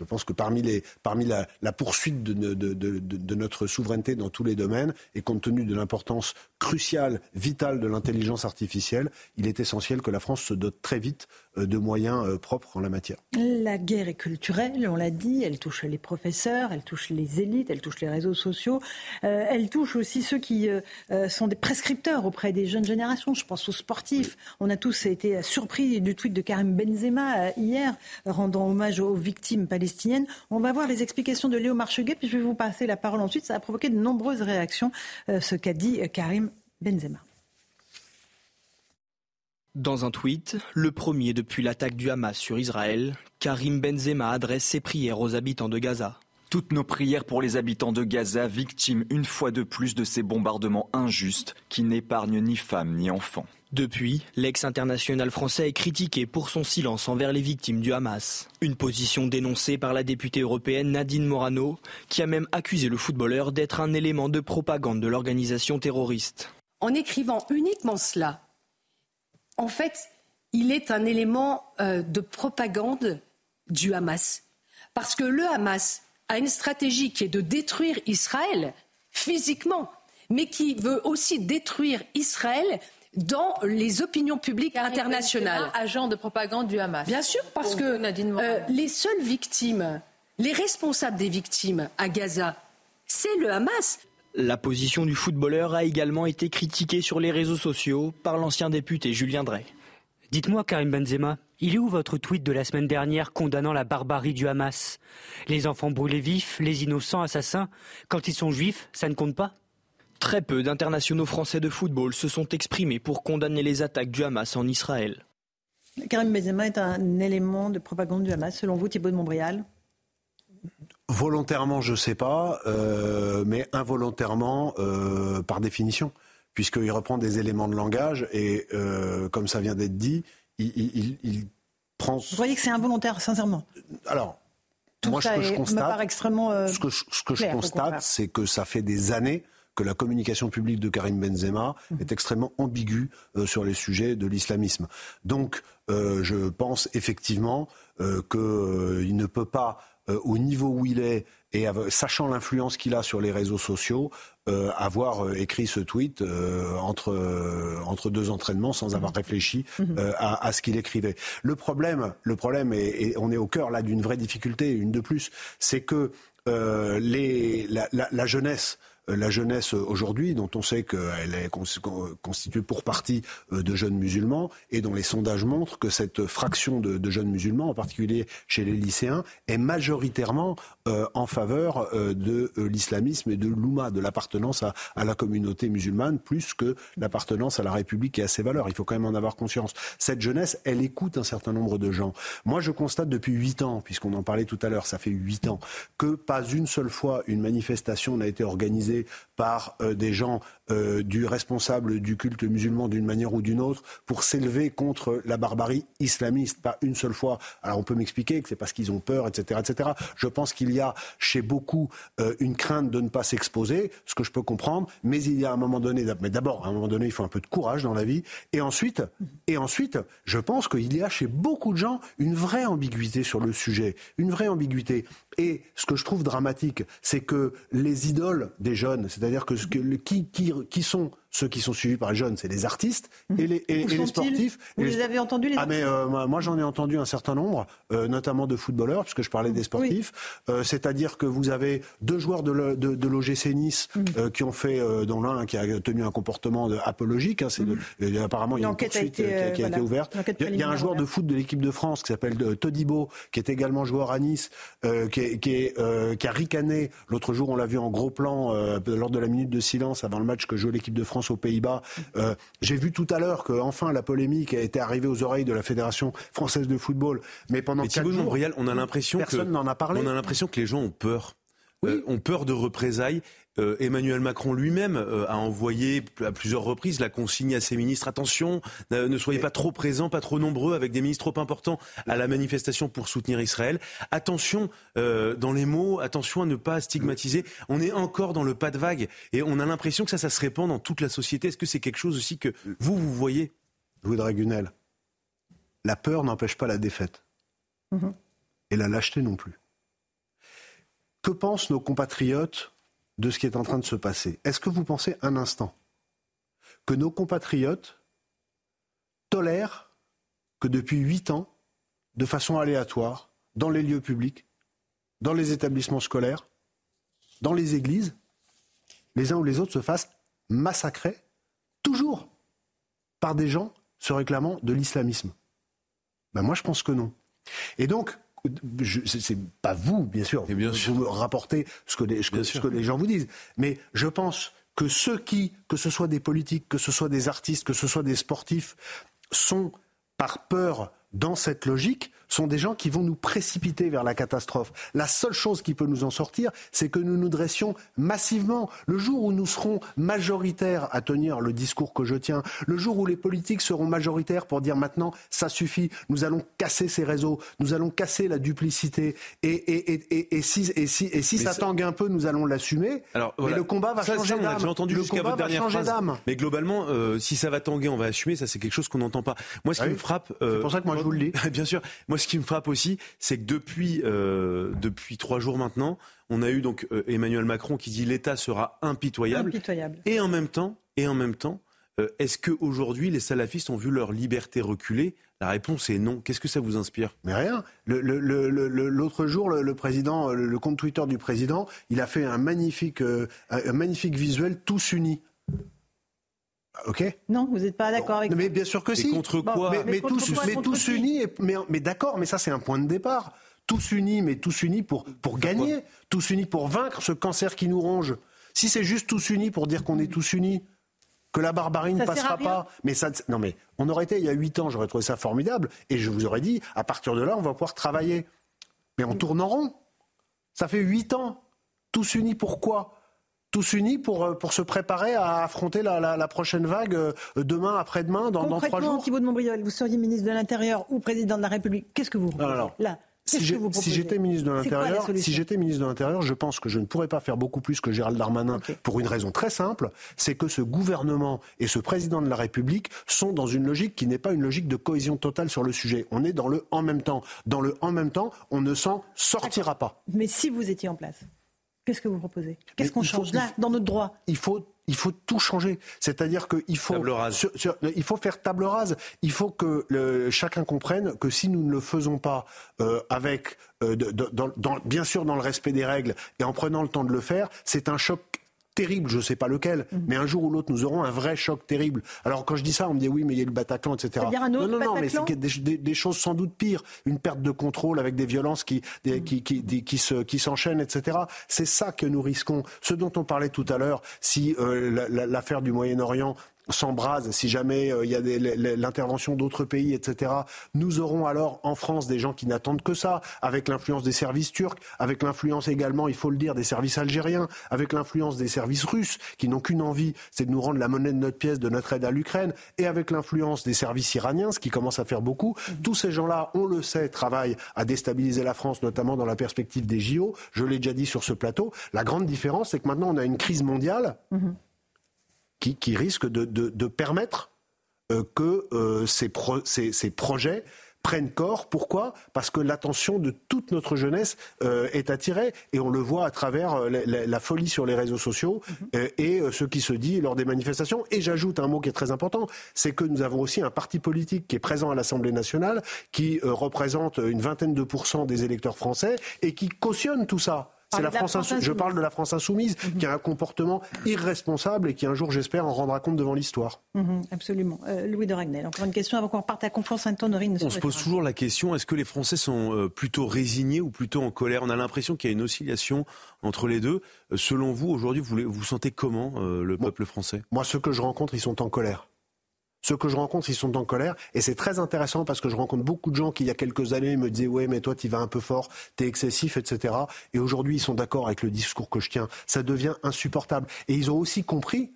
Je pense que parmi, les, parmi la, la poursuite de, de, de, de, notre souveraineté dans tous les domaines, et compte tenu de l'importance cruciale, vitale de l'intelligence artificielle, il est essentiel que la France se dote très vite euh, de moyens euh, propres en la matière. La guerre est culturelle, on l'a dit, elle touche les professeurs, elle touche les élites, elle touche les réseaux sociaux, euh, elle touche aussi ceux qui sont des prescripteurs auprès des jeunes générations. Je pense aux sportifs. On a tous été surpris du tweet de Karim Benzema hier, rendant hommage aux victimes palestiniennes on va voir les explications de Léo Marcheguet, puis je vais vous passer la parole ensuite. Ça a provoqué de nombreuses réactions, euh, ce qu'a dit euh, Karim Benzema. Dans un tweet, le premier depuis l'attaque du Hamas sur Israël, Karim Benzema adresse ses prières aux habitants de Gaza. Toutes nos prières pour les habitants de Gaza, victimes une fois de plus de ces bombardements injustes qui n'épargnent ni femmes ni enfants. Depuis, l'ex-international français est critiqué pour son silence envers les victimes du Hamas. Une position dénoncée par la députée européenne Nadine Morano, qui a même accusé le footballeur d'être un élément de propagande de l'organisation terroriste. En écrivant uniquement cela, en fait, il est un élément euh, de propagande du Hamas. Parce que le Hamas a une stratégie qui est de détruire Israël physiquement, mais qui veut aussi détruire Israël dans les opinions publiques internationales. Agent de propagande du Hamas. Bien sûr, parce que euh, les seules victimes, les responsables des victimes à Gaza, c'est le Hamas. La position du footballeur a également été critiquée sur les réseaux sociaux par l'ancien député Julien Drey. Dites-moi, Karim Benzema, il est où votre tweet de la semaine dernière condamnant la barbarie du Hamas? Les enfants brûlés vifs, les innocents assassins, quand ils sont juifs, ça ne compte pas? Très peu d'internationaux français de football se sont exprimés pour condamner les attaques du Hamas en Israël. Karim Benzema est un élément de propagande du Hamas, selon vous, Thibault de Montbrial? Volontairement, je ne sais pas, euh, mais involontairement, euh, par définition, puisqu'il reprend des éléments de langage et, euh, comme ça vient d'être dit, il, prend. Vous voyez que c'est involontaire, sincèrement? Alors, moi, ce que je constate, extrêmement, ce que ce que je constate, c'est que ça fait des années que la communication publique de Karim Benzema mhm. est extrêmement ambiguë euh, sur les sujets de l'islamisme. Donc, euh, je pense effectivement euh, qu'il ne peut pas, au niveau où il est, et sachant l'influence qu'il a sur les réseaux sociaux, avoir écrit ce tweet entre, entre deux entraînements sans avoir mhm. réfléchi mhm. à, ce qu'il écrivait. Le problème, le problème et on est au cœur là d'une vraie difficulté, une de plus, c'est que les, la, jeunesse la jeunesse aujourd'hui, dont on sait qu'elle est constituée pour partie euh, de jeunes musulmans, et dont les sondages montrent que cette fraction de, jeunes musulmans, en particulier chez les lycéens, est majoritairement euh, en faveur de l'islamisme et de l'ouma, de l'appartenance à, la communauté musulmane, plus que l'appartenance à la République et à ses valeurs. Il faut quand même en avoir conscience. Cette jeunesse, elle écoute un certain nombre de gens. Moi, je constate depuis huit ans, puisqu'on en parlait tout à l'heure, ça fait huit ans, que pas une seule fois une manifestation n'a été organisée par euh, des gens euh, du responsable du culte musulman d'une manière ou d'une autre pour s'élever contre la barbarie islamiste, pas une seule fois. Alors on peut m'expliquer que c'est parce qu'ils ont peur, etc., etc. Je pense qu'il y a chez beaucoup euh, une crainte de ne pas s'exposer, ce que je peux comprendre, mais il y a un moment donné, mais d'abord à un moment donné, il faut un peu de courage dans la vie, et ensuite, et ensuite, je pense qu'il y a chez beaucoup de gens une vraie ambiguïté sur le sujet, une vraie ambiguïté. Et ce que je trouve dramatique, c'est que les idoles des jeunes, c'est-à-dire que, que qui, qui, qui sont ceux qui sont suivis par les jeunes, c'est les artistes et les, et, les sportifs. Vous les, avez entendus les Ah mais euh, moi j'en ai entendu un certain nombre, euh, notamment de footballeurs, puisque je parlais des sportifs. Euh, c'est-à-dire que vous avez deux joueurs de, l'OGC Nice mm. qui ont fait, dont l'un qui a tenu un comportement apologique. Hein, c'est mm. apparemment il y a une poursuite qui a, été ouverte. Il y, a un joueur de foot de l'équipe de France qui s'appelle Todibo, qui est également joueur à Nice, qui, qui, qui, a ricané. L'autre jour, on l'a vu en gros plan lors de la minute de silence avant le match que jouait l'équipe de France aux Pays-Bas. Euh, j'ai vu tout à l'heure que enfin la polémique a été arrivée aux oreilles de la Fédération française de football. Mais pendant quatre jours, on a l'impression personne n'en a parlé. On a l'impression que les gens ont peur. Euh, ont peur de représailles euh, Emmanuel Macron lui-même euh, a envoyé à plusieurs reprises la consigne à ses ministres attention, ne soyez pas trop présents, pas trop nombreux, avec des ministres trop importants à la manifestation pour soutenir Israël. Attention euh, dans les mots, attention à ne pas stigmatiser. On est encore dans le pas de vague et on a l'impression que ça, ça se répand dans toute la société. Est-ce que c'est quelque chose aussi que vous, vous voyez? Louis Dragunel, la peur n'empêche pas la défaite. Mhm. Et la lâcheté non plus. Que pensent nos compatriotes de ce qui est en train de se passer. Est-ce que vous pensez un instant que nos compatriotes tolèrent que depuis huit ans, de façon aléatoire, dans les lieux publics, dans les établissements scolaires, dans les églises, les uns ou les autres se fassent massacrer, toujours, par des gens se réclamant de l'islamisme? Ben Moi, je pense que non. Et donc, c'est pas vous, bien sûr, bien vous rapportez ce que, les, ce que les gens vous disent, mais je pense que ceux qui, que ce soit des politiques, que ce soit des artistes, que ce soit des sportifs, sont par peur dans cette logique, sont des gens qui vont nous précipiter vers la catastrophe. La seule chose qui peut nous en sortir, c'est que nous nous dressions massivement. Le jour où nous serons majoritaires à tenir le discours que je tiens, le jour où les politiques seront majoritaires pour dire maintenant ça suffit, nous allons casser ces réseaux, nous allons casser la duplicité, et, et, et, et si, et si, et si ça, tangue un peu, nous allons l'assumer. Alors, Mais le combat va changer d'âme. J'ai entendu jusqu'à votre dernière phrase. Mais globalement, euh, si ça va tanguer, on va assumer. Ça, c'est quelque chose qu'on n'entend pas. Moi, ce qui me frappe, euh, c'est pour ça que moi je vous le dis. Bien sûr. Moi, ce qui me frappe aussi, c'est que depuis, euh, depuis trois jours maintenant, on a eu donc euh, Emmanuel Macron qui dit l'État sera impitoyable. Et en même temps, et en même temps, euh, est-ce qu'aujourd'hui les salafistes ont vu leur liberté reculer? La réponse est non. Qu'est-ce que ça vous inspire? Mais rien. L'autre jour, le, président, le, compte Twitter du président, il a fait un magnifique, un magnifique visuel tous unis. Ok. Non, vous n'êtes pas d'accord avec. Mais bien sûr que si. Contre quoi Mais, tous, mais tous unis. mais, mais d'accord, mais ça c'est un point de départ. Tous unis, mais tous unis pour pour gagner. Tous unis pour vaincre ce cancer qui nous ronge. Si c'est juste tous unis pour dire qu'on est tous unis, que la barbarie ne passera pas. Mais ça, non, mais on aurait été il y a huit ans, j'aurais trouvé ça formidable, et je vous aurais dit, à partir de là, on va pouvoir travailler. Mais on tourne en rond. Ça fait huit ans. Tous unis, pourquoi tous unis pour, euh, pour se préparer à affronter la, la, prochaine vague euh, demain, après-demain, dans, dans trois jours Thibault de Montbriol, vous seriez ministre de l'Intérieur ou président de la République. Qu'est-ce que vous proposez Là, si j'étais ministre de l'Intérieur, si j'étais ministre de l'Intérieur, je pense que je ne pourrais pas faire beaucoup plus que Gérald Darmanin pour une raison très simple, c'est que ce gouvernement et ce président de la République sont dans une logique qui n'est pas une logique de cohésion totale sur le sujet. On est dans le en même temps. Dans le en même temps, on ne s'en sortira pas. Mais si vous étiez en place Qu'est-ce que vous proposez? Qu'est-ce qu'on change là, dans notre droit? Il faut il faut tout changer. C'est-à-dire qu'il faut, il faut faire table rase. Il faut que chacun comprenne que si nous ne le faisons pas euh, avec, euh, bien sûr dans le respect des règles et en prenant le temps de le faire, c'est un choc terrible, je ne sais pas lequel, mhm. mais un jour ou l'autre, nous aurons un vrai choc terrible. Alors quand je dis ça, on me dit oui, mais il y a le Bataclan, etc. un autre non, non, non, mais c'est des, des, choses sans doute pires. Une perte de contrôle avec des violences qui, mhm. qui, qui, qui, se, qui s'enchaînent, etc. C'est ça que nous risquons. Ce dont on parlait tout à l'heure, si euh, l'affaire du Moyen-Orient s'embrase, si jamais il y a l'intervention d'autres pays, etc., nous aurons alors en France des gens qui n'attendent que ça, avec l'influence des services turcs, avec l'influence également, il faut le dire, des services algériens, avec l'influence des services russes, qui n'ont qu'une envie, c'est de nous rendre la monnaie de notre pièce, de notre aide à l'Ukraine, et avec l'influence des services iraniens, ce qui commence à faire beaucoup. Tous ces gens-là, on le sait, travaillent à déstabiliser la France, notamment dans la perspective des JO. Je l'ai déjà dit sur ce plateau. La grande différence, c'est que maintenant, on a une crise mondiale mhm. Qui, risque de, permettre euh, que euh, ces projets prennent corps. Pourquoi? Parce que l'attention de toute notre jeunesse euh, est attirée et on le voit à travers la, folie sur les réseaux sociaux mhm. et ce qui se dit lors des manifestations. Et j'ajoute un mot qui est très important, c'est que nous avons aussi un parti politique qui est présent à l'Assemblée nationale, qui représente une vingtaine de pourcents des électeurs français et qui cautionne tout ça. C'est la France, Je parle de la France insoumise, mhm. qui a un comportement irresponsable et qui un jour, j'espère, en rendra compte devant l'histoire. Mhm, absolument. Euh, Louis de Ragnel, encore une question avant qu'on reparte à Conflans Sainte-Honorine. On se pose toujours la question est-ce que les Français sont euh, plutôt résignés ou plutôt en colère? On a l'impression qu'il y a une oscillation entre les deux. Euh, selon vous, aujourd'hui, vous vous sentez comment le peuple français? Moi, ceux que je rencontre, ils sont en colère. Ceux que je rencontre, ils sont en colère. Et c'est très intéressant parce que je rencontre beaucoup de gens qui, il y a quelques années, me disaient Ouais, mais toi, tu vas un peu fort, t'es excessif, etc. Et aujourd'hui, ils sont d'accord avec le discours que je tiens. Ça devient insupportable. Et ils ont aussi compris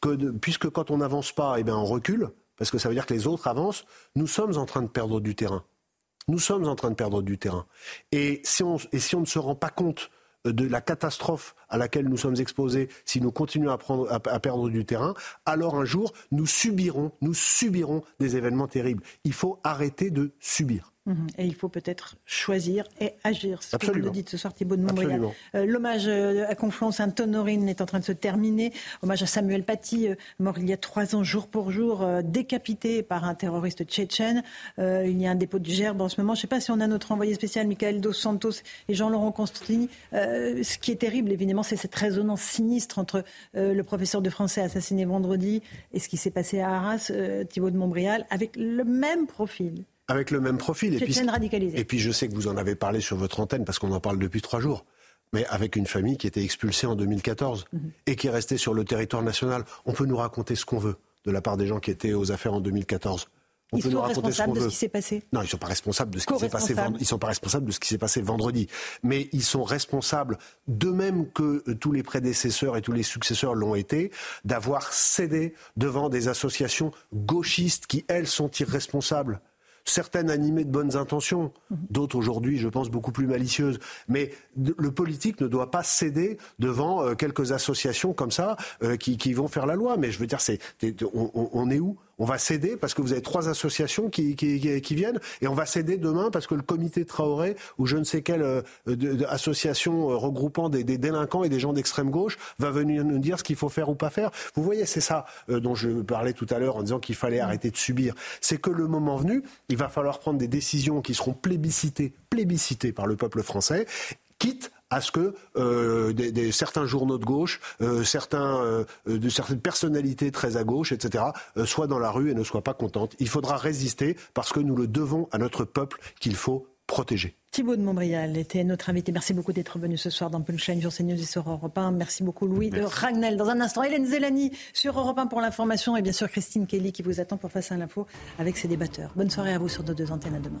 que, puisque quand on n'avance pas, eh bien, on recule, parce que ça veut dire que les autres avancent, nous sommes en train de perdre du terrain. Nous sommes en train de perdre du terrain. Et si on, et si on ne se rend pas compte de la catastrophe à laquelle nous sommes exposés si nous continuons à, prendre, à, perdre du terrain, alors un jour, nous subirons, nous subirons des événements terribles. Il faut arrêter de subir. Mhm. Et il faut peut-être choisir et agir. Ce que vous nous dites ce soir, Thibault de Montbrial. Euh, l'hommage euh, à Conflans-Sainte-Honorine est en train de se terminer. Hommage à Samuel Paty, euh, mort il y a trois ans, jour pour jour, décapité par un terroriste tchétchène. il y a un dépôt de gerbe en ce moment. Je ne sais pas si on a notre envoyé spécial, Michael Dos Santos et Jean-Laurent Constantini. ce qui est terrible, évidemment, c'est cette résonance sinistre entre le professeur de français assassiné vendredi et ce qui s'est passé à Arras, Thibault de Montbrial, avec le même profil avec le même profil. Et puis, et puis je sais que vous en avez parlé sur votre antenne parce qu'on en parle depuis trois jours. Mais avec une famille qui était expulsée en 2014 mhm. et qui est restée sur le territoire national. On peut nous raconter ce qu'on veut de la part des gens qui étaient aux affaires en 2014. On ils sont responsables de ce qui s'est passé Non, ils ne sont pas responsables de ce qui s'est passé. Ils sont pas responsables de ce qui s'est passé vendredi, mais ils sont responsables, de même que tous les prédécesseurs et tous les successeurs l'ont été, d'avoir cédé devant des associations gauchistes qui elles sont irresponsables certaines animées de bonnes intentions, d'autres aujourd'hui, je pense, beaucoup plus malicieuses. Mais le politique ne doit pas céder devant euh, quelques associations comme ça euh, qui, vont faire la loi. Mais je veux dire, c'est, on est où? On va céder parce que vous avez trois associations qui, viennent et on va céder demain parce que le comité Traoré ou je ne sais quelle euh, association euh, regroupant des, délinquants et des gens d'extrême gauche va venir nous dire ce qu'il faut faire ou pas faire. Vous voyez, c'est ça euh, dont je parlais tout à l'heure en disant qu'il fallait arrêter de subir. C'est que le moment venu, il va falloir prendre des décisions qui seront plébiscitées, plébiscitées par le peuple français, quitte à ce que euh, des, certains journaux de gauche, euh, certains, euh, de certaines personnalités très à gauche, etc., soient dans la rue et ne soient pas contentes. Il faudra résister parce que nous le devons à notre peuple qu'il faut protéger. Thibaut de Montbrial était notre invité. Merci beaucoup d'être venu ce soir dans Punchline sur CNews et sur Europe 1. Merci beaucoup Louis de Ragnel. Dans un instant, Hélène Zélani sur Europe 1 pour l'information et bien sûr Christine Kelly qui vous attend pour Face à l'info avec ses débatteurs. Bonne soirée à vous sur nos deux antennes à demain.